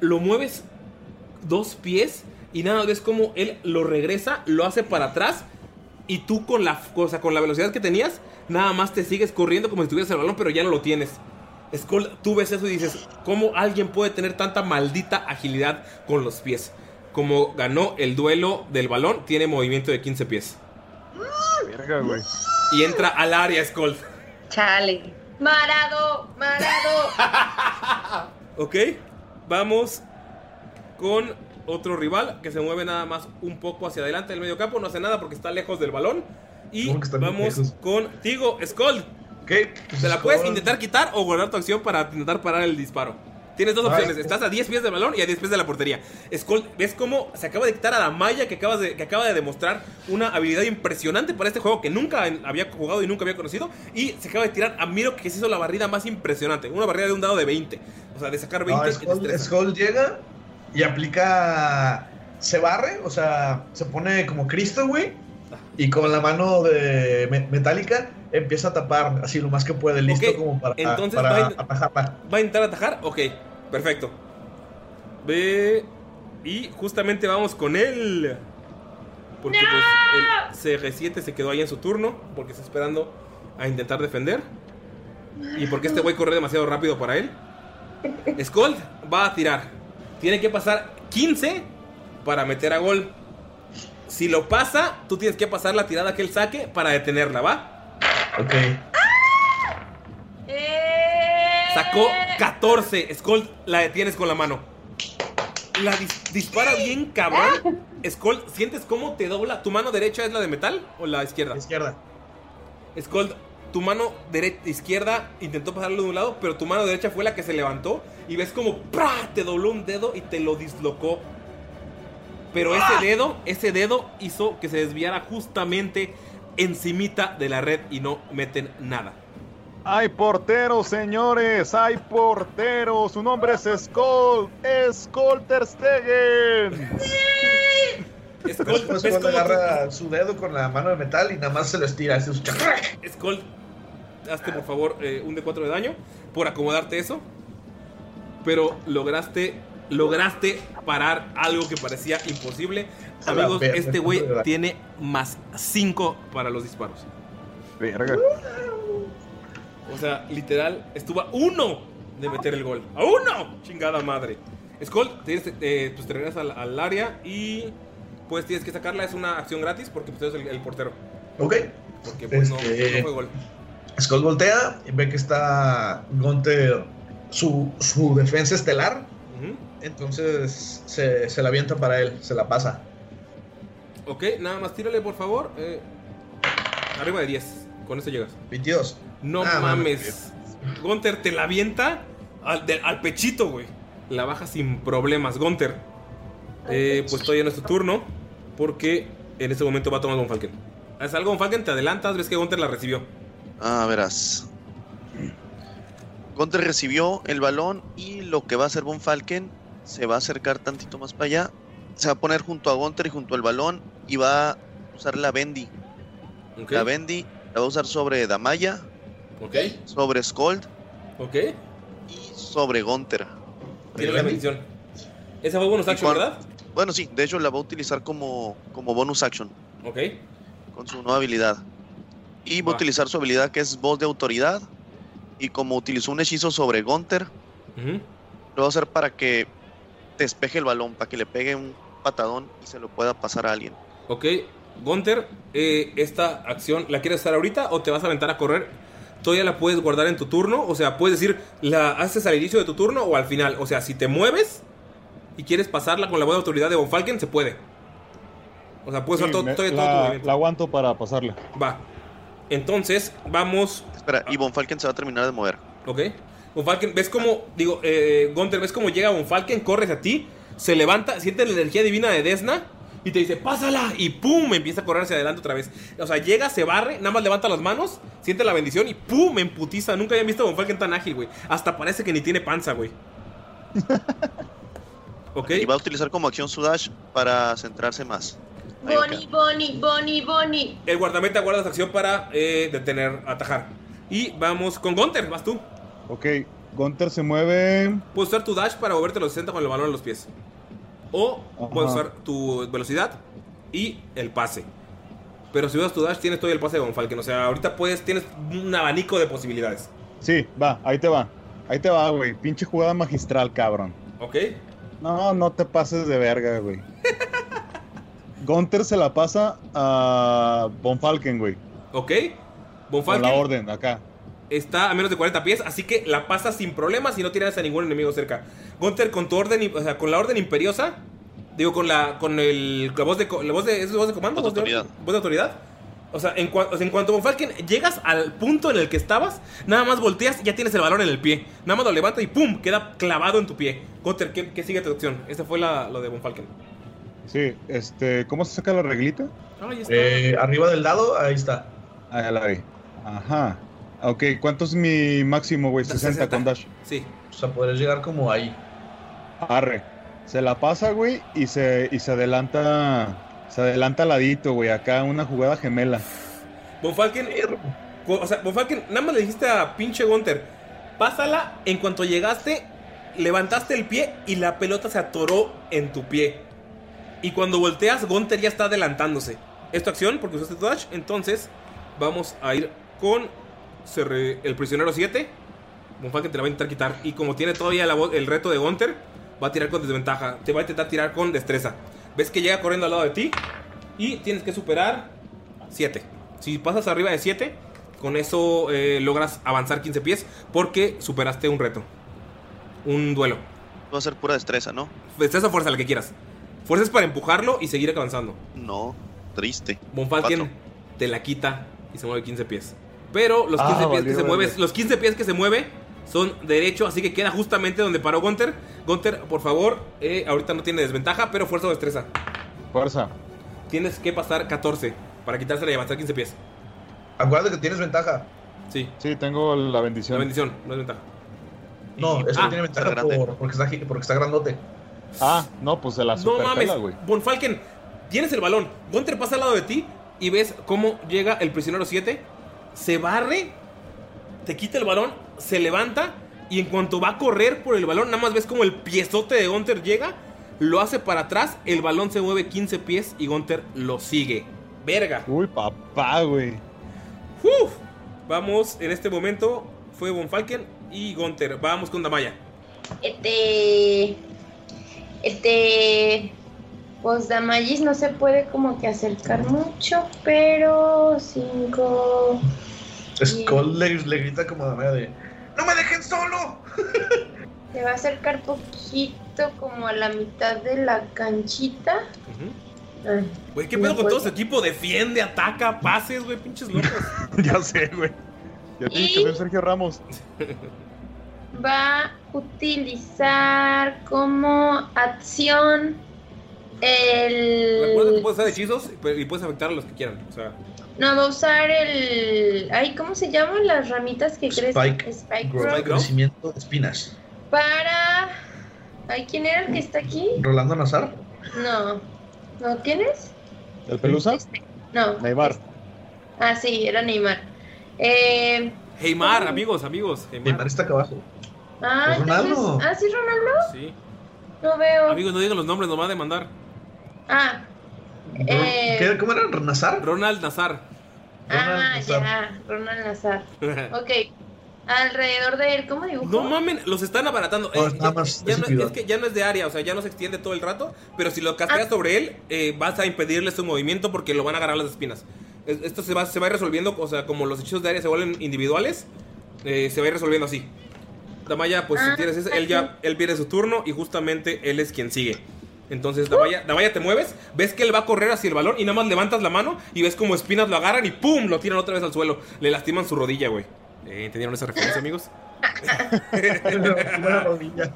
lo mueves dos pies y nada, ves cómo él lo regresa, lo hace para atrás y tú con la, o sea, con la velocidad que tenías, nada más te sigues corriendo como si tuvieras el balón, pero ya no lo tienes. Skull, tú ves eso y dices, ¿cómo alguien puede tener tanta maldita agilidad con los pies? Como ganó el duelo del balón, tiene movimiento de 15 pies. Verga, güey. Y entra al área, Skull. Chale. Marado, marado. *laughs* Ok, vamos con otro rival que se mueve nada más un poco hacia adelante del medio campo. No hace nada porque está lejos del balón. Y ¿Cómo que está bien vamos lejos? contigo, Skull. ¿Qué? Te la puedes intentar quitar o guardar tu acción para intentar parar el disparo. Tienes dos opciones. Estás a 10 pies del balón y a 10 pies de la portería. Skull, ¿ves cómo se acaba de quitar a la malla que, acabas de, que acaba de demostrar una habilidad impresionante para este juego que nunca había jugado y nunca había conocido? Y se acaba de tirar a Miro que se hizo la barrida más impresionante. Una barrida de un dado de 20. O sea, de sacar 20 No, Skull. Skull llega y aplica se barre, o sea, se pone como Cristo, güey. Y con la mano de me- metálica empieza a tapar así lo más que puede, listo como para, entonces para va a- atajarla. ¿Va a intentar atajar? Ok, perfecto. Ve. Y justamente vamos con él. Porque pues el CR7 se quedó ahí en su turno. Porque está esperando a intentar defender. Y porque este güey corre demasiado rápido para él. Skull va a tirar. Tiene que pasar 15 para meter a gol. Si lo pasa, tú tienes que pasar la tirada que él saque para detenerla, ¿va? Ok. Sacó 14. Skull la detienes con la mano. La dis- dispara bien cabrón. Skull, ¿sientes cómo te dobla? ¿Tu mano derecha es la de metal o la izquierda? Izquierda. Skull, tu mano izquierda intentó pasarlo de un lado, pero tu mano derecha fue la que se levantó y ves como ¡pra! te dobló un dedo y te lo dislocó. Pero ese dedo, ese dedo hizo que se desviara justamente encimita de la red y no meten nada. Hay porteros, señores, hay porteros. Su nombre es Skull, Skull Ter Stegen. Después cuando agarra su dedo con la mano de metal y nada más se lo estira. Así, Skull, hazte por favor eh, un D4 de daño por acomodarte eso. Pero lograste, lograste parar algo que parecía imposible. Amigos, verga, este güey tiene más 5 para los disparos. Verga. O sea, literal, estuvo a uno de meter el gol. ¡A uno! Chingada madre. Skull, tienes, eh, pues te regresas al, al área y pues tienes que sacarla. Es una acción gratis porque pues, eres el, el portero. Ok. Porque pues, no, Este- no fue gol. Skull voltea y ve que está Gunter, su, su defensa estelar. Entonces se, se la avienta para él, se la pasa. Ok, nada más tírale por favor. eh, arriba de 10. Con eso llegas. 22. No Ah, mames. Gunter te la avienta al, de- al pechito, güey. La baja sin problemas. Gunter. eh, pues todavía no es tu turno. Porque en este momento va a tomar Von Falken. Haz algo, Von Falken, te adelantas. Ves que Gunter la recibió. Ah, verás. Gunter recibió el balón y lo que va a hacer Von Falken se va a acercar tantito más para allá. Se va a poner junto a Gunter y junto al balón y va a usar la Bendy. La Bendy la va a usar sobre Damaya, Ok. sobre Skold Ok. y sobre Gunter. Tiene la bendición. Esa fue bonus action, con- ¿verdad? Bueno, sí, de hecho la va a utilizar como, como bonus action Ok. con su nueva habilidad. Y va Va. a utilizar su habilidad que es voz de autoridad. Y como utilizó un hechizo sobre Gunter, Ujú. lo va a hacer para que despeje el balón, para que le pegue un patadón y se lo pueda pasar a alguien. Ok. Gunter, eh, esta acción, ¿la quieres hacer ahorita o te vas a aventar a correr? Todavía la puedes guardar en tu turno. O sea, puedes decir, ¿la haces al inicio de tu turno o al final? O sea, si te mueves y quieres pasarla con la buena autoridad de Von Falken, se puede. O sea, puedes Sí, usar todo, todo tu la, movimiento. la aguanto para pasarla. Va. Entonces, vamos. Espera, y Von Falken se va a terminar de mover. Ok. Von Falken, ¿ves cómo, digo, eh, Gunter, ¿ves cómo llega Von Falken? Corres a ti, se levanta, siente la energía divina de Desna y te dice, pásala, y pum, empieza a correr hacia adelante otra vez. O sea, llega, se barre, nada más levanta las manos, siente la bendición y pum, emputiza. Nunca había visto a Von Falken tan ágil, güey. Hasta parece que ni tiene panza, güey. *laughs* ok. Y va a utilizar como acción su dash para centrarse más. Bonnie, Bonnie, Bonnie, Bonnie. El guardameta guarda esa acción para eh, detener, atajar. Y vamos con Gunter, vas tú. Ok, Gunter se mueve. Puedes usar tu dash para moverte los 60 con el balón en los pies. O puedes Ajá. usar tu velocidad y el pase. Pero si usas tu dash, tienes todo el pase de Von Falken. O sea, ahorita puedes, tienes un abanico de posibilidades. Sí, va, ahí te va. Ahí te va, güey. Pinche jugada magistral, cabrón. ¿Ok? No, no te pases de verga, güey. *laughs* Gunter se la pasa a Von Falken, güey. ¿Ok? Von Con la orden, acá. Está a menos de 40 pies, así que la pasa sin problemas y no tienes a ningún enemigo cerca. Gunter, con tu orden, o sea, con la orden imperiosa, digo, con la, con el, la voz de, la voz de, ¿es voz de comando? Voz de autoridad. Voz de autoridad. O sea, en, cua- o sea, en cuanto Von Falken llegas al punto en el que estabas, nada más volteas y ya tienes el balón en el pie. Nada más lo levanta y ¡pum! Queda clavado en tu pie. Gunter, ¿qué, qué sigue tu acción? Esta fue la, lo de Von Falken. Sí, este, ¿cómo se saca la reglita? Ahí está. Eh, arriba del dado, ahí está. Ah, ya la vi. Ajá. Ok, ¿cuánto es mi máximo, güey? 60, con dash. Sí. O sea, podrías llegar como ahí. Arre. Se la pasa, güey, y se, y se adelanta. Se adelanta al ladito, güey. Acá una jugada gemela. Von Falken, o sea, Von Falken, nada más le dijiste a pinche Gunter, pásala, en cuanto llegaste, levantaste el pie y la pelota se atoró en tu pie. Y cuando volteas, Gunter ya está adelantándose. Es tu acción porque usaste tu dash, entonces vamos a ir con El prisionero 7. Von Falken te la va a intentar quitar. Y como tiene todavía la el reto de Gunter, va a tirar con desventaja. Te va a intentar tirar con destreza. Ves que llega corriendo al lado de ti y tienes que superar 7. Si pasas arriba de 7, con eso eh, logras avanzar 15 pies porque superaste un reto. Un duelo. Va a ser pura destreza, ¿no? Destreza o fuerza, la que quieras. Fuerza es para empujarlo y seguir avanzando. No, triste. Von Falken Cuatro. te la quita y se mueve 15 pies. Pero los 15 Ah, pies que se mueve, los 15 pies que se mueve son derecho, así que queda justamente donde paró Gunter. Gunter, por favor, eh, ahorita no tiene desventaja, pero fuerza o destreza. Fuerza. Tienes que pasar 14 para quitársela y avanzar 15 pies. Acuérdate que tienes ventaja. Sí. Sí, tengo la bendición. La bendición, no es ventaja. No, eso Ah, tiene ventaja está por- porque, está, porque está grandote. Ah, no, pues se la No superpela, mames, güey. Von Falken, tienes el balón. Gunter pasa al lado de ti y ves cómo llega el prisionero 7, se barre, te quita el balón, se levanta y en cuanto va a correr por el balón, nada más ves como el piezote de Gunter llega, lo hace para atrás, el balón se mueve 15 pies y Gunter lo sigue. Verga. Uy, papá, güey. Uf. Vamos, en este momento fue Von Falken y Gunter. Vamos con Damaya. Este. Este. Pues Damayis no se puede como que acercar mucho, pero 5. Skull le, le grita como de manera de ¡No me dejen solo! *laughs* Se va a acercar poquito, como a la mitad de la canchita. Ay, Güey, ¿qué pedo con todo ese equipo? Defiende, ataca, pases, güey, pinches locos. *laughs* ya sé, güey. Ya dije que soy Sergio Ramos. *laughs* Va a utilizar como acción el. Recuerda que puedes hacer hechizos y puedes afectar a los que quieran. O sea, No, va a usar el. Ay, ¿cómo se llaman las ramitas que crecen? Spike. Spike Growth, Growth. crecimiento de espinas. Para. Ay, ¿quién era el que está aquí? Rolando Nazar. No. ¿No? ¿Quién es? ¿El pelusa? No. Neymar. Ah, sí, era Neymar. Eh. Heymar, amigos, amigos. Heymar. Neymar está acá abajo. Ah, ¿Es Ronaldo? entonces- Ah, sí, Ronaldo. Sí. No veo. Amigos, no digan los nombres, nos va a demandar. Ah. Eh, ¿Qué- ¿Cómo era? ¿Nazar? Ronald Nazar. ah, Nazar. ya. Ronald Nazar. *laughs* Ok. Alrededor de él, ¿cómo dibujó? No mamen, los están abaratando. No, Eh, nada ya- más ya es no- es que ya no es de área, o sea, ya no se extiende todo el rato. Pero si lo casteas Ah. sobre él, eh, vas a impedirle su movimiento porque lo van a agarrar las espinas. Es- Esto se va, se va a ir resolviendo, o sea, como los hechizos de área se vuelven individuales, eh, se va a ir resolviendo así. Damaya, pues si Ah, tienes ese, él ya él viene su turno y justamente él es quien sigue. Entonces, Damaya, Damaya, te mueves, ves que él va a correr hacia el balón y nada más levantas la mano y ves como espinas lo agarran y ¡pum! lo tiran otra vez al suelo. Le lastiman su rodilla, güey. Eh, ¿Entendieron esa referencia, amigos? Buena rodilla.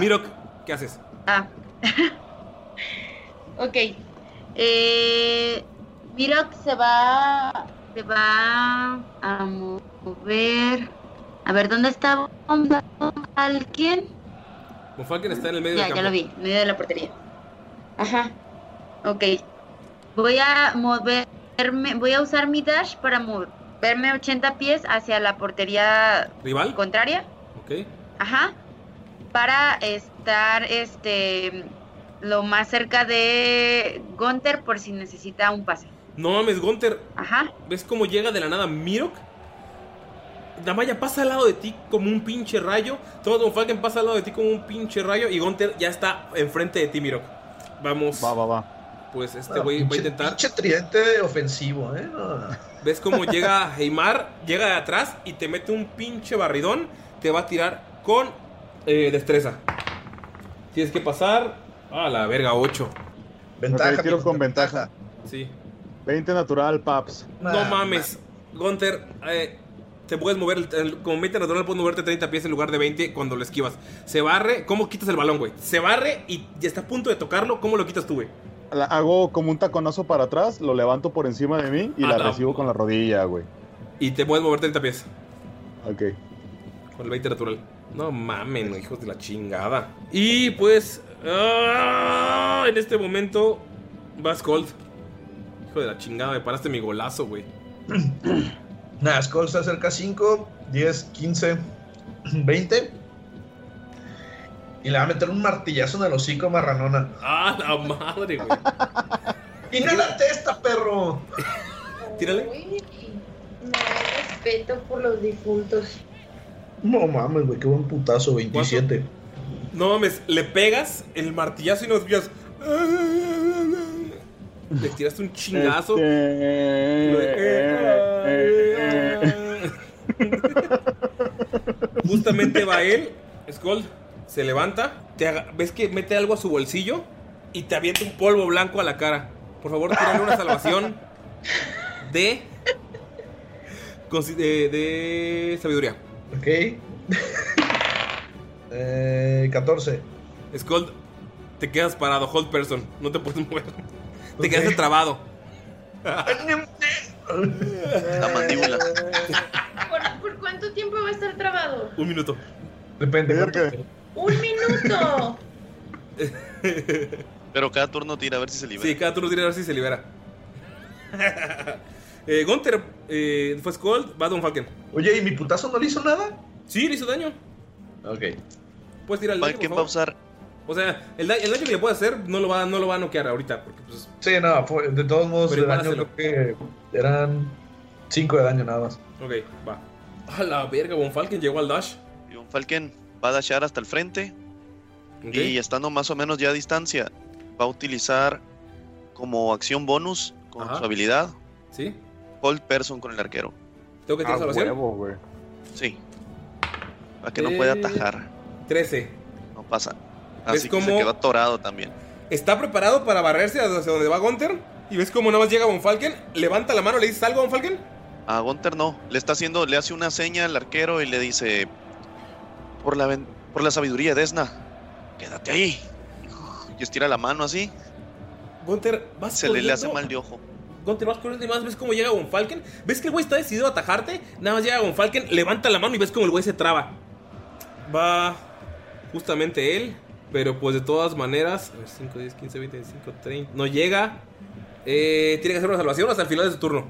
Mirok, ¿qué haces? Ah. *laughs* ok. Eh, Mirok se va. Se va a mover. A ver, ¿dónde está alguien? Monfalken está en el medio Ya, del ya campo. lo vi, en medio de la portería. Ajá. Ok. Voy a moverme. Voy a usar mi dash para moverme 80 pies hacia la portería ¿Rival? contraria. Ok. Ajá. Para estar este lo más cerca de Gunter por si necesita un pase. No mames, Gunter. Ajá. ¿Ves cómo llega de la nada Mirok? Damaya pasa al lado de ti como un pinche rayo. Todo Monfalken pasa al lado de ti como un pinche rayo. Y Gunter ya está enfrente de ti, Mirok. Vamos. Va, va, va. Pues este Ah, güey va a intentar. Pinche tridente ofensivo, ¿eh? No. *laughs* ¿Ves cómo llega Heimar? Llega de atrás y te mete un pinche barridón. Te va a tirar con eh, destreza. Tienes que pasar. A la verga, 8. Ventaja. Ok, tiro con ventaja. Sí. 20 natural, paps. No Nah, mames. Gunter, eh, te puedes mover, el- el- como 20 natural puedes moverte 30 pies en lugar de 20 cuando lo esquivas. Se barre, ¿cómo quitas el balón, güey? Se barre y ya está a punto de tocarlo, ¿cómo lo quitas tú, güey? Hago como un taconazo para atrás, lo levanto por encima de mí y Ah, la no. recibo con la rodilla, güey. Y te puedes mover 30 pies Ok. con el 20 natural. No mamen, hijos de la chingada. Y pues Ah, en este momento vas Cold. Hijo de la chingada, me paraste mi golazo, güey. *clears throat* Nada, Skull se acerca 5, 10, 15, 20. Y le va a meter un martillazo en el hocico marranona. Ah, la madre, güey. *laughs* ¡Inhálate esta, perro! *laughs* Tírale. Uy, me da respeto por los difuntos. No mames, güey, qué buen putazo, 27. No mames, le pegas el martillazo y no escuchas. Le tiraste un chingazo. Justamente va él, Skull, se levanta, te haga- ves que mete algo a su bolsillo y te avienta un polvo blanco a la cara. Por favor, tírale una salvación de, de sabiduría. Ok. *laughs* Eh, 14. Skull, te quedas parado, hold person, no te puedes mover. Te quedaste trabado. *laughs* La mandíbula. ¿Por, por cuánto tiempo va a estar trabado? Un minuto. Depende. ¡Un minuto! *laughs* Pero cada turno tira a ver si se libera. Sí, cada turno tiene a ver si se libera. *laughs* eh, Gunter eh, fue Skull, va Don Falken. Oye, ¿y mi putazo no le hizo nada? Sí, le hizo daño. Ok. Puedes tirar el daño, Falken va a usar. O sea, el, da- el daño que le puede hacer no lo va, no lo va a noquear ahorita. Porque, pues, Sí, no, de todos modos, de igual daño creo que eran 5 de daño nada más. ok, va. A la verga, Von Falken llegó al dash. Y un Falken va a dashar hasta el frente. Y estando más o menos ya a distancia, va a utilizar como acción bonus con Ajá. su habilidad ¿Sí? Hold Person con el arquero. ¿Tengo que tirar salvación? güey. Sí. Para que no pueda Eh, atajar. 13. No pasa. ¿Ves Así que se cómo- quedó atorado también. Está preparado para barrerse hacia donde va Gunter. Y ves cómo nada más llega Von Falken, levanta la mano, le dices algo a Von Falken. A Gunter no. Le está haciendo, le hace una seña al arquero y le dice: Por la, por la sabiduría de Esna, quédate ahí. Y estira la mano así. Gunter, vas Se le, le hace corriendo. mal de ojo. Gunter, vas corriendo y más ves cómo llega Von Falken. Ves que el güey está decidido a atajarte. Nada más llega Von Falken, levanta la mano y ves cómo el güey se traba. Va justamente él. Pero pues de todas maneras. A ver, 5, 10, 15, 20, 25, 30. No llega. Eh, tiene que hacer una salvación hasta el final de su turno.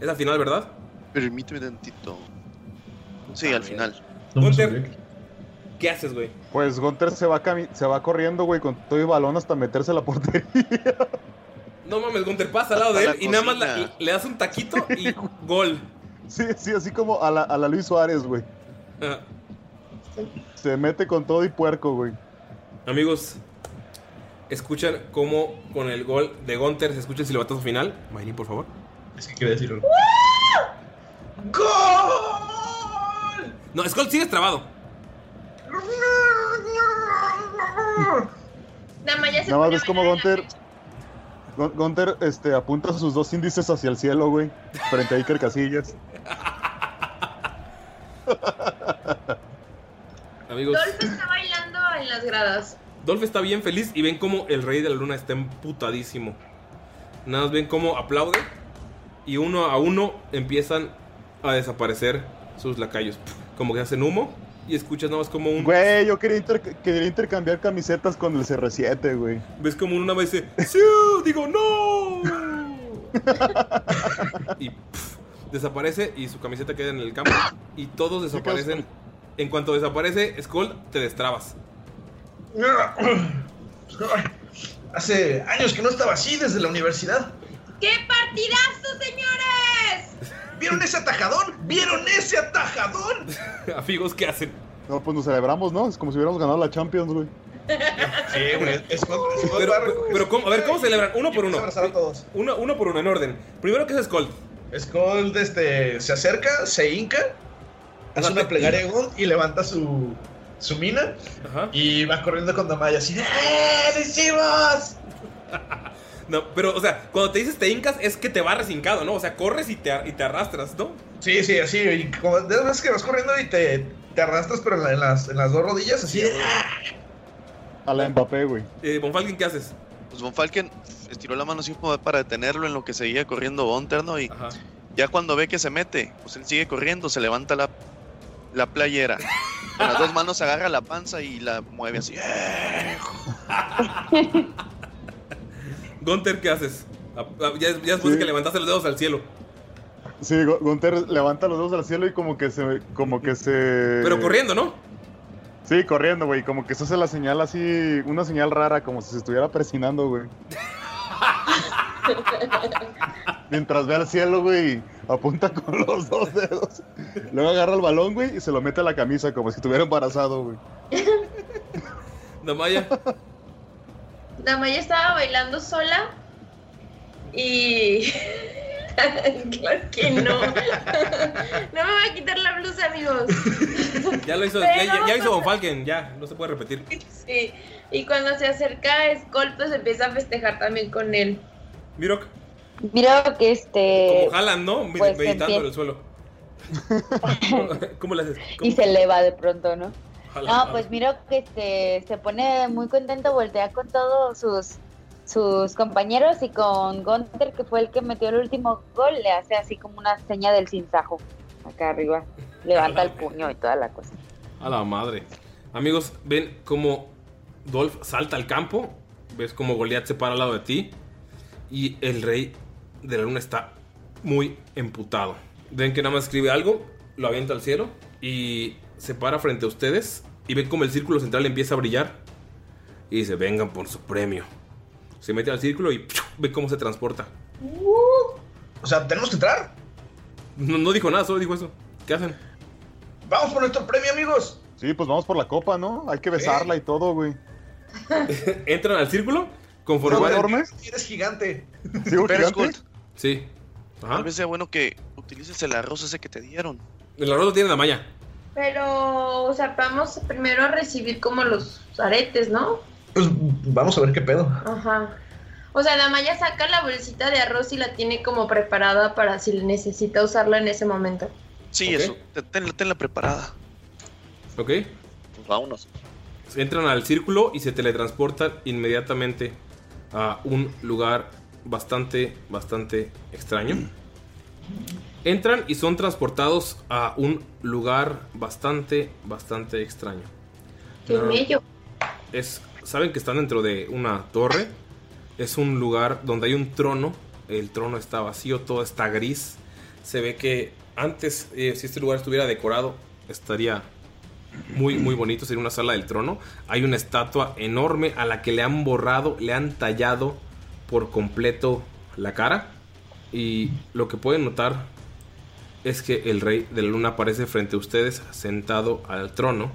Es al final, ¿verdad? Permíteme tantito. Sí, al final. Gunter, ¿qué haces, güey? Pues Gunter se va, cami- se va corriendo, güey, con todo el balón hasta meterse a la portería. *laughs* No mames, Gunter pasa al lado de él la y nada más la- le das un taquito *laughs* y gol. Sí, sí, así como a la, a la Luis Suárez, güey. Se mete con todo y puerco, güey. Amigos, escuchan cómo con el gol de Gunter se escucha el silbatazo final. Mayrin, por favor. Es que quiere decirlo. No, Skull, sigues trabado. Nada ya se Nada más ves como Gunter. Gun- Gunter este, apunta sus dos índices hacia el cielo, güey. Frente a Iker Casillas. *laughs* Amigos, Dolph está bailando en las gradas. Dolph está bien feliz y ven cómo el rey de la luna está emputadísimo. Nada más ven cómo aplaude y uno a uno empiezan a desaparecer sus lacayos. Como que hacen humo y escuchas nada más como un... Güey, yo quería, inter- quería intercambiar camisetas con el CR7, güey. Ves como una vez dice, *laughs* ¡Sí! Digo, ¡No! y desaparece y su camiseta queda en el campo. Y todos desaparecen. En cuanto desaparece, Skull, te destrabas. *coughs* Hace años que no estaba así desde la universidad. ¡Qué partidazo, señores! ¿Vieron ese atajadón? ¿Vieron ese atajadón? *laughs* Amigos, ¿qué hacen? No, pues nos celebramos, ¿no? Es como si hubiéramos ganado la Champions, güey. Sí, güey. Es Pero, pero, ¿cómo? a ver, ¿cómo celebran? Uno por uno. Uno, uno por uno, en orden. Primero, ¿qué es Skull? Skull este, se acerca, se hinca, hace una plegaria a y levanta su, su mina y va corriendo con Damaya así. ¡Eh, lo hicimos! *laughs* No, pero, o sea, cuando te dices te hincas, es que te barres hincado, ¿no? O sea, corres y te, y te arrastras, ¿no? Sí, sí, así. Y como de veces que vas corriendo y te, te arrastras, pero en, la- en las, en las dos rodillas, así. de, ¡ah! A la Mbappé, güey. Eh, Bonfalken, ¿qué haces? Pues Von Falken estiró la mano así como para detenerlo en lo que seguía corriendo Gunter, ¿no? Y ya cuando ve que se mete, pues él sigue corriendo, se levanta la, la playera. Con las dos manos agarra la panza y la mueve así. *laughs* Gunter, ¿qué haces? Ah, ah, Ya, ya después de que levantaste los dedos al cielo. Sí, Gu- Gunther levanta los dedos al cielo y como que se. Como que se. Pero corriendo, ¿no? Sí, corriendo, güey. Como que se hace la señal así. Una señal rara, como si se estuviera presionando, güey. *laughs* Mientras ve al cielo, güey, apunta con *laughs* los dos dedos. Luego agarra el balón, güey, y se lo mete a la camisa como si estuviera embarazado, güey. *laughs* Damaya. Damaya estaba bailando sola y... *laughs* claro que no. no me voy a quitar la blusa, amigos. Ya lo hizo, Pero ya, hizo Von Falken, ya, no se puede repetir. Sí. Y cuando se acerca Skull, pues empieza a festejar también con él. Mirok, Mira que este. como Haaland, ¿no? Pues, Meditando en el suelo. *laughs* ¿Cómo le haces? Y se eleva de pronto, ¿no? Ojalá. No, pues miro que este, se pone muy contento, voltea con todos sus, sus compañeros y con Gunter, que fue el que metió el último gol, le hace así como una seña del cinzajo, acá arriba. Levanta el puño y toda la cosa. A la madre. Amigos, ven cómo Dolph salta al campo. Ves cómo Goliath se para al lado de ti. Y el rey de la luna está muy emputado. Ven que nada más escribe algo, lo avienta al cielo y se para frente a ustedes. Y ven como el círculo central empieza a brillar. Y dice: Vengan por su premio. Se mete al círculo y ¡piu! ve cómo se transporta. O sea, ¿tenemos que entrar? No, no dijo nada, solo dijo eso. ¿Qué hacen? Vamos por nuestro premio, amigos. Sí, pues vamos por la copa, ¿no? Hay que besarla y todo, güey. *laughs* Entran al círculo. Conforme No, van- enorme. Eres gigante. ¿Sigo Pero gigante? Sí. Ajá. tal vez sea bueno que utilices el arroz ese que te dieron. El arroz lo tiene Damaya. Pero, o sea, vamos primero a recibir como los aretes, ¿no? Pues vamos a ver qué pedo. Ajá. O sea, Damaya saca la bolsita de arroz y la tiene como preparada para si necesita usarla en ese momento. Sí, eso. Ten- Tenla, tenla preparada. ¿Ok? Pues vámonos. Entran al círculo y se teletransportan inmediatamente a un lugar bastante, bastante extraño. Entran y son transportados a un lugar bastante, bastante extraño. Qué. Es, saben que están dentro de una torre. Es un lugar donde hay un trono. El trono está vacío, todo está gris. Se ve que antes, eh, si este lugar estuviera decorado, estaría muy, muy bonito. Sería una sala del trono. Hay una estatua enorme a la que le han borrado, le han tallado por completo la cara. Y lo que pueden notar es que el rey de la luna aparece frente a ustedes sentado al trono.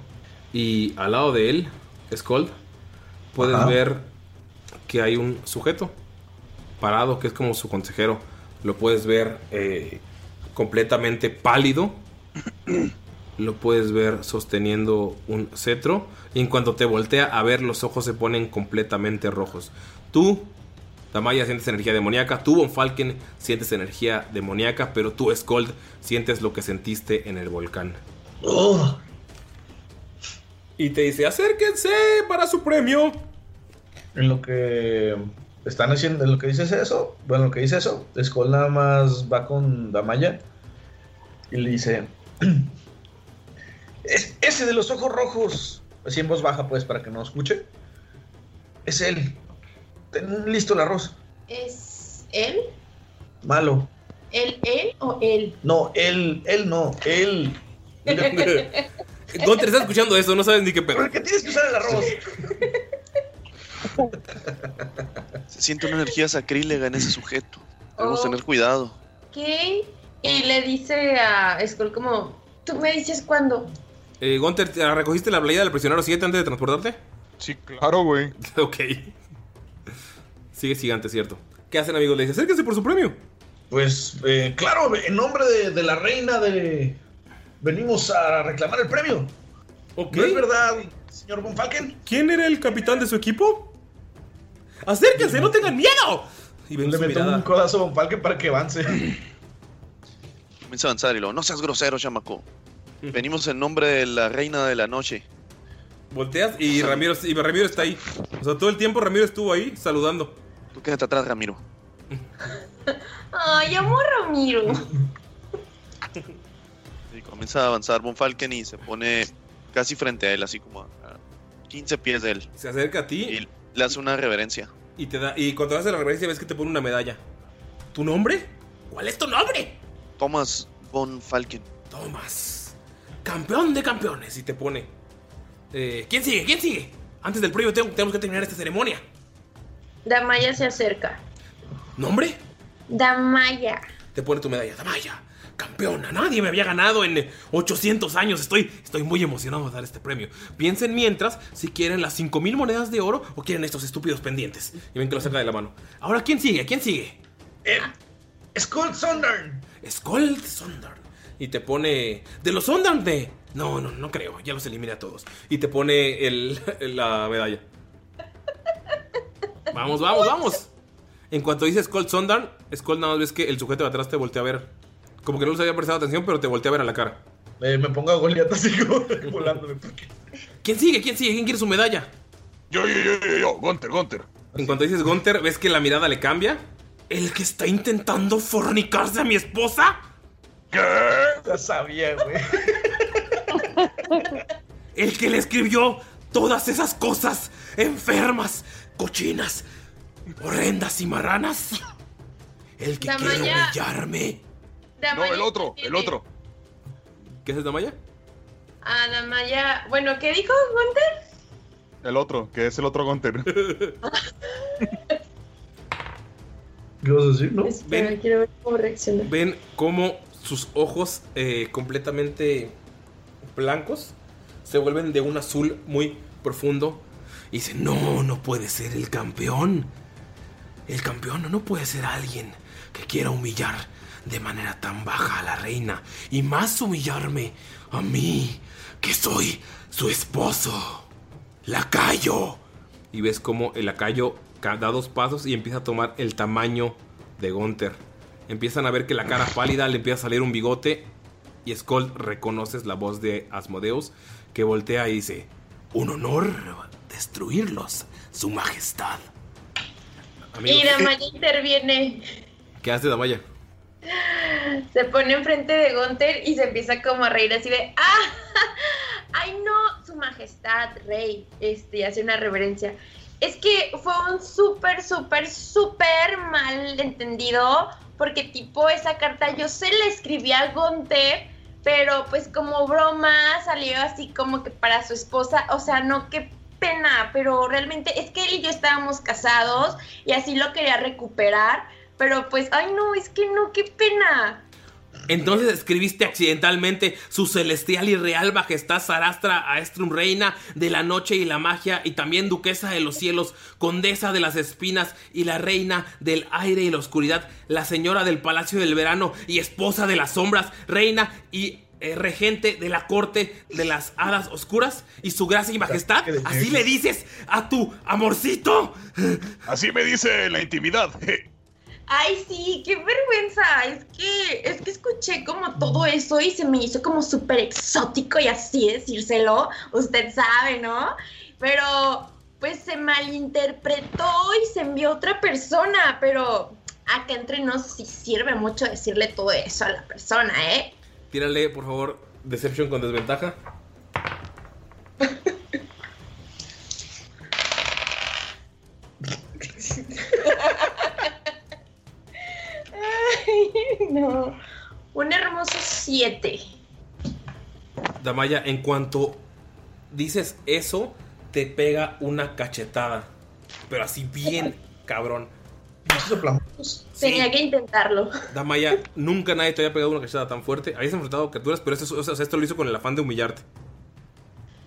Y al lado de él, Skold, puedes Ajá. ver que hay un sujeto parado que es como su consejero. Lo puedes ver eh, completamente pálido. *clears throat* Lo puedes ver sosteniendo un cetro. Y en cuanto te voltea a ver, los ojos se ponen completamente rojos. Tú, Damaya, sientes energía demoníaca. Tú, Von Falken, sientes energía demoníaca. Pero tú, Skold, sientes lo que sentiste en el volcán. Oh, Y te dice, acérquense para su premio. en lo que están haciendo, en lo que dices eso, bueno, lo que dice eso, Skull nada más va con Damaya y le dice, *clears throat* "Es- ese de los ojos rojos, así en voz baja pues para que no escuche, es él. Ten listo el arroz. ¿Es él? Malo. ¿Él, él o él? No, él, él no, él. *laughs* Gunter, estás escuchando eso, no sabes ni qué pedo. ¿Por qué tienes que usar el arroz? Se siente una energía sacrílega en ese sujeto. Debemos Oh. tener cuidado. ¿Qué? Y le dice a Skull como, tú me dices cuándo. Eh, Gunter, ¿te ¿recogiste la playa del prisionero 7 antes de transportarte? Sí, claro, güey. *laughs* ok. Sigue gigante, cierto. ¿Qué hacen, amigos? Le dice, acérquense por su premio. Pues, eh, claro, en nombre de, de la reina de... Venimos a reclamar el premio. Ok. ¿No es verdad, señor Von Falken? ¿Quién era el capitán de su equipo? ¡Acérquense, no tengan miedo! Y ven Le meto un codazo a Von Falken para que avance. Comienza a avanzar y luego, no seas grosero, chamaco. Venimos en nombre de la reina de la noche. Volteas y Ramiro, y Ramiro está ahí. O sea, todo el tiempo Ramiro estuvo ahí saludando. Tú quédate atrás, Ramiro. Ay, amo a Ramiro. *laughs* Y comienza a avanzar Von Falken y se pone casi frente a él, así como a a 15 pies de él. Se acerca a ti. Y Le hace una reverencia. Y te da. Y cuando hace la reverencia ves que te pone una medalla. ¿Tu nombre? ¿Cuál es tu nombre? Thomas von Falken. Thomas. Campeón de campeones. Y te pone. eh, ¿Quién sigue? ¿Quién sigue? Antes del premio tengo- tenemos que terminar esta ceremonia. Damaya se acerca. ¿Nombre? Damaya. Te pone tu medalla. Damaya, campeona. Nadie me había ganado en eh, 800 años. Estoy, estoy muy emocionado de dar este premio. Piensen mientras si quieren las 5000 monedas de oro o quieren estos estúpidos pendientes. Y ven que lo saca de la mano. Ahora, ¿quién sigue? ¿Quién sigue? Skull Sondern. Skull Sondern. Y te pone. ¿De los Sondern de.? No, no, no creo. Ya los eliminé a todos. Y te pone el, *laughs* la medalla. Vamos, vamos, vamos. En cuanto dice Skull Sondern, Skull nada más ves que el sujeto de atrás te voltea a ver. Como que no les había prestado atención, pero te voltea a ver a la cara. Eh, me pongo a Goliath así como *laughs* volándome. ¿Quién sigue? ¿Quién sigue? ¿Quién quiere su medalla? Yo, yo, yo, yo, yo, Gunter, Gunter. En cuanto dices Gunter, ves que la mirada le cambia. ¿El que está intentando fornicarse a mi esposa? ¿Qué? Ya sabía, güey. *laughs* El que le escribió todas esas cosas enfermas, cochinas, horrendas y marranas. El que quiere Damaya. humillarme. No, el otro, el otro. ¿Qué es Damaya? Ah, Damaya. Bueno, ¿qué dijo Gunter? El otro, que es el otro Gunter. *laughs* ¿Qué vas a decir, no? Espera, quiero ver cómo reacciona. Ven cómo sus ojos eh, completamente blancos se vuelven de un azul muy profundo. Y dice, no, no puede ser el campeón. El campeón no puede ser alguien que quiera humillar de manera tan baja a la reina. Y más humillarme a mí, que soy su esposo. Lacayo. Y ves cómo el lacayo ca- da dos pasos y empieza a tomar el tamaño de Gunther. Empiezan a ver que la cara pálida le empieza a salir un bigote. Y Skull reconoces la voz de Asmodeus que voltea y dice: Un honor destruirlos, su majestad. Amigos, Y Damaya interviene. ¿Qué hace Damaya? Se pone enfrente de Gunther y se empieza como a reír así de ¡Ah! *laughs* ¡Ay no! Su majestad, rey. Este, y hace una reverencia. Es que fue un súper, súper, súper mal entendido. Porque tipo esa carta yo se la escribí a Gunther. Pero pues como broma salió así como que para su esposa. O sea, no, qué pena. Pero realmente es que él y yo estábamos casados. Y así lo quería recuperar. Pero pues, ay no, es que no, qué pena. Entonces escribiste accidentalmente su celestial y real majestad Sarastra Aestrum Reina de la noche y la magia y también duquesa de los cielos, condesa de las espinas y la reina del aire y la oscuridad, la señora del palacio del verano y esposa de las sombras, reina y eh, regente de la corte de las hadas oscuras y su gracia y majestad. Así le dices a tu amorcito. Así me dice la intimidad. Ay, sí, qué vergüenza. Es que, es que escuché como todo eso y se me hizo como súper exótico y así decírselo. Usted sabe, ¿no? Pero, pues se malinterpretó y se envió a otra persona. Pero acá entre nos sí sirve mucho decirle todo eso a la persona, ¿eh? Tírale, por favor, Deception con desventaja. Ay, no. Un hermoso 7. Damaya, en cuanto dices eso, te pega una cachetada. Pero así bien, cabrón. Tenía que intentarlo. Damaya, nunca nadie te había pegado una cachetada tan fuerte. Habías enfrentado criaturas, pero esto, o sea, esto lo hizo con el afán de humillarte.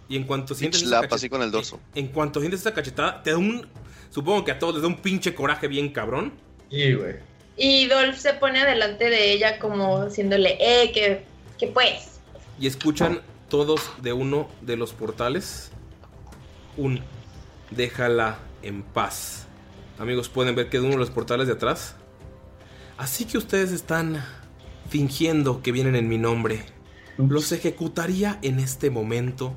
Y en cuanto sientes esa así con el dorso. En cuanto sientes esa cachetada, te da un. Supongo que a todos les da un pinche coraje bien cabrón. Sí, güey. Y Dolph se pone delante de ella como diciéndole, eh, que, que pues. Y escuchan todos de uno de los portales un déjala en paz. Amigos, pueden ver que de uno de los portales de atrás. Así que ustedes están fingiendo que vienen en mi nombre. Los ejecutaría en este momento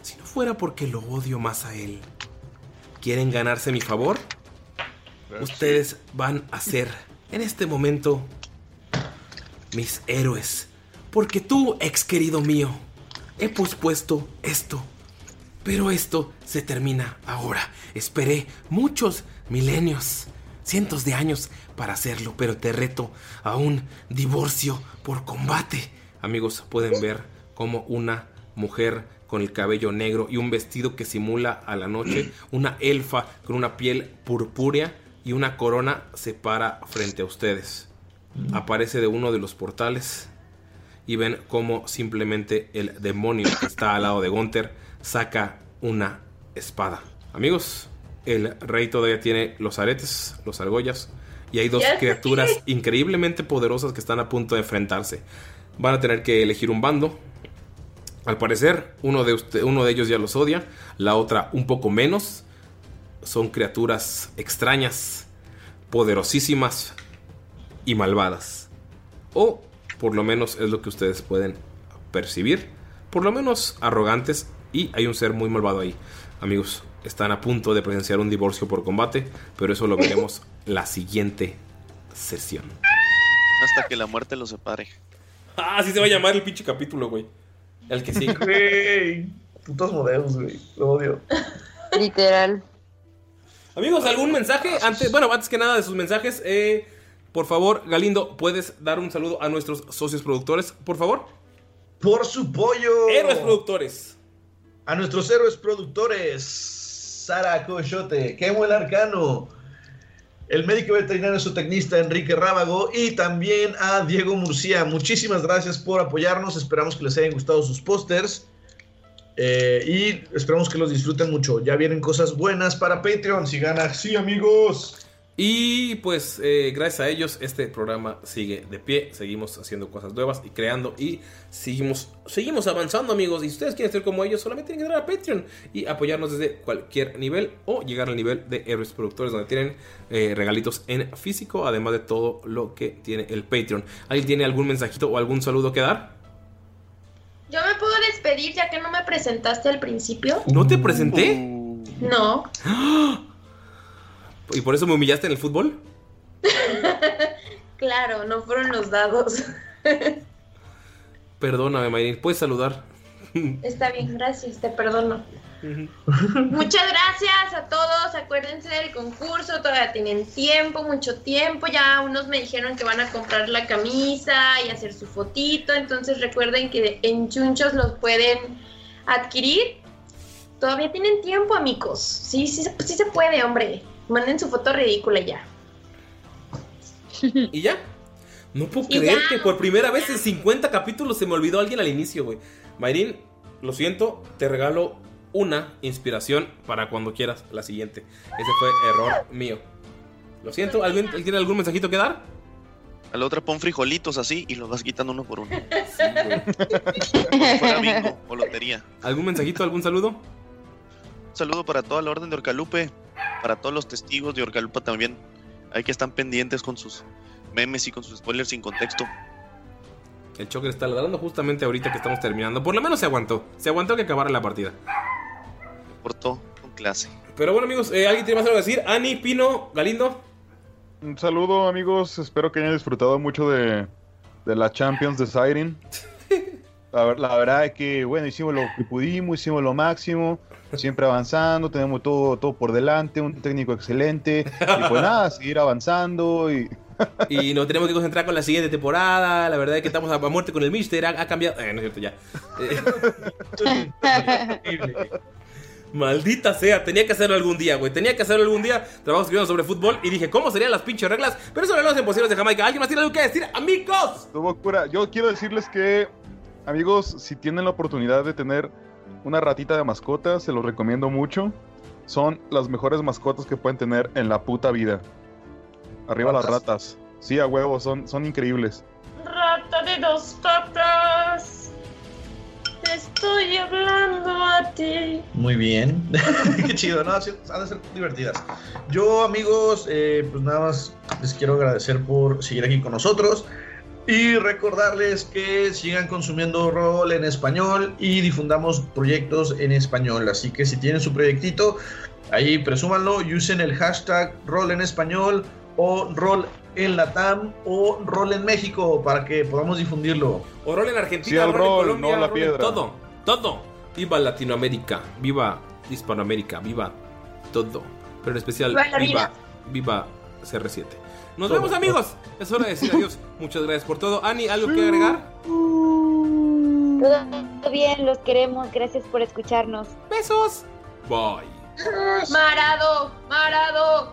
si no fuera porque lo odio más a él. ¿Quieren ganarse mi favor? Ustedes van a ser en este momento mis héroes. Porque tú, ex querido mío, he pospuesto esto Pero esto se termina ahora. Esperé muchos milenios, cientos de años para hacerlo, pero te reto a un divorcio por combate. Amigos, pueden ver como una mujer con el cabello negro y un vestido que simula a la noche, *clears throat* una elfa con una piel purpúrea y una corona se para frente a ustedes. Aparece de uno de los portales y ven cómo simplemente el demonio que está al lado de Gunther saca una espada. Amigos, el rey todavía tiene los aretes, los argollas, y hay dos criaturas increíblemente poderosas que están a punto de enfrentarse. Van a tener que elegir un bando. Al parecer, uno de, usted- uno de ellos ya los odia, la otra un poco menos. Son criaturas extrañas, poderosísimas y malvadas. O por lo menos es lo que ustedes pueden percibir. Por lo menos arrogantes y hay un ser muy malvado ahí. Amigos, están a punto de presenciar un divorcio por combate, pero eso lo veremos *laughs* la siguiente sesión. Hasta que la muerte los separe. Ah, así se va a llamar el pinche capítulo, güey. El que sigue. Güey, putos modelos, güey. Lo odio. Literal. Amigos, ¿algún mensaje? Antes, bueno, antes que nada de sus mensajes, eh, por favor, Galindo, ¿puedes dar un saludo a nuestros socios productores, por favor? Por su pollo. Héroes productores. A nuestros héroes productores. Sara Coyote, Kemo el Arcano, el médico veterinario zootecnista Enrique Rábago y también a Diego Murcia. Muchísimas gracias por apoyarnos. Esperamos que les hayan gustado sus pósters. eh, y esperamos que los disfruten mucho. Ya vienen cosas buenas para Patreon. Sigan así, amigos. Y pues eh, gracias a ellos este programa sigue de pie, seguimos haciendo cosas nuevas y creando y seguimos, seguimos avanzando amigos. Y si ustedes quieren ser como ellos, solamente tienen que entrar a Patreon y apoyarnos desde cualquier nivel o llegar al nivel de héroes productores donde tienen eh, regalitos en físico, además de todo lo que tiene el Patreon. ¿Alguien tiene algún mensajito o algún saludo que dar? Yo me puedo despedir ya que no me presentaste al principio. ¿No te presenté? No. ¿Y por eso me humillaste en el fútbol? *laughs* Claro, no fueron los dados. *laughs* Perdóname, Mayrin, puedes saludar. *laughs* Está bien, gracias, te perdono. Muchas gracias a todos. Acuérdense del concurso, todavía tienen tiempo, mucho tiempo. Ya unos me dijeron que van a comprar la camisa y hacer su fotito. Entonces recuerden que en Chunchos los pueden adquirir. Todavía tienen tiempo, amigos. Sí, sí, sí se puede, hombre. Manden su foto ridícula ya. ¿Y ya? No puedo Y creer ya. que por primera vez en 50 capítulos se me olvidó alguien al inicio, güey. Mayrin, lo siento, te regalo una inspiración para cuando quieras la siguiente. Ese fue error mío. Lo siento, ¿alguien alguien tiene algún mensajito que dar? A la otra pon frijolitos así y los vas quitando uno por uno. Como si fuera bingo o lotería. ¿Algún mensajito, algún saludo? Un saludo para toda la orden de Orcalupe, para todos los testigos de Orcalupe también. Hay que están pendientes con sus memes y con sus spoilers sin contexto. El Choker está ladrando justamente ahorita que estamos terminando. Por lo menos se aguantó. Se aguantó que acabara la partida. Portó con clase. Pero bueno, amigos, eh, ¿alguien tiene más algo que decir? Ani, Pino, Galindo. Un saludo, amigos. Espero que hayan disfrutado mucho de, de la Champions de Siren. La, ver- la verdad es que, bueno, hicimos lo que pudimos, hicimos lo máximo. Siempre avanzando, tenemos todo, todo por delante, un técnico excelente. Y pues nada, seguir avanzando y. *laughs* Y nos tenemos que concentrar con la siguiente temporada. La verdad es que estamos a, a muerte con el Mister. Ha, ha cambiado. Eh, no es cierto, ya. Eh, *laughs* Maldita sea, tenía que hacerlo algún día, güey. Tenía que hacerlo algún día. Trabajos escribiendo sobre fútbol y dije, ¿cómo serían las pinches reglas? Pero eso no lo hacen posibles de Jamaica. ¿Alguien más tiene algo que decir? ¡Amigos! Estuvo cura. Yo quiero decirles que, amigos, si tienen la oportunidad de tener una ratita de mascota, se los recomiendo mucho. Son las mejores mascotas que pueden tener en la puta vida. Arriba las ¿Ratas? ratas. Sí, a huevo, son, son increíbles. Rata de dos patas. Te estoy hablando a ti. Muy bien. *laughs* Qué chido, ¿no? Sí, Han de ser divertidas. Yo, amigos, eh, pues nada más les quiero agradecer por seguir aquí con nosotros. Y recordarles que sigan consumiendo rol en español y difundamos proyectos en español. Así que si tienen su proyectito, ahí presúmanlo y usen el hashtag rol en español o rol en Latam o rol en México para que podamos difundirlo. O rol en Argentina, Sí, al rol, en rol, Colombia, no la rol en. Todo, todo. viva Latinoamérica, viva Hispanoamérica, viva todo. Pero en especial, Viva viva CR7. Nos Todo. vemos, amigos. Es hora de decir adiós. Muchas gracias por todo. Ani, ¿algo que agregar? Todo bien, los queremos. Gracias por escucharnos. Besos. Bye. Marado, Marado.